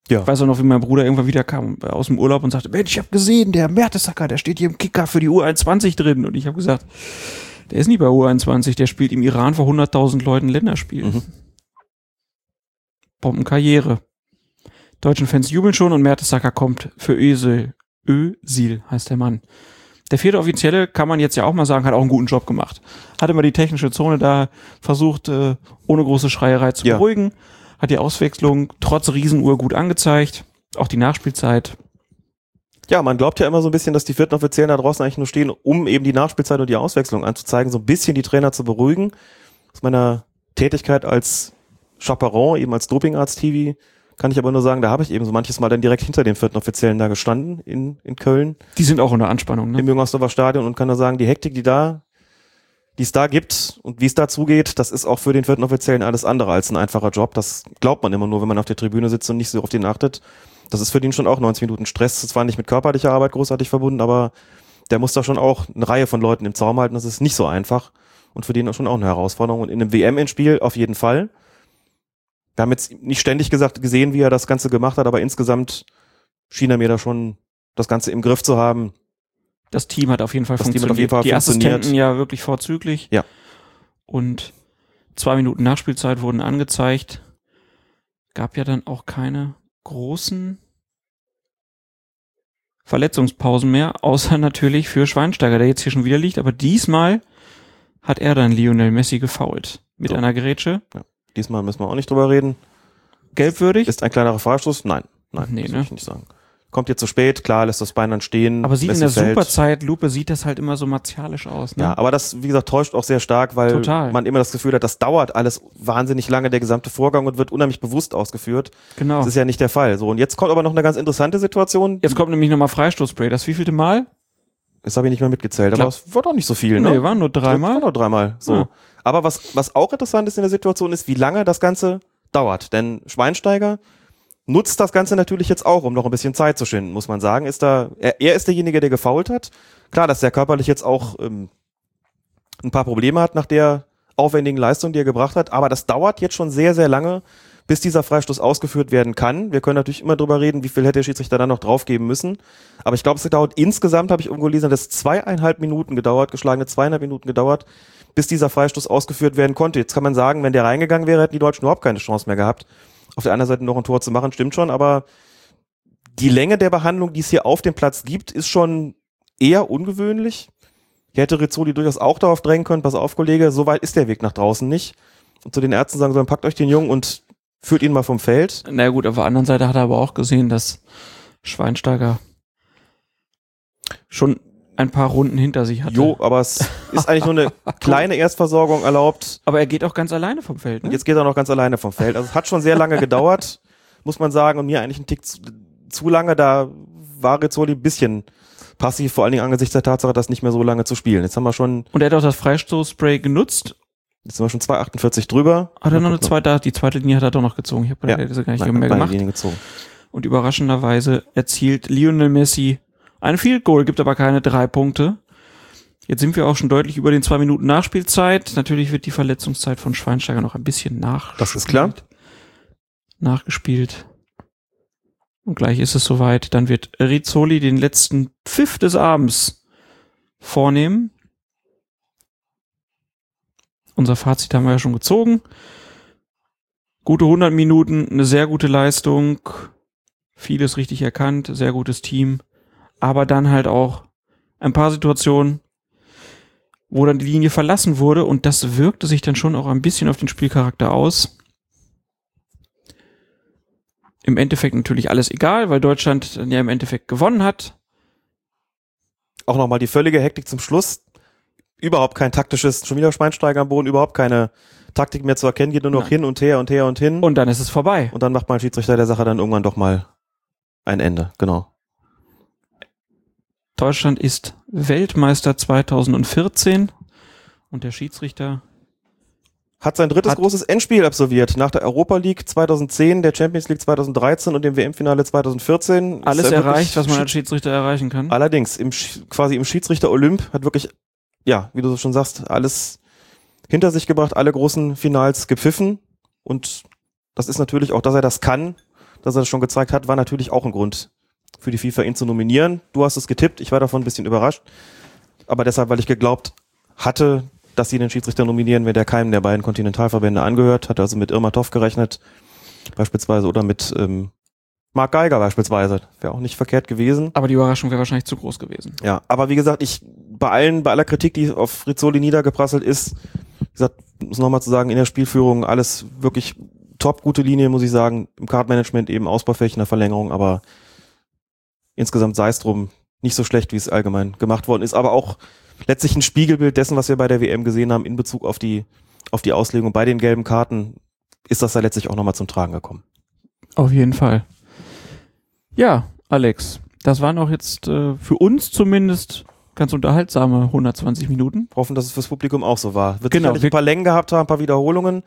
Ja. Ich weiß auch noch, wie mein Bruder irgendwann wieder kam aus dem Urlaub und sagte, Mensch, ich habe gesehen, der Mertesacker, der steht hier im Kicker für die U21 drin. Und ich habe gesagt, der ist nicht bei U21, der spielt im Iran vor 100.000 Leuten Länderspiel. Mhm. Bombenkarriere. Deutschen Fans jubeln schon und Mertesacker kommt für Ösel. Ösil heißt der Mann. Der vierte Offizielle, kann man jetzt ja auch mal sagen, hat auch einen guten Job gemacht. Hat immer die technische Zone da versucht, äh, ohne große Schreierei zu Ja. beruhigen. Hat die Auswechslung trotz Riesenuhr gut angezeigt. Auch die Nachspielzeit. Ja, man glaubt ja immer so ein bisschen, dass die vierten Offiziellen da draußen eigentlich nur stehen, um eben die Nachspielzeit und die Auswechslung anzuzeigen, so ein bisschen die Trainer zu beruhigen. Aus meiner Tätigkeit als Chaperon, eben als Dopingarzt-TV, kann ich aber nur sagen, da habe ich eben so manches Mal dann direkt hinter den vierten Offiziellen da gestanden in, in Köln. Die sind auch unter Anspannung, ne? im Jüngersdorfer Stadion und kann da sagen, die Hektik, die da, die es da gibt und wie es da zugeht, das ist auch für den vierten Offiziellen alles andere als ein einfacher Job. Das glaubt man immer nur, wenn man auf der Tribüne sitzt und nicht so auf den achtet. Das ist für den schon auch 90 Minuten Stress. Das ist zwar nicht mit körperlicher Arbeit großartig verbunden, aber der muss da schon auch eine Reihe von Leuten im Zaum halten. Das ist nicht so einfach und für den schon auch eine Herausforderung. Und in einem WM-Endspiel auf jeden Fall. Wir haben jetzt nicht ständig gesagt, gesehen, wie er das Ganze gemacht hat, aber insgesamt schien er mir da schon das Ganze im Griff zu haben. Das Team hat auf jeden Fall Das Team hat funktioniert. auf jeden Fall die funktioniert. Assistenten ja wirklich vorzüglich. Ja. Und zwei Minuten Nachspielzeit wurden angezeigt. Gab ja dann auch keine großen Verletzungspausen mehr, außer natürlich für Schweinsteiger, der jetzt hier schon wieder liegt. Aber diesmal hat er dann Lionel Messi gefoult. Mit So. einer Grätsche. Diesmal müssen wir auch nicht drüber reden. Gelbwürdig. Ist ein kleinerer Freistoß? Nein. Nein, Nee, das ne? ich nicht sagen. Kommt jetzt zu spät, klar, lässt das Bein dann stehen. aber sieht in der fällt. Superzeitlupe sieht das halt immer so martialisch aus. Ne? Ja, aber das, wie gesagt, täuscht auch sehr stark, weil Total. man immer das Gefühl hat, das dauert alles wahnsinnig lange, der gesamte Vorgang und wird unheimlich bewusst ausgeführt. genau. Das ist ja nicht der Fall. So, und jetzt kommt aber noch eine ganz interessante Situation. Jetzt kommt nämlich nochmal Freistoßspray. Das wievielte Mal? Das habe ich nicht mehr mitgezählt, Klar. aber es war doch nicht so viel, ne? Nee, waren nur dreimal. War nur dreimal. So. Ja. Aber was, was auch interessant ist in der Situation, ist, wie lange das Ganze dauert. Denn Schweinsteiger nutzt das Ganze natürlich jetzt auch, um noch ein bisschen Zeit zu schinden, muss man sagen. Ist da, er, er ist derjenige, der gefault hat. Klar, dass er körperlich jetzt auch ähm, ein paar Probleme hat nach der aufwendigen Leistung, die er gebracht hat. Aber das dauert jetzt schon sehr, sehr lange, bis dieser Freistoß ausgeführt werden kann. Wir können natürlich immer drüber reden, wie viel hätte der Schiedsrichter dann noch draufgeben müssen. Aber ich glaube, es dauert insgesamt, habe ich irgendwo gelesen, dass zweieinhalb Minuten gedauert, geschlagene zweieinhalb Minuten gedauert, bis dieser Freistoß ausgeführt werden konnte. Jetzt kann man sagen, wenn der reingegangen wäre, hätten die Deutschen überhaupt keine Chance mehr gehabt. Auf der anderen Seite noch ein Tor zu machen, stimmt schon, aber die Länge der Behandlung, die es hier auf dem Platz gibt, ist schon eher ungewöhnlich. Hier hätte Rizzoli durchaus auch darauf drängen können, pass auf, Kollege, so weit ist der Weg nach draußen nicht. Und zu den Ärzten sagen sollen, packt euch den Jungen und führt ihn mal vom Feld. Na gut, auf der anderen Seite hat er aber auch gesehen, dass Schweinsteiger schon ein paar Runden hinter sich hatte. Jo, aber es ist eigentlich nur eine kleine Erstversorgung erlaubt. Aber er geht auch ganz alleine vom Feld. Ne? Und jetzt geht er noch ganz alleine vom Feld. Also es hat schon sehr lange gedauert, muss man sagen, und mir eigentlich ein Tick zu, zu lange. Da war Rizzoli ein bisschen passiv, vor allen Dingen angesichts der Tatsache, das nicht mehr so lange zu spielen. Jetzt haben wir schon, Und er hat auch das Freistoßspray genutzt. jetzt sind wir schon 2,48 drüber. Hat er noch eine zweite, die zweite Linie hat er doch noch gezogen. Ich habe Ja. das gar nicht Nein, mehr gemacht. Linien gezogen. Und überraschenderweise erzielt Lionel Messi ein Field Goal, gibt aber keine drei Punkte. Jetzt sind wir auch schon deutlich über den zwei Minuten Nachspielzeit. Natürlich wird die Verletzungszeit von Schweinsteiger noch ein bisschen nach. Das ist klar. Nachgespielt. Und gleich ist es soweit. Dann wird Rizzoli den letzten Pfiff des Abends vornehmen. Unser Fazit haben wir ja schon gezogen. Gute 100 Minuten, eine sehr gute Leistung, vieles richtig erkannt, sehr gutes Team, aber dann halt auch ein paar Situationen, wo dann die Linie verlassen wurde und das wirkte sich dann schon auch ein bisschen auf den Spielcharakter aus. Im Endeffekt natürlich alles egal, weil Deutschland dann ja im Endeffekt gewonnen hat. Auch nochmal die völlige Hektik zum Schluss. Überhaupt kein taktisches, schon wieder Schweinsteiger am Boden, überhaupt keine Taktik mehr zu erkennen, geht nur noch Nein. hin und her und her und hin. Und dann ist es vorbei. Und dann macht mal ein Schiedsrichter der Sache dann irgendwann doch mal ein Ende. Genau. Deutschland ist Weltmeister 2014 und der Schiedsrichter Hat sein drittes Hat- großes Endspiel absolviert. Nach der Europa League 2010, der Champions League 2013 und dem WM-Finale 2014. Ist alles er erreicht, was man als Schiedsrichter erreichen kann. Allerdings, im, quasi im Schiedsrichter Olymp hat wirklich, ja, wie du so schon sagst, alles hinter sich gebracht, alle großen Finals gepfiffen. Und das ist natürlich auch, dass er das kann, dass er das schon gezeigt hat, war natürlich auch ein Grund für die FIFA, ihn zu nominieren. Du hast es getippt, ich war davon ein bisschen überrascht. Aber deshalb, weil ich geglaubt hatte, dass sie den Schiedsrichter nominieren, wenn der keinem der beiden Kontinentalverbände angehört, hat also mit Irma Toff gerechnet, beispielsweise, oder mit ähm, Mark Geiger beispielsweise. Wäre auch nicht verkehrt gewesen. Aber die Überraschung wäre wahrscheinlich zu groß gewesen. Ja, aber wie gesagt, ich bei allen, bei aller Kritik, die auf Rizzoli niedergeprasselt ist, wie gesagt, muss nochmal zu sagen, in der Spielführung alles wirklich top, gute Linie, muss ich sagen. Im Cardmanagement eben ausbaufähig in der Verlängerung, aber insgesamt sei es drum, nicht so schlecht, wie es allgemein gemacht worden ist, aber auch letztlich ein Spiegelbild dessen, was wir bei der WM gesehen haben in Bezug auf die, auf die Auslegung. Bei den gelben Karten ist das da letztlich auch nochmal zum Tragen gekommen. Auf jeden Fall. Ja, Alex, das waren auch jetzt äh, für uns zumindest ganz unterhaltsame 120 Minuten. Hoffen, dass es fürs Publikum auch so war. Wird Genau, sicherlich wir- ein paar Längen gehabt haben, ein paar Wiederholungen.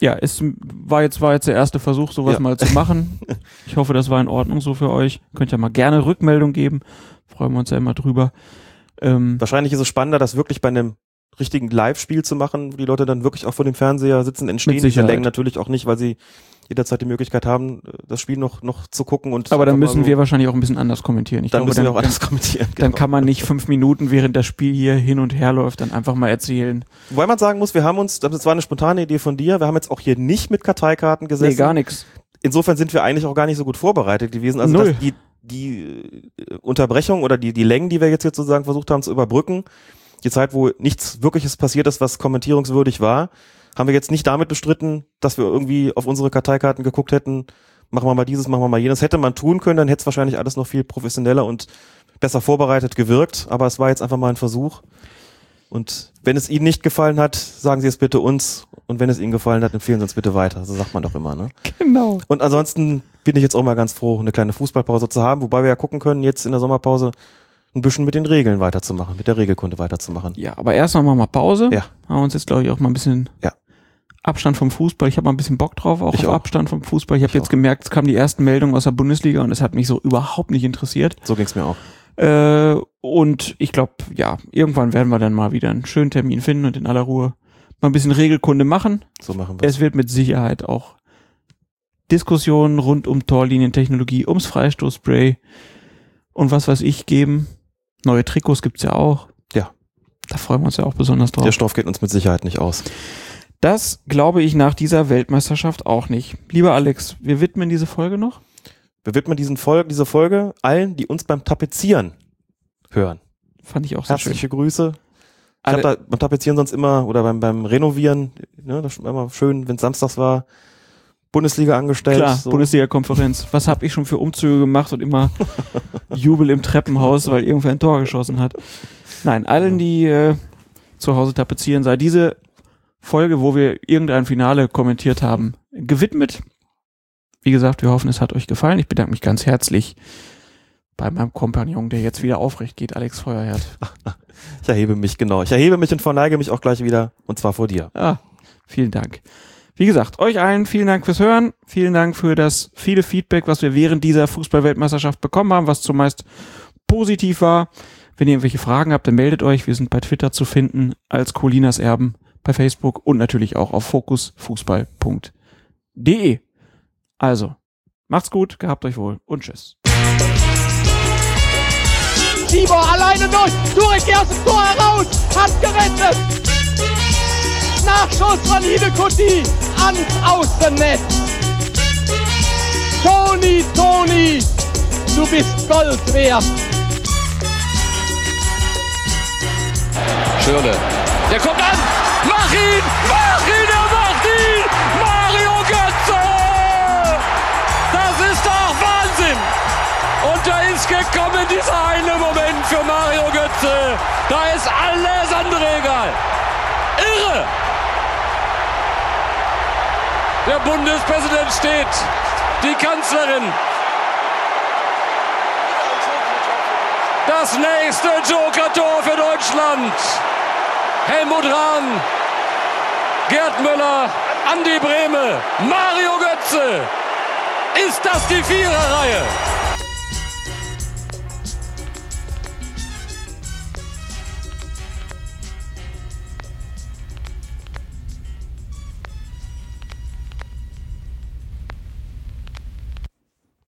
Ja, es war jetzt, war jetzt der erste Versuch, sowas Ja. mal zu machen. Ich hoffe, das war in Ordnung so für euch. Könnt ja mal gerne Rückmeldung geben. Freuen wir uns ja immer drüber. Ähm, Wahrscheinlich ist es spannender, das wirklich bei einem richtigen Live-Spiel zu machen, wo die Leute dann wirklich auch vor dem Fernseher sitzen, entstehen diese. Längen natürlich auch nicht, weil sie jederzeit die Möglichkeit haben, das Spiel noch, noch zu gucken und aber dann müssen so- wir wahrscheinlich auch ein bisschen anders kommentieren. Ich dann glaube, müssen wir dann, auch anders kommentieren. dann genau. kann man nicht fünf Minuten, während das Spiel hier hin und her läuft, dann einfach mal erzählen. Wobei man sagen muss, wir haben uns, das war eine spontane Idee von dir, wir haben jetzt auch hier nicht mit Karteikarten gesessen. Nee, gar nichts. Insofern sind wir eigentlich auch gar nicht so gut vorbereitet gewesen. Also Null. dass die, die äh, Unterbrechung oder die, die Längen, die wir jetzt hier sozusagen versucht haben zu überbrücken, die Zeit, wo nichts Wirkliches passiert ist, was kommentierungswürdig war, haben wir jetzt nicht damit bestritten, dass wir irgendwie auf unsere Karteikarten geguckt hätten, machen wir mal dieses, machen wir mal jenes. Hätte man tun können, dann hätte es wahrscheinlich alles noch viel professioneller und besser vorbereitet gewirkt, aber es war jetzt einfach mal ein Versuch. Und wenn es Ihnen nicht gefallen hat, sagen Sie es bitte uns. Und wenn es Ihnen gefallen hat, empfehlen Sie uns bitte weiter. So sagt man doch immer, ne? Genau. Und ansonsten bin ich jetzt auch mal ganz froh, eine kleine Fußballpause zu haben, wobei wir ja gucken können, jetzt in der Sommerpause ein bisschen mit den Regeln weiterzumachen, mit der Regelkunde weiterzumachen. Ja, aber erst noch mal mal Pause. Ja. Haben wir uns jetzt, glaube ich, auch mal ein bisschen Ja. Abstand vom Fußball. Ich habe mal ein bisschen Bock drauf, auch Ich auf auch. Abstand vom Fußball. Ich habe jetzt auch. gemerkt, es kamen die ersten Meldungen aus der Bundesliga und es hat mich so überhaupt nicht interessiert. So ging's mir auch. Äh, und ich glaube, ja, irgendwann werden wir dann mal wieder einen schönen Termin finden und in aller Ruhe mal ein bisschen Regelkunde machen. So machen wir Es wird mit Sicherheit auch Diskussionen rund um Torlinientechnologie, ums Freistoßspray und was weiß ich geben. Neue Trikots gibt's ja auch. Ja. Da freuen wir uns ja auch besonders drauf. Der Stoff geht uns mit Sicherheit nicht aus. Das glaube ich nach dieser Weltmeisterschaft auch nicht. Lieber Alex, wir widmen diese Folge noch. Wir widmen diesen Folge, diese Folge allen, die uns beim Tapezieren hören. Fand ich auch sehr schön. Herzliche Grüße. Ich habe da beim Tapezieren sonst immer oder beim, beim Renovieren, ne, das ist immer schön, wenn es samstags war, Bundesliga angestellt. Klar, so. Bundesliga-Konferenz. Was habe ich schon für Umzüge gemacht und immer Jubel im Treppenhaus, weil irgendwer ein Tor geschossen hat. Nein, allen, die äh, zu Hause tapezieren, sei diese Folge, wo wir irgendein Finale kommentiert haben, gewidmet. Wie gesagt, wir hoffen, es hat euch gefallen. Ich bedanke mich ganz herzlich bei meinem Kompagnon, der jetzt wieder aufrecht geht, Alex Feuerherd. Ich erhebe mich, genau. Ich erhebe mich und verneige mich auch gleich wieder. Und zwar vor dir. Ah, vielen Dank. Wie gesagt, euch allen vielen Dank fürs Hören. Vielen Dank für das viele Feedback, was wir während dieser Fußballweltmeisterschaft bekommen haben, was zumeist positiv war. Wenn ihr irgendwelche Fragen habt, dann meldet euch. Wir sind bei Twitter zu finden als Colinas Erben, bei Facebook und natürlich auch auf fokusfußball.de. Also, macht's gut, gehabt euch wohl und tschüss. Tibor alleine durch. Durek aus dem Tor heraus. Hat gerettet. Nachschuss von Hidekuti ans Außennetz. Toni, Toni, du bist Gold wert. Schirle. Der kommt an. Ihn! Mach! Er macht ihn! Mario Götze! Das ist doch Wahnsinn! Und da ist gekommen dieser eine Moment für Mario Götze. Da ist alles andere egal. Irre! Der Bundespräsident steht. Die Kanzlerin. Das nächste Joker-Tor für Deutschland. Helmut Rahn, Gerd Müller, Andi Brehme, Mario Götze. Ist das die Viererreihe?